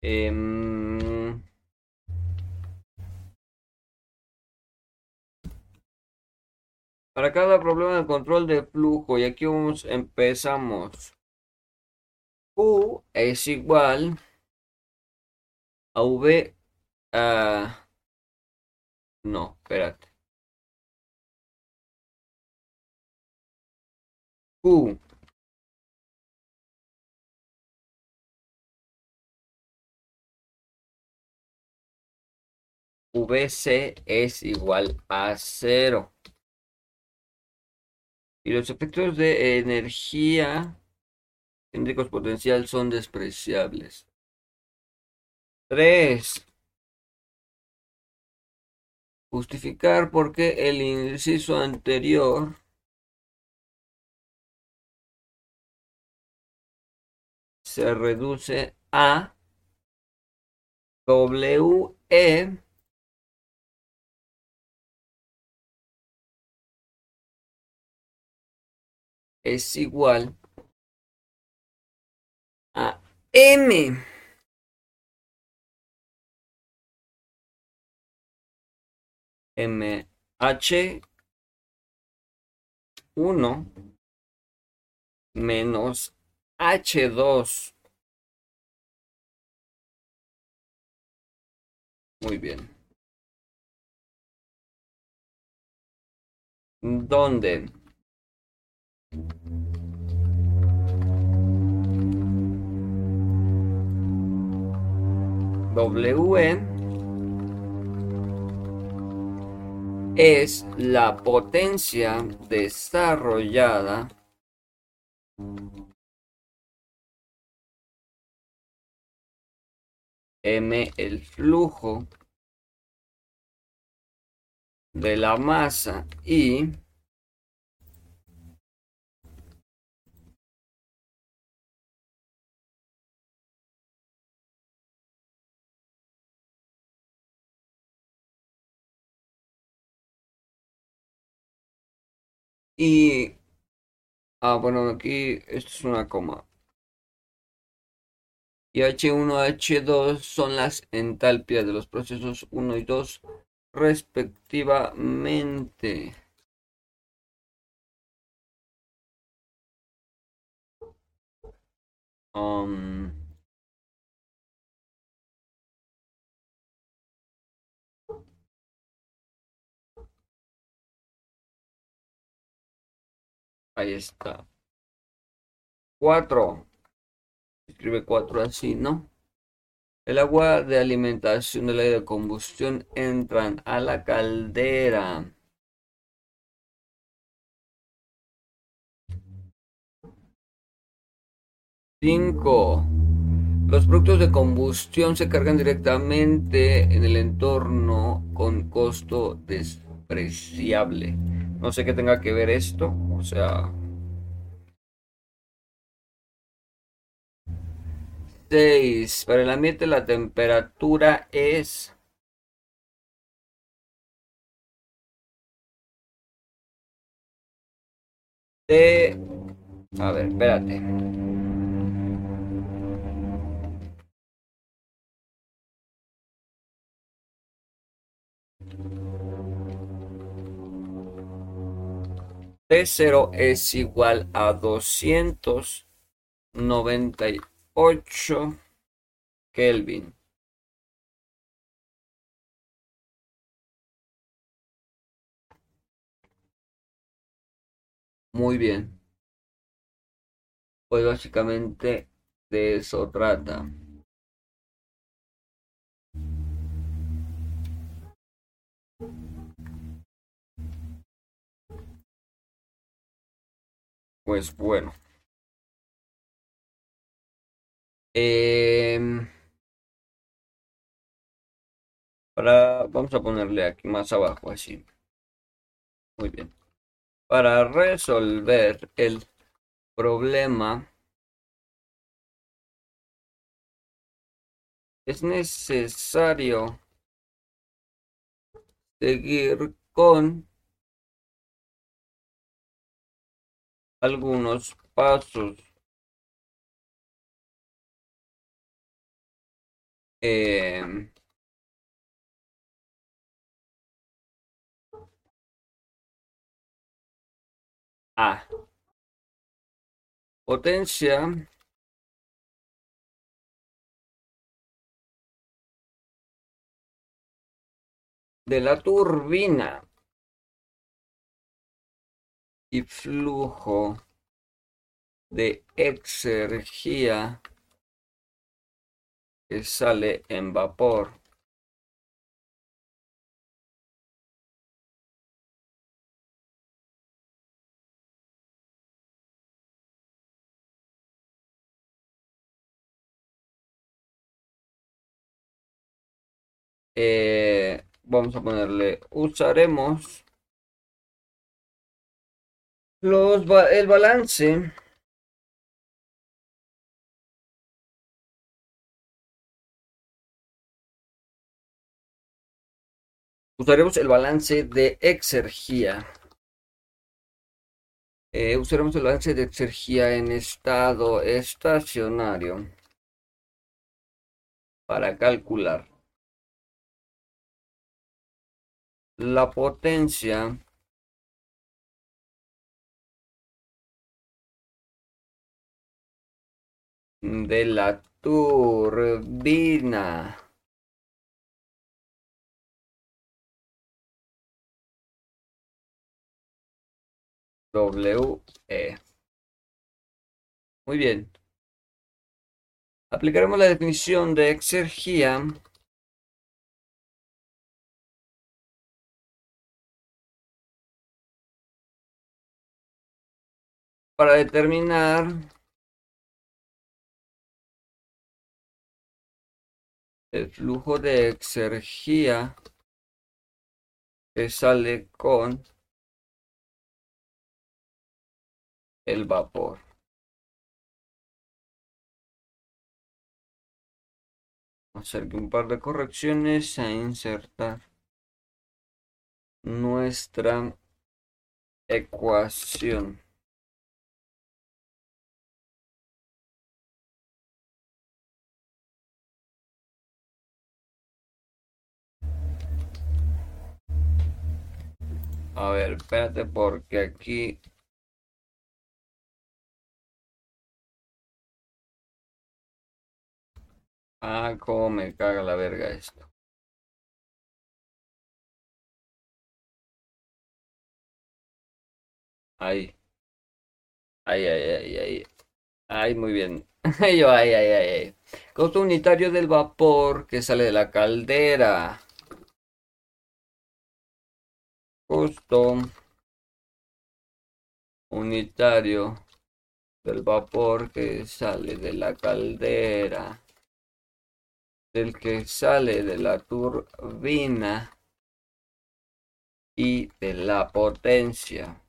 Speaker 1: Em, para cada problema de control de flujo, y aquí vamos, empezamos. U es igual a V. a no, espérate. Q VC es igual a cero. Y los efectos de energía céntricos potencial son despreciables. 3. Justificar por qué el inciso anterior se reduce a WE es igual a M. MH 1 menos H2. Muy bien. ¿Dónde? W es la potencia desarrollada M el flujo de la masa y y ah bueno aquí esto es una coma y H1, H2 son las entalpias de los procesos 1 y 2 respectivamente. Um, ahí está. 4 escribe 4 así, ¿no? El agua de alimentación del aire de combustión entran a la caldera. Cinco. Los productos de combustión se cargan directamente en el entorno con costo despreciable. No sé qué tenga que ver esto. O sea, 6. Para el ambiente la temperatura es... De... A ver, espérate. T0 es igual a 290 8 Kelvin. Muy bien. Pues básicamente de eso trata. Pues bueno. Em, para, vamos a ponerle aquí más abajo, así. Muy bien. Para resolver el problema es necesario seguir con algunos pasos Eh. Potencia. de la turbina y flujo de exergía que sale en vapor. Eh, vamos a ponerle usaremos los el balance Usaremos el balance de exergía. Eh, usaremos el balance de exergía en estado estacionario para calcular la potencia de la turbina. E. Muy bien. Aplicaremos la definición de exergía para determinar el flujo de exergía que sale con el vapor. Hacer un par de correcciones a insertar nuestra ecuación. A ver, espérate porque aquí... Ah, cómo me caga la verga esto. Ahí. Ahí, ahí, ahí, ahí. Ahí, muy bien. Yo, ahí, ahí, ahí. Costo unitario del vapor que sale de la caldera costo unitario del vapor que sale de la caldera, del que sale de la turbina y de la potencia.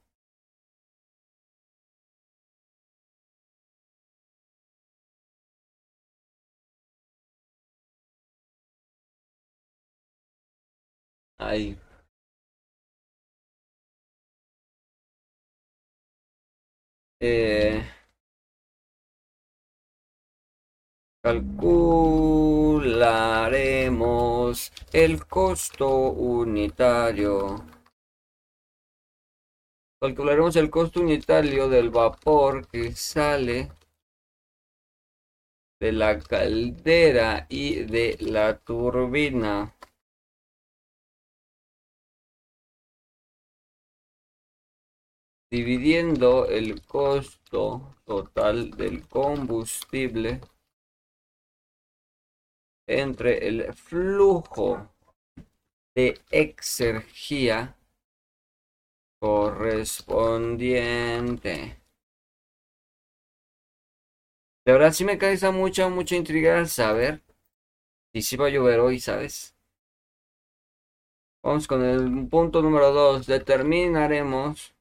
Speaker 1: Ahí. Eh, calcularemos el costo unitario. Calcularemos el costo unitario del vapor que sale de la caldera y de la turbina. Dividiendo el costo total del combustible entre el flujo de exergía correspondiente. De verdad sí me causa mucha, mucha intriga saber si va a llover hoy, ¿sabes? Vamos con el punto número 2. Determinaremos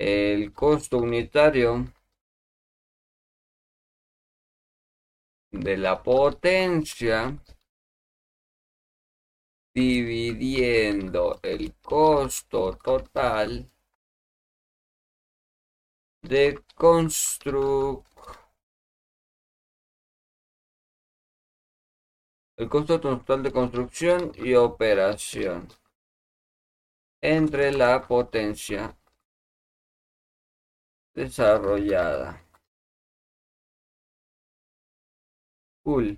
Speaker 1: el costo unitario de la potencia dividiendo el costo total de construcción el costo total de construcción y operación entre la potencia desarrollada. Cool.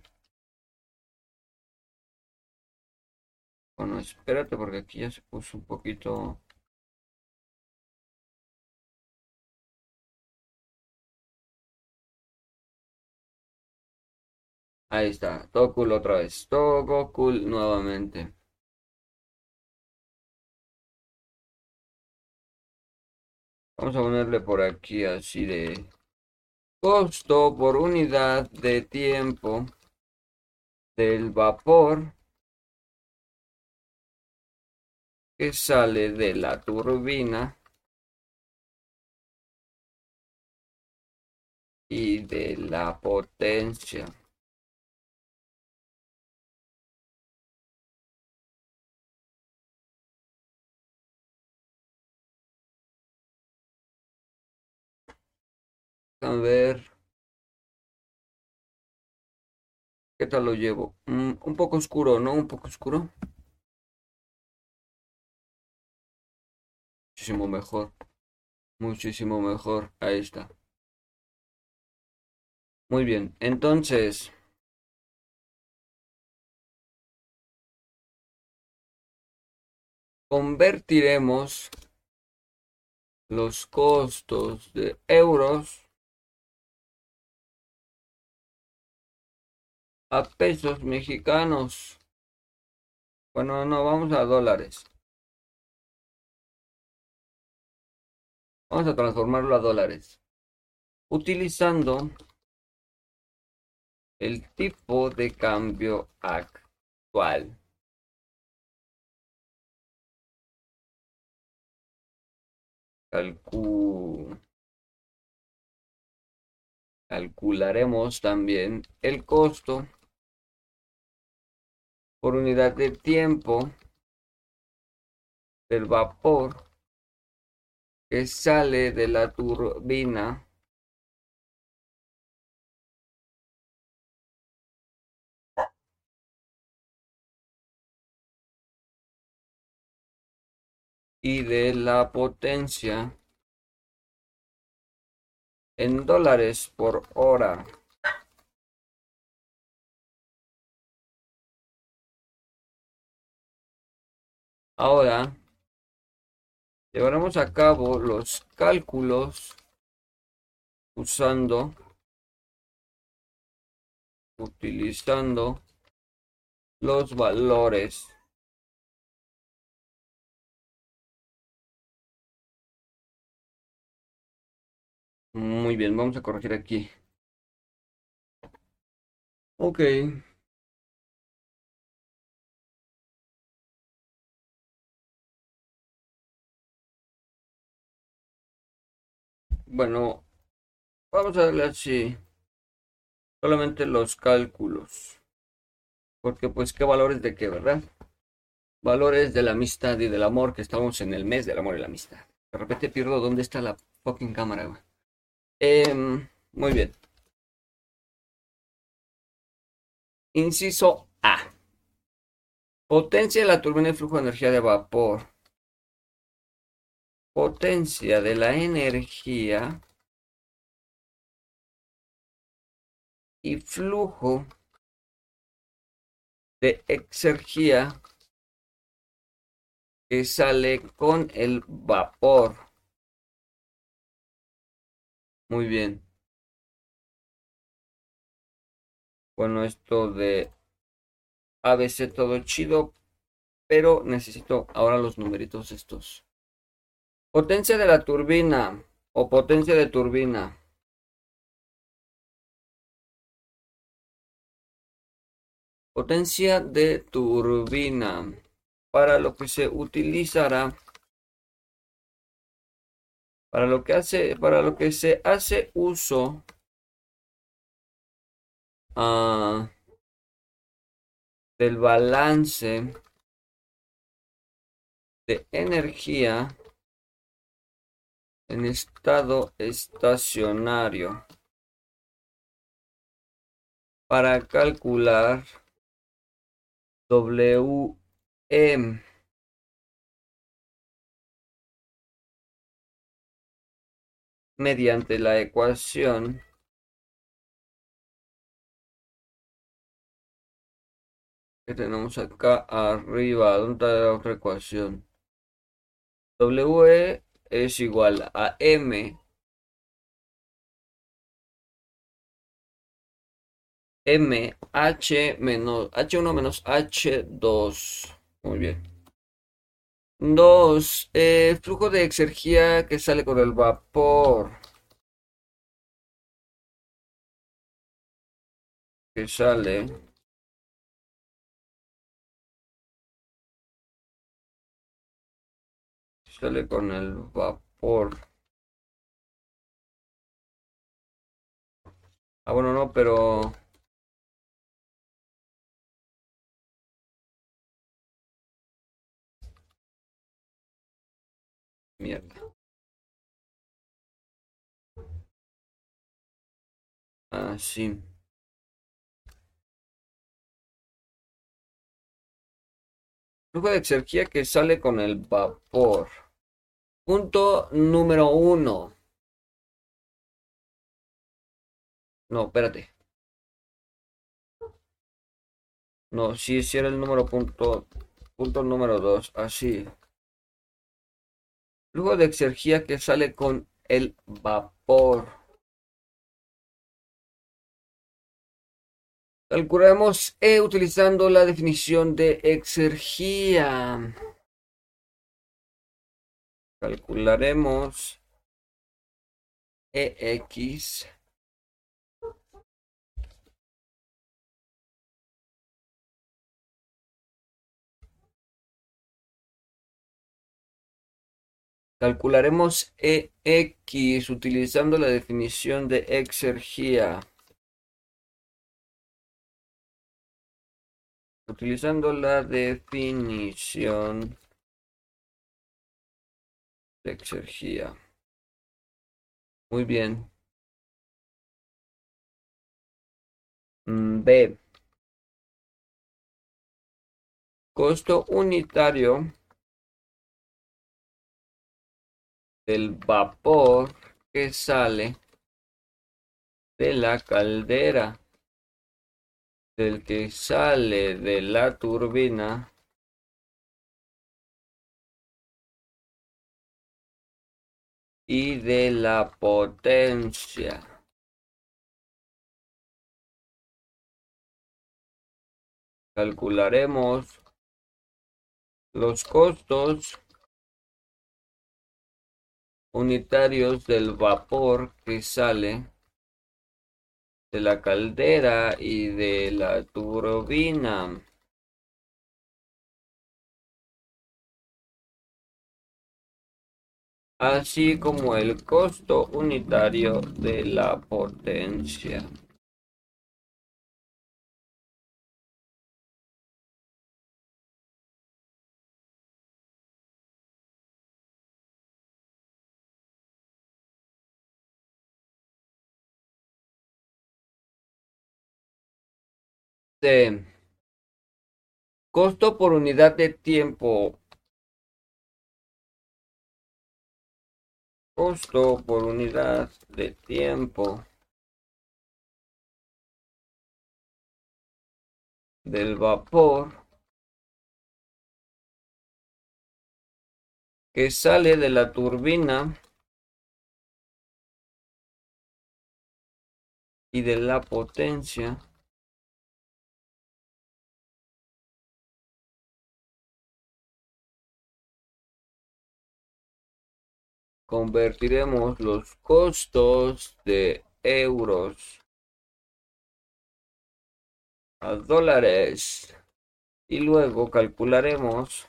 Speaker 1: Bueno, espérate porque aquí ya se puso un poquito... Ahí está, todo cool otra vez, todo cool nuevamente. Vamos a ponerle por aquí así de costo por unidad de tiempo del vapor que sale de la turbina y de la potencia. A ver. ¿Qué tal lo llevo? Mm, un poco oscuro, ¿no? Un poco oscuro. Muchísimo mejor. Muchísimo mejor. Ahí está. Muy bien. Entonces... Convertiremos los costos de euros a pesos mexicanos. Bueno, no, vamos a dólares. Vamos a transformarlo a dólares. Utilizando el tipo de cambio actual. Calcularemos también el costo por unidad de tiempo del vapor que sale de la turbina y de la potencia en dólares por hora. Ahora llevaremos a cabo los cálculos usando utilizando los valores Muy bien, vamos a corregir aquí. Ok. Bueno, vamos a darle así. Solamente los cálculos. Porque pues qué valores de qué, ¿verdad? Valores de la amistad y del amor, que estamos en el mes del amor y la amistad. De repente pierdo dónde está la fucking cámara, Em, muy bien. Inciso A. Potencia de la turbina de flujo de energía de vapor. Potencia de la energía y flujo de exergía que sale con el vapor. Muy bien. Bueno, esto de ABC todo chido, pero necesito ahora los numeritos estos. Potencia de la turbina o potencia de turbina. Potencia de turbina para lo que se utilizará para lo que hace, para lo que se hace uso ah, del balance de energía en estado estacionario para calcular WM mediante la ecuación que tenemos acá arriba. ¿Dónde está la otra ecuación? W es igual a M M H menos H1 menos H2. Muy bien. Dos, eh, flujo de exergía que sale con el vapor. Que sale. Sale con el vapor. Ah, bueno, no, pero... Mierda. Ah, sí. Flujo de exergía que sale con el vapor. Punto número uno. No, espérate. No, sí, sí era el número punto, punto número dos. Así. Flujo de exergía que sale con el vapor. Calcularemos E utilizando la definición de exergía. Calcularemos EX Calcularemos EX utilizando la definición de exergía. Utilizando la definición Muy bien. Mm, B. Costo unitario del vapor que sale de la caldera, del que sale de la turbina y de la potencia. Calcularemos los costos unitarios del vapor que sale de la caldera y de la turbina. Así como el costo unitario de la potencia. De costo por unidad de tiempo costo por unidad de tiempo del vapor que sale de la turbina y de la potencia convertiremos los costos de euros a dólares. Y luego calcularemos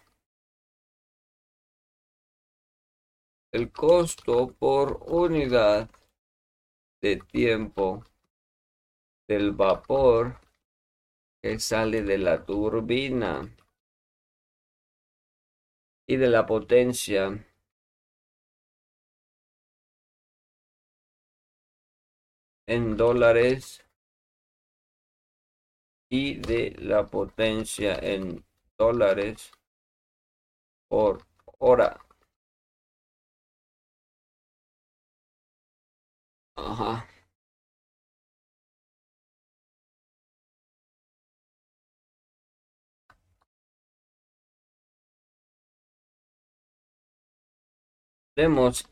Speaker 1: el costo por unidad de tiempo del vapor que sale de la turbina y de la potencia en dólares y de la potencia en dólares por hora. Ajá.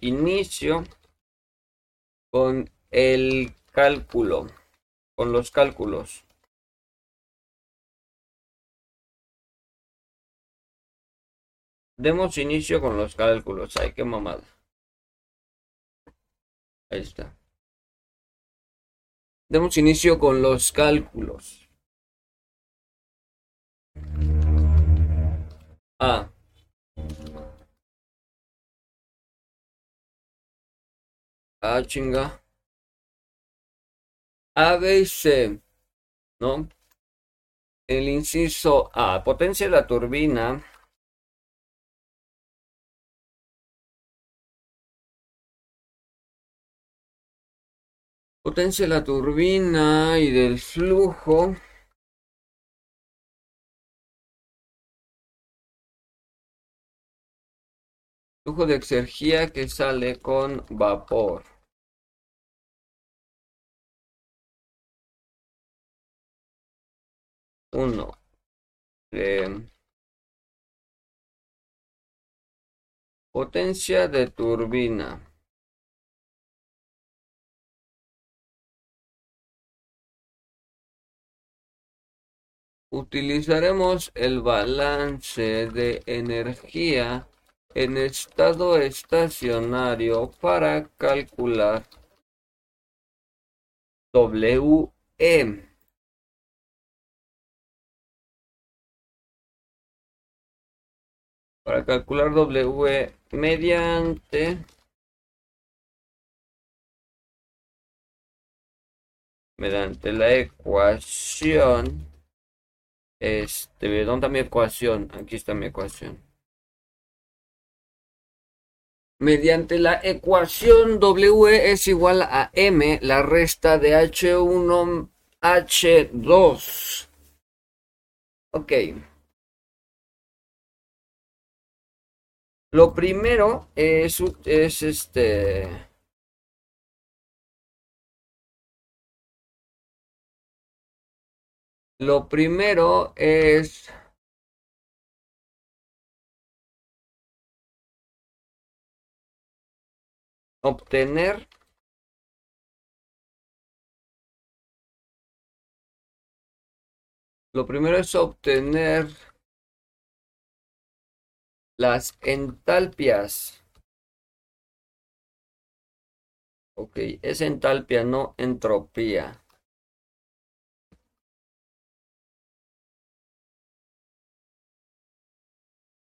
Speaker 1: Inicio con el Cálculo. Con los cálculos. Demos inicio con los cálculos. Ay, qué mamada. Ahí está. Demos inicio con los cálculos. Ah. Ah, chinga. A, B y C, ¿no? El inciso A, potencia de la turbina. Potencia de la turbina y del flujo. Flujo de exergía que sale con vapor. 1 potencia de turbina. Utilizaremos el balance de energía en estado estacionario para calcular WM. Para calcular W mediante mediante la ecuación este, ¿dónde está mi ecuación? Aquí está mi ecuación. Mediante la ecuación W es igual a M, la resta de H1, H2. Ok. Lo primero es, es este... Lo primero es obtener Lo primero es obtener las entalpias. Ok, es entalpia, no entropía.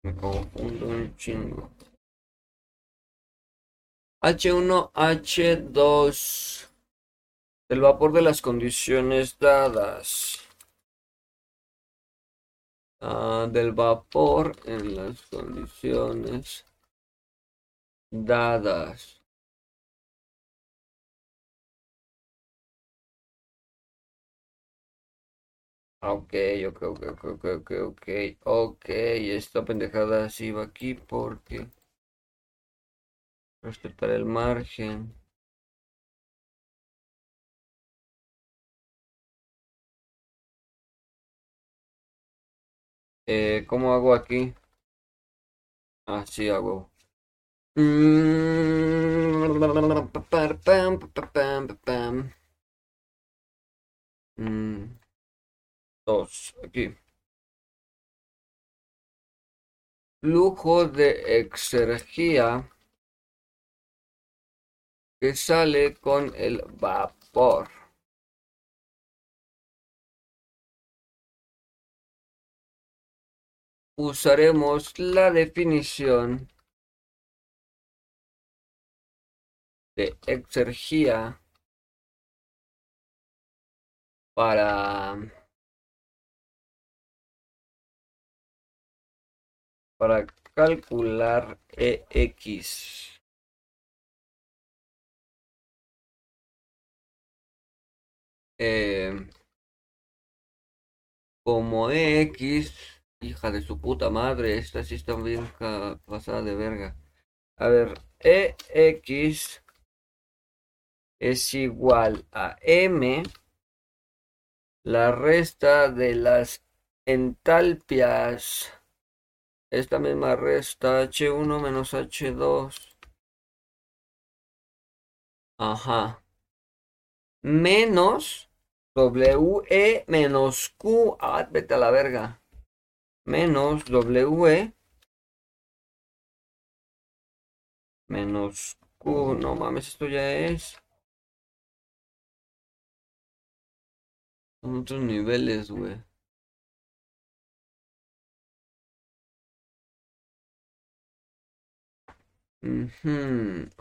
Speaker 1: Me confundo un chingo. H1, H2. El vapor de las condiciones dadas. Ah, del vapor en las condiciones dadas. Ok, ok, ok, ok, ok, ok, ok, ok, esta pendejada sí va aquí porque respetar el margen. Eh, ¿cómo hago aquí? Así hago. Mm dos aquí. Flujo de exergía que sale con el vapor. Usaremos la definición de exergía para para calcular EX. Eh, como EX, hija de su puta madre, esta sí está bien pasada de verga. A ver, EX es igual a M, la resta de las entalpias esta misma resta H1 menos H2. Ajá. Menos WE menos Q. Ah, vete a la verga. Menos WE. Menos Q. No mames, esto ya es. Son otros niveles, güey.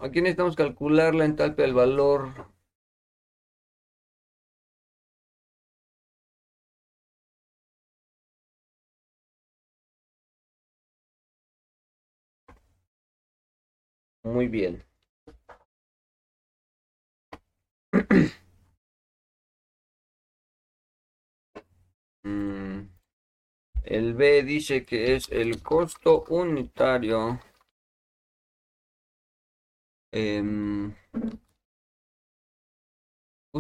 Speaker 1: Aquí necesitamos calcular la entalpia del valor. Muy bien. Mm. El B dice que es el costo unitario eh,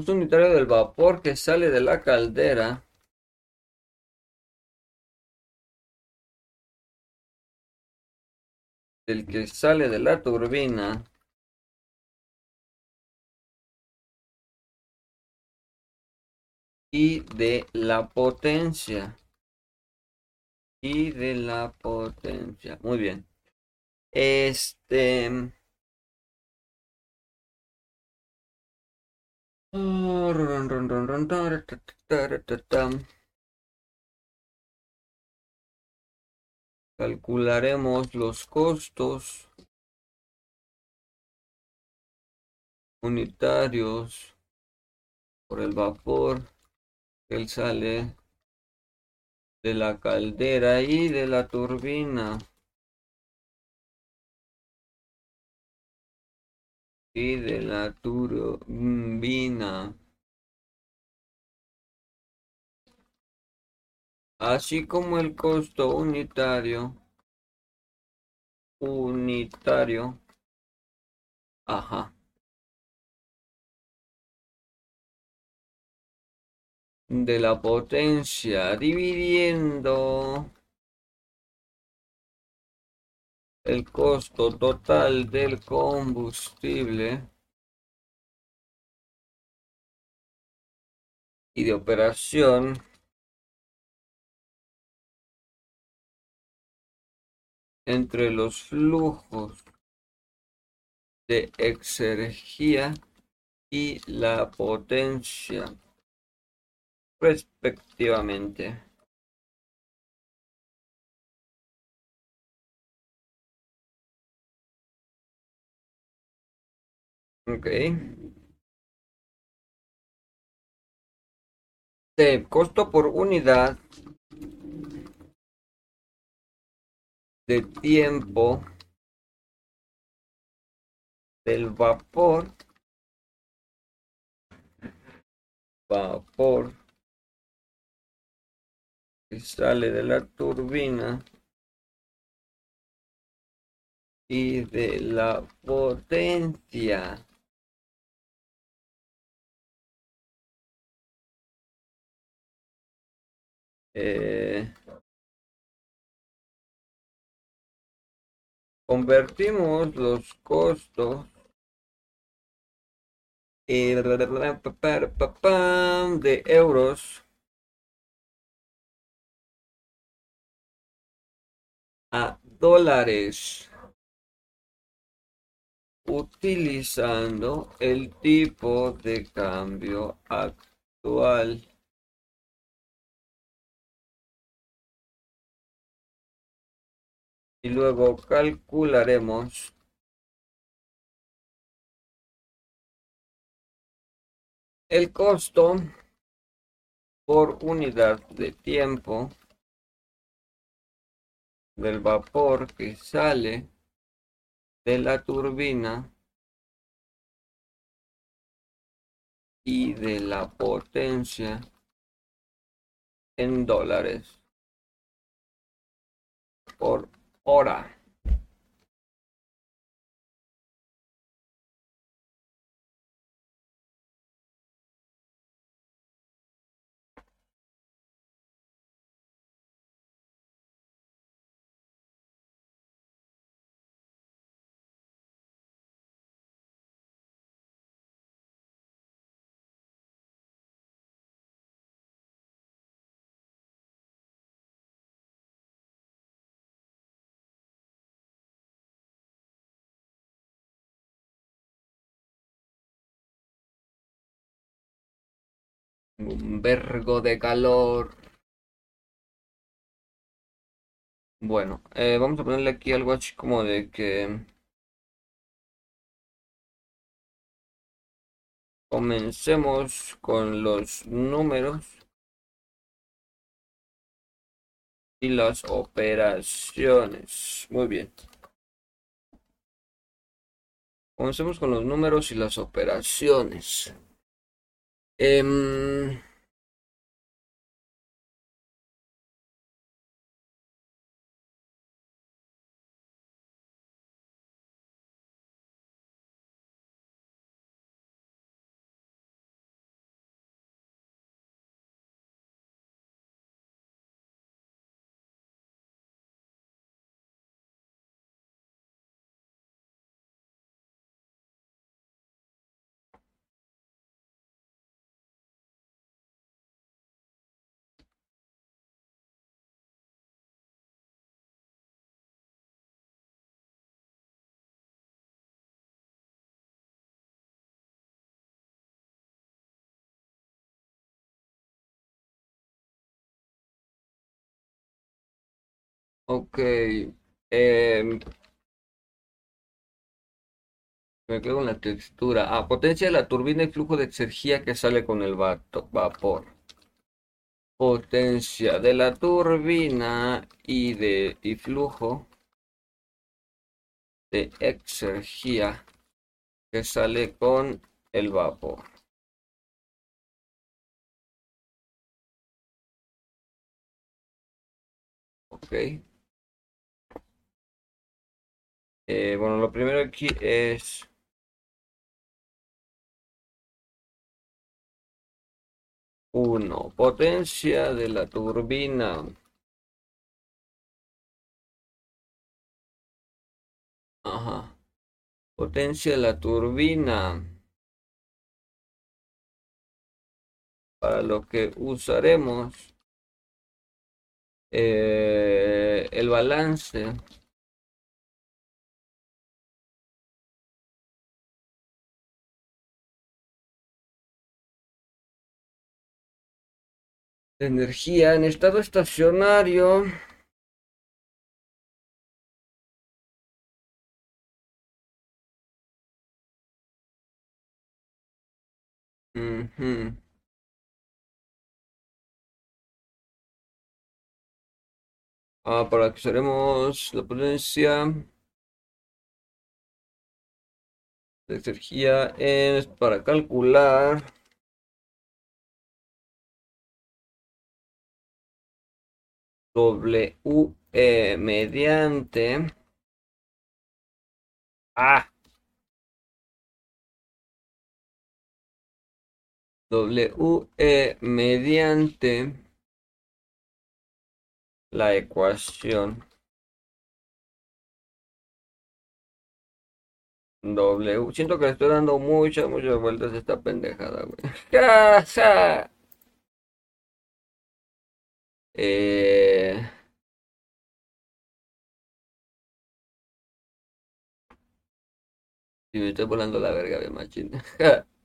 Speaker 1: unitario del vapor que sale de la caldera del que sale de la turbina y de la potencia y de la potencia. Muy bien. Este... Calcularemos los costos unitarios por el vapor que sale de la caldera y de la turbina. Y de la turbina. Así como el costo unitario. Unitario. Ajá. de la potencia dividiendo el costo total del combustible y de operación entre los flujos de exergía y la potencia respectivamente. Ok. De costo por unidad de tiempo del vapor vapor que sale de la turbina y de la potencia. Eh, convertimos los costos de euros a dólares utilizando el tipo de cambio actual. Y luego calcularemos el costo por unidad de tiempo del vapor que sale de la turbina y de la potencia en dólares por hora. Un vergo de calor. Bueno, eh, vamos a ponerle aquí algo así como de que... Comencemos con los números y las operaciones. Muy bien. Comencemos con los números y las operaciones. Em, Ok. em, me quedo con la textura. Ah, potencia de la turbina y flujo de energía que sale con el vato- vapor. Potencia de la turbina y de y flujo de energía que sale con el vapor. Ok. Eh, bueno, lo primero aquí es uno, potencia de la turbina. Ajá. Potencia de la turbina. Para lo que usaremos eh, el balance. De energía en estado estacionario. Ujú. Ah, para que usaremos la potencia de energía es para calcular W E mediante A W E mediante la ecuación W. Siento que le estoy dando muchas, muchas vueltas a esta pendejada, güey. Eh, y me estoy volando la verga, bien machín. Ja.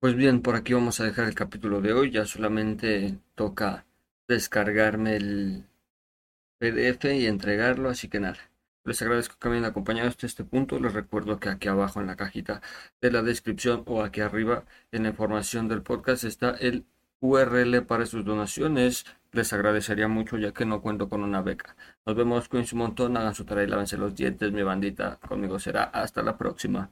Speaker 1: Pues bien, por aquí vamos a dejar el capítulo de hoy. Ya solamente toca descargarme el PDF y entregarlo, así que nada. Les agradezco que me hayan acompañado hasta este punto. Les recuerdo que aquí abajo en la cajita de la descripción o aquí arriba en la información del podcast está el URL para sus donaciones. Les agradecería mucho ya que no cuento con una beca. Nos vemos, cuídense un montón, hagan su tarea y lávense los dientes, mi bandita. Conmigo será hasta la próxima.